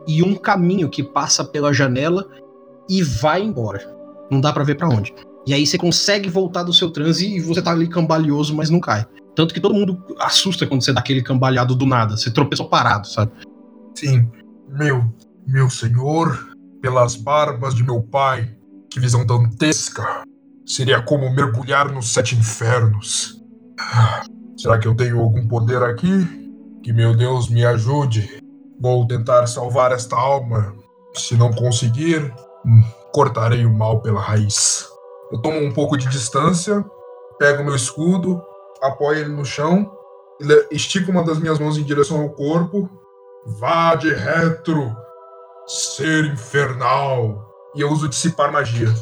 E um caminho que passa pela janela e vai embora. Não dá pra ver pra onde. E aí você consegue voltar do seu transe e você tá ali cambalhoso, mas não cai. Tanto que todo mundo assusta quando você dá aquele cambaleado do nada. Você tropeçou parado, sabe? Sim. Meu, meu senhor, pelas barbas de meu pai, que visão dantesca. Seria como mergulhar nos sete infernos. Ah, Será que eu tenho algum poder aqui? Que meu Deus me ajude. Vou tentar salvar esta alma. Se não conseguir, cortarei o mal pela raiz. Eu tomo um pouco de distância, pego meu escudo, apoio ele no chão, estico uma das minhas mãos em direção ao corpo. Vá de retro, ser infernal. E eu uso dissipar magia.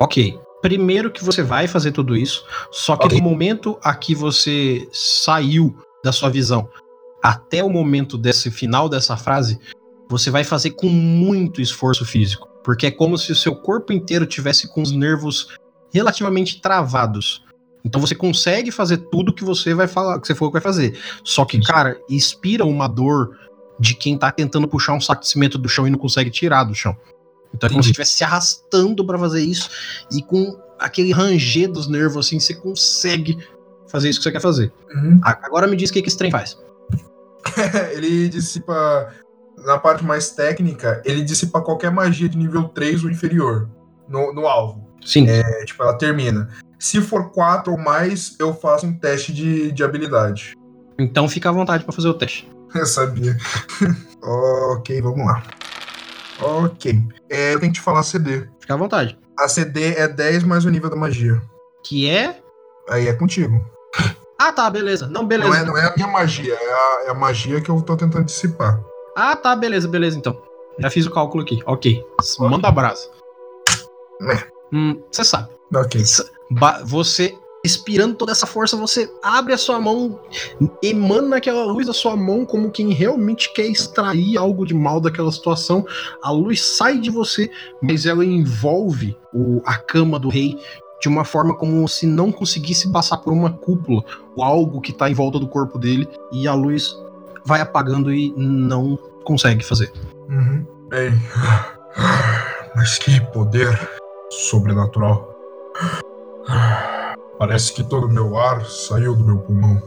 Ok. Primeiro que você vai fazer tudo isso, só que Ok. no momento a que você saiu da sua visão até o momento desse final dessa frase, você vai fazer com muito esforço físico, porque é como se o seu corpo inteiro tivesse com os nervos relativamente travados. Então você consegue fazer tudo que você vai falar, que você falou que vai fazer. Só que, cara, inspira uma dor de quem tá tentando puxar um saco de cimento do chão e não consegue tirar do chão. Então é como se estivesse se arrastando pra fazer isso e com aquele ranger dos nervos assim, você consegue fazer isso que você quer fazer. Uhum. Agora me diz o que, que esse trem faz. ele dissipa. Na parte mais técnica, ele dissipa qualquer magia de nível 3 ou inferior no, no alvo. Sim. É, tipo, ela termina. Se for 4 ou mais, eu faço um teste de, de habilidade. Então fica à vontade pra fazer o teste. Eu sabia. ok, vamos lá. Ok. É, eu tenho que te falar CD. Fica à vontade. A CD é 10 mais o nível da magia. Que é. Aí é contigo. Ah, tá, beleza. Não, beleza. Não é, não é a minha magia, é a, é a magia que eu tô tentando dissipar. Ah, tá, beleza, beleza, então. Já fiz o cálculo aqui. Ok. Manda abraço. É. Hum, você sabe. Ok. Você, expirando toda essa força, você abre a sua mão, emana aquela luz da sua mão como quem realmente quer extrair algo de mal daquela situação. A luz sai de você, mas ela envolve o- a cama do rei de uma forma como se não conseguisse passar por uma cúpula ou algo que tá em volta do corpo dele e a luz vai apagando e não consegue fazer. Uhum. Bem. Mas que poder sobrenatural. Parece que todo o meu ar saiu do meu pulmão.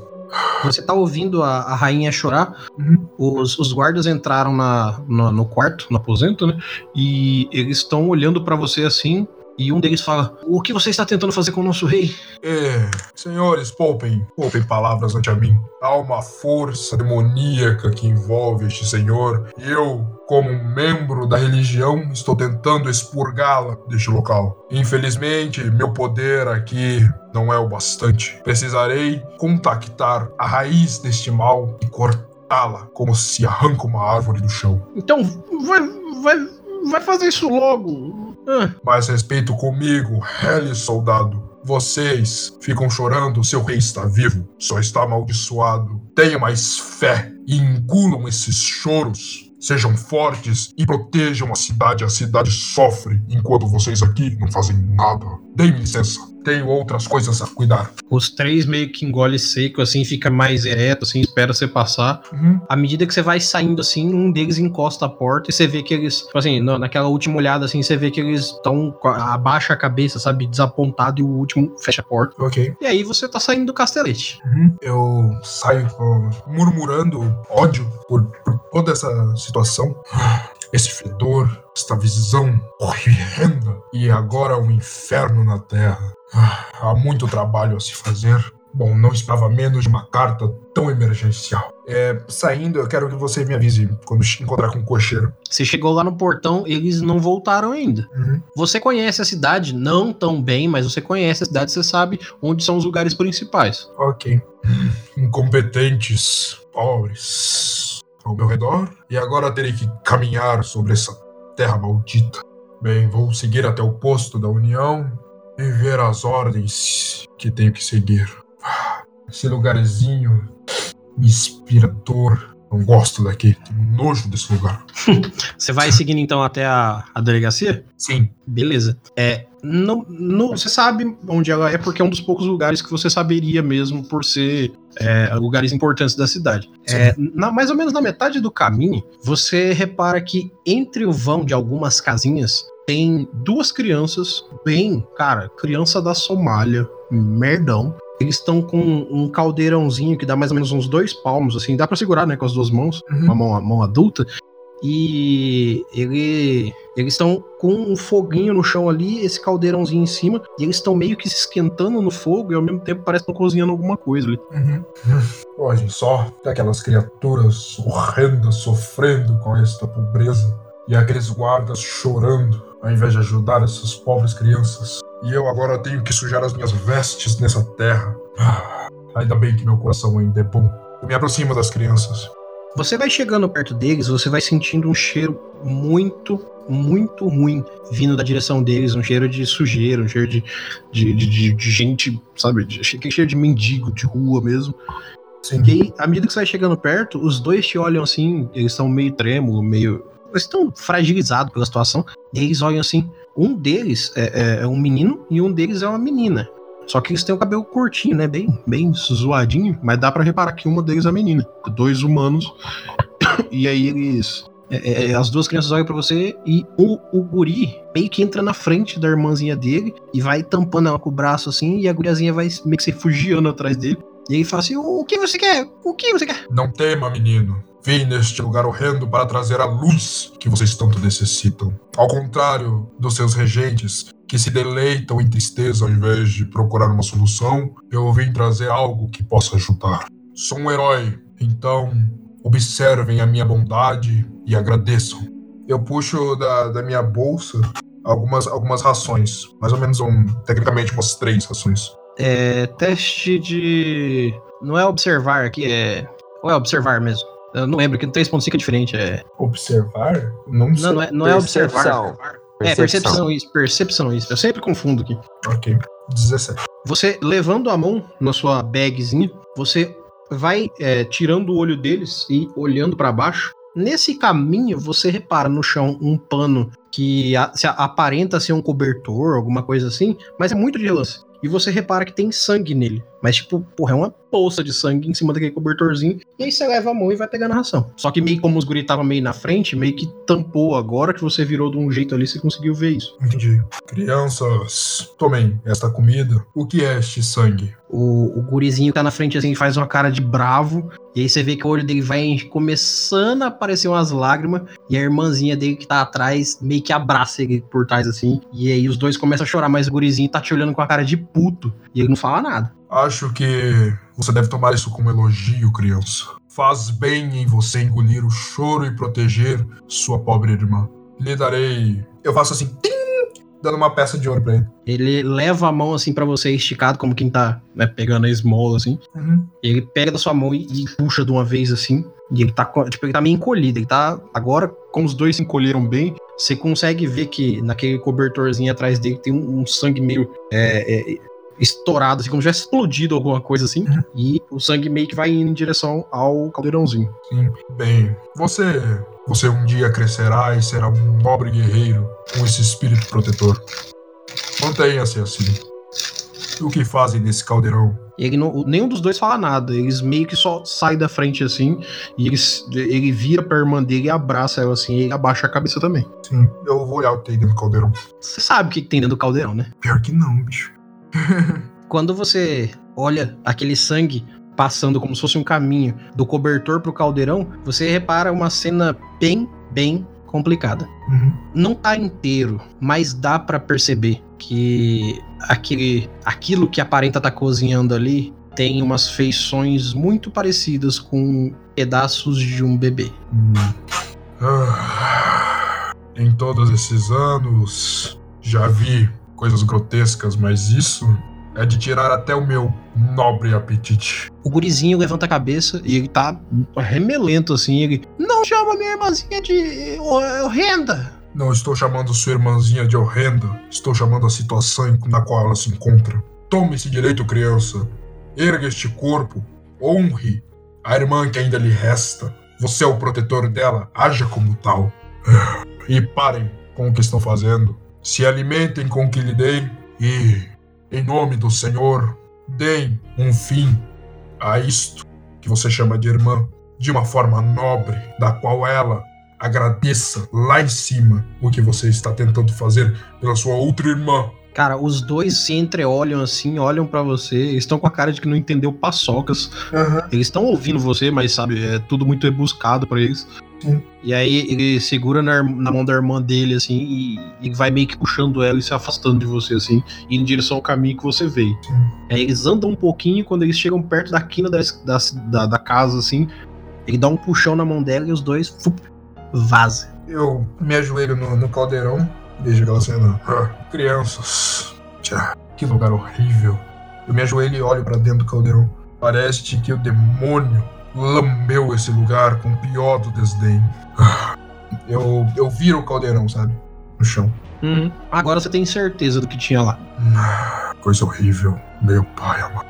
Você tá ouvindo a, a rainha chorar. Uhum. Os, os guardas entraram na, na- no quarto, no aposento, né? E eles estão olhando pra você assim. E um deles fala: O que você está tentando fazer com o nosso rei? É, senhores, poupem, poupem palavras ante a mim. Há uma força demoníaca que envolve este senhor. E eu, como membro da religião, estou tentando expurgá-la deste local. Infelizmente, meu poder aqui não é o bastante. Precisarei contactar a raiz deste mal e cortá-la como se arranca uma árvore do chão. Então, vai, vai, vai fazer isso logo. Mais respeito comigo, Heli soldado. Vocês ficam chorando, seu rei está vivo, só está amaldiçoado. Tenham mais fé e engulam esses choros. Sejam fortes e protejam a cidade. A cidade sofre enquanto vocês aqui não fazem nada. Deem licença, tenho outras coisas a cuidar. os três meio que engole seco, assim, fica mais ereto, assim, espera você passar. Uhum. À medida que você vai saindo assim, um deles encosta a porta e você vê que eles, tipo assim, na- naquela última olhada assim, você vê que eles estão abaixa a cabeça, sabe, desapontado e o último fecha a porta. Ok. E aí você tá saindo do castelete. Uhum. Eu saio ó, murmurando ódio por, por toda essa situação. Esse fedor, esta visão horrenda e agora um inferno na Terra. Ah, Há muito trabalho a se fazer. Bom, não esperava menos de uma carta tão emergencial. É, saindo, eu quero que você me avise quando encontrar com o cocheiro. Você chegou lá no portão, eles não voltaram ainda. Uhum. Você conhece a cidade, não tão bem, mas você conhece a cidade, você sabe onde são os lugares principais. Ok. Incompetentes, pobres ao meu redor, e agora terei que caminhar sobre essa terra maldita. Bem, vou seguir até o posto da União e ver as ordens que tenho que seguir. Esse lugarzinho me inspira dor. Não gosto daqui, tenho nojo desse lugar. Você vai seguindo então até a, a delegacia? Sim. Beleza. É, no, no- você sabe onde ela é porque é um dos poucos lugares que você saberia mesmo por ser é, lugares importantes da cidade. É, na- mais ou menos na metade do caminho, você repara que entre o vão de algumas casinhas tem duas crianças, bem, cara, criança da Somália, merdão. Eles estão com um caldeirãozinho que dá mais ou menos uns dois palmos, assim, dá pra segurar, né, com as duas mãos, Uhum. uma mão, mão adulta. E ele, eles estão com um foguinho no chão ali, esse caldeirãozinho em cima, e eles estão meio que se esquentando no fogo e ao mesmo tempo parece que estão cozinhando alguma coisa ali. Uhum. Olhem só, aquelas criaturas horrendas sofrendo com esta pobreza e aqueles guardas chorando ao invés de ajudar essas pobres crianças. E eu agora tenho que sujar as minhas vestes nessa terra. Ah, ainda bem que meu coração ainda é bom. Eu me aproximo das crianças. Você vai chegando perto deles, você vai sentindo um cheiro muito, muito ruim vindo da direção deles, um cheiro de sujeira, um cheiro de, de, de, de- gente, sabe? Aquele cheiro de mendigo, de rua mesmo. Sim. E aí, à medida que você vai chegando perto, os dois te olham assim, eles estão meio trêmulo, meio. Eles estão fragilizados pela situação. E eles olham assim. Um deles é, é- é um menino e um deles é uma menina. Só que eles têm o cabelo curtinho, né? Bem, bem zoadinho, mas dá pra reparar que uma deles é menina. Dois humanos. e aí eles. é, é, as duas crianças olham pra você e o, o guri meio que entra na frente da irmãzinha dele e vai tampando ela com o braço assim, e a guriazinha vai meio que se refugiando atrás dele. E aí fala assim: o que você quer? O que você quer? Não tema, menino. Vim neste lugar horrendo para trazer a luz que vocês tanto necessitam. Ao contrário dos seus regentes, que se deleitam em tristeza ao invés de procurar uma solução, eu vim trazer algo que possa ajudar. Sou um herói, então observem a minha bondade e agradeçam. Eu puxo da, da minha bolsa algumas, algumas rações, mais ou menos um, tecnicamente umas três rações. É. Teste de. Não é observar aqui, é. Ou é observar mesmo? Eu não lembro, que no 3.5 é diferente. É... Observar? Não sei. Não, não é, não é observar. Percepção. É, percepção, isso, percepção, isso. Eu sempre confundo aqui. Ok, 17. Você levando a mão na sua bagzinha, você vai é, tirando o olho deles e olhando pra baixo. Nesse caminho, você repara no chão um pano que a- se aparenta ser um cobertor, alguma coisa assim, mas é muito de relance. E você repara que tem sangue nele. Mas, tipo, porra, é uma poça de sangue em cima daquele cobertorzinho. E aí você leva a mão e vai pegando a ração. Só que meio como os guri estavam meio na frente, meio que tampou agora que você virou de um jeito ali, você conseguiu ver isso. Entendi. Crianças, tomem esta comida. O que é este sangue? O, o gurizinho tá na frente assim, faz uma cara de bravo. E aí você vê que o olho dele vai começando a aparecer umas lágrimas. E a irmãzinha dele que tá atrás meio que abraça ele por trás assim. E aí os dois começam a chorar, mas o gurizinho tá te olhando com a cara de puto. E ele não fala nada. Acho que você deve tomar isso como elogio, criança. Faz bem em você engolir o choro e proteger sua pobre irmã. Lhe darei. Eu faço assim, tim, dando uma peça de ouro pra ele. Ele leva a mão assim pra você esticado, como quem tá né, pegando a esmola assim. Uhum. Ele pega da sua mão e, e puxa de uma vez assim. E ele tá, tipo, ele tá meio encolhido. Ele tá. Agora, como os dois se encolheram bem, você consegue ver que naquele cobertorzinho atrás dele tem um, um sangue meio é, é, estourado, assim, como se tivesse explodido alguma coisa assim. Uhum. E o sangue meio que vai indo em direção ao caldeirãozinho. Sim. Bem, você. Você um dia crescerá e será um nobre guerreiro com esse espírito protetor. Mantenha-se assim. E o que fazem nesse caldeirão? Ele não, nenhum dos dois fala nada. Eles meio que só saem da frente assim. E eles, ele vira pra irmã dele e abraça ela assim. E ele abaixa a cabeça também. Sim, eu vou olhar o que tem dentro do caldeirão. Você sabe o que, que tem dentro do caldeirão, né? Pior que não, bicho. Quando você olha aquele sangue passando como se fosse um caminho do cobertor pro caldeirão, você repara uma cena bem, bem complicada. Uhum. Não tá inteiro, mas dá pra perceber que aquele, aquilo que aparenta estar cozinhando ali tem umas feições muito parecidas com pedaços de um bebê. Ah, em todos esses anos, já vi coisas grotescas, mas isso é de tirar até o meu nobre apetite. O gurizinho levanta a cabeça e ele tá remelento assim. Ele não chama minha irmãzinha de horrenda. Não estou chamando sua irmãzinha de horrenda, estou chamando a situação na qual ela se encontra. Tome esse direito, criança. Erga este corpo. Honre a irmã que ainda lhe resta. Você é o protetor dela, haja como tal. E parem com o que estão fazendo. Se alimentem com o que lhe dei e, em nome do Senhor, deem um fim a isto que você chama de irmã, de uma forma nobre, da qual ela agradeça lá em cima o que você está tentando fazer pela sua outra irmã. Cara, os dois se entreolham assim, olham pra você, estão com a cara de que não entendeu paçocas. Aham. Eles estão ouvindo você, mas sabe, é tudo muito rebuscado pra eles. E aí ele segura na, na mão da irmã dele, assim, e, e vai meio que puxando ela e se afastando de você, assim, indo em direção ao caminho que você veio. Sim. Aí eles andam um pouquinho, quando eles chegam perto da quina da, da, da, casa, assim, ele dá um puxão na mão dela e os dois fup. Eu me ajoelho no, no caldeirão, vejo aquela cena. Ah, crianças. Tchá, que lugar horrível. Eu me ajoelho e olho pra dentro do caldeirão. Parece que o demônio lambeu esse lugar com o pior do desdém. Ah, Eu, eu viro o caldeirão, sabe? No chão. Uhum. Agora você tem certeza do que tinha lá. Ah, Coisa horrível. Meu pai amado.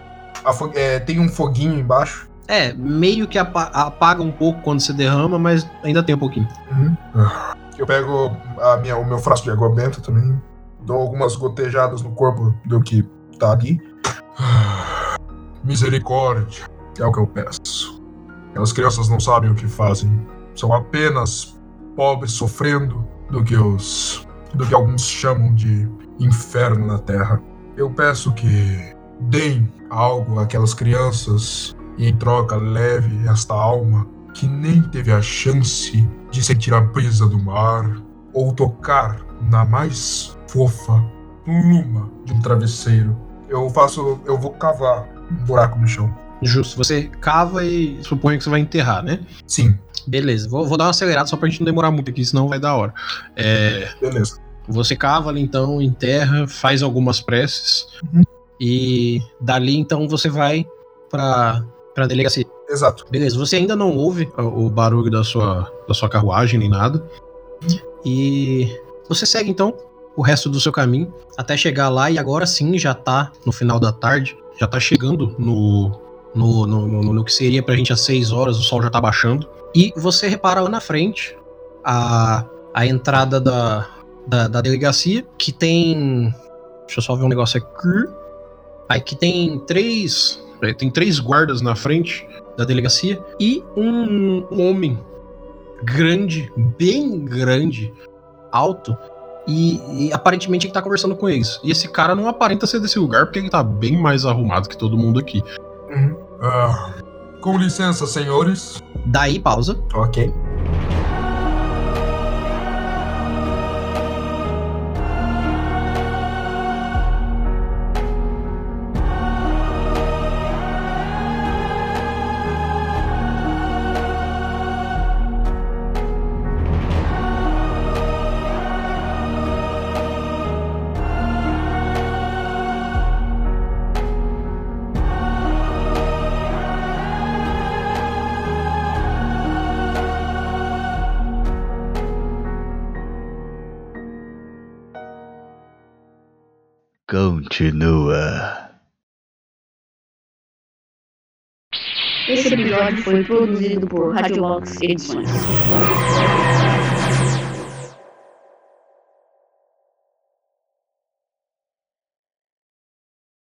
É, tem um foguinho embaixo. É, meio que apa- apaga um pouco quando você derrama, mas ainda tem um pouquinho. Ah, Eu pego a minha, o meu frasco de água benta também. Dou algumas gotejadas no corpo do que tá ali. Misericórdia. É o que eu peço. Aquelas crianças não sabem o que fazem. São apenas pobres sofrendo do que os. do que alguns chamam de inferno na Terra. Eu peço que deem algo àquelas crianças e em troca leve esta alma que nem teve a chance de sentir a brisa do mar ou tocar na mais fofa pluma de um travesseiro. Eu faço. eu vou cavar um buraco no chão. Justo, você cava e suponho que você vai enterrar, né? Sim, Beleza, vou, vou dar uma acelerada só pra gente não demorar muito aqui, senão vai dar hora. É, beleza. você cava ali então, enterra, faz algumas preces Uhum. e dali então você vai pra, pra delegacia. Exato. Beleza, você ainda não ouve o o barulho da sua, da sua carruagem nem nada. E você segue então o resto do seu caminho até chegar lá e agora sim já tá no final da tarde, já tá chegando no, no, no, no, no que seria pra gente às 6 horas, o sol já tá baixando. E você repara lá na frente a, a entrada da, da, da delegacia, que tem. Deixa eu só ver um negócio aqui. Aí que tem três. é, Tem três guardas na frente da delegacia e um homem grande, bem grande, alto, e, e aparentemente ele tá conversando com eles. E esse cara não aparenta ser desse lugar porque ele tá bem mais arrumado que todo mundo aqui. Ah, com licença, senhores. Daí, pausa. Ok. Continua. Esse episódio foi produzido por Radiolox Edições.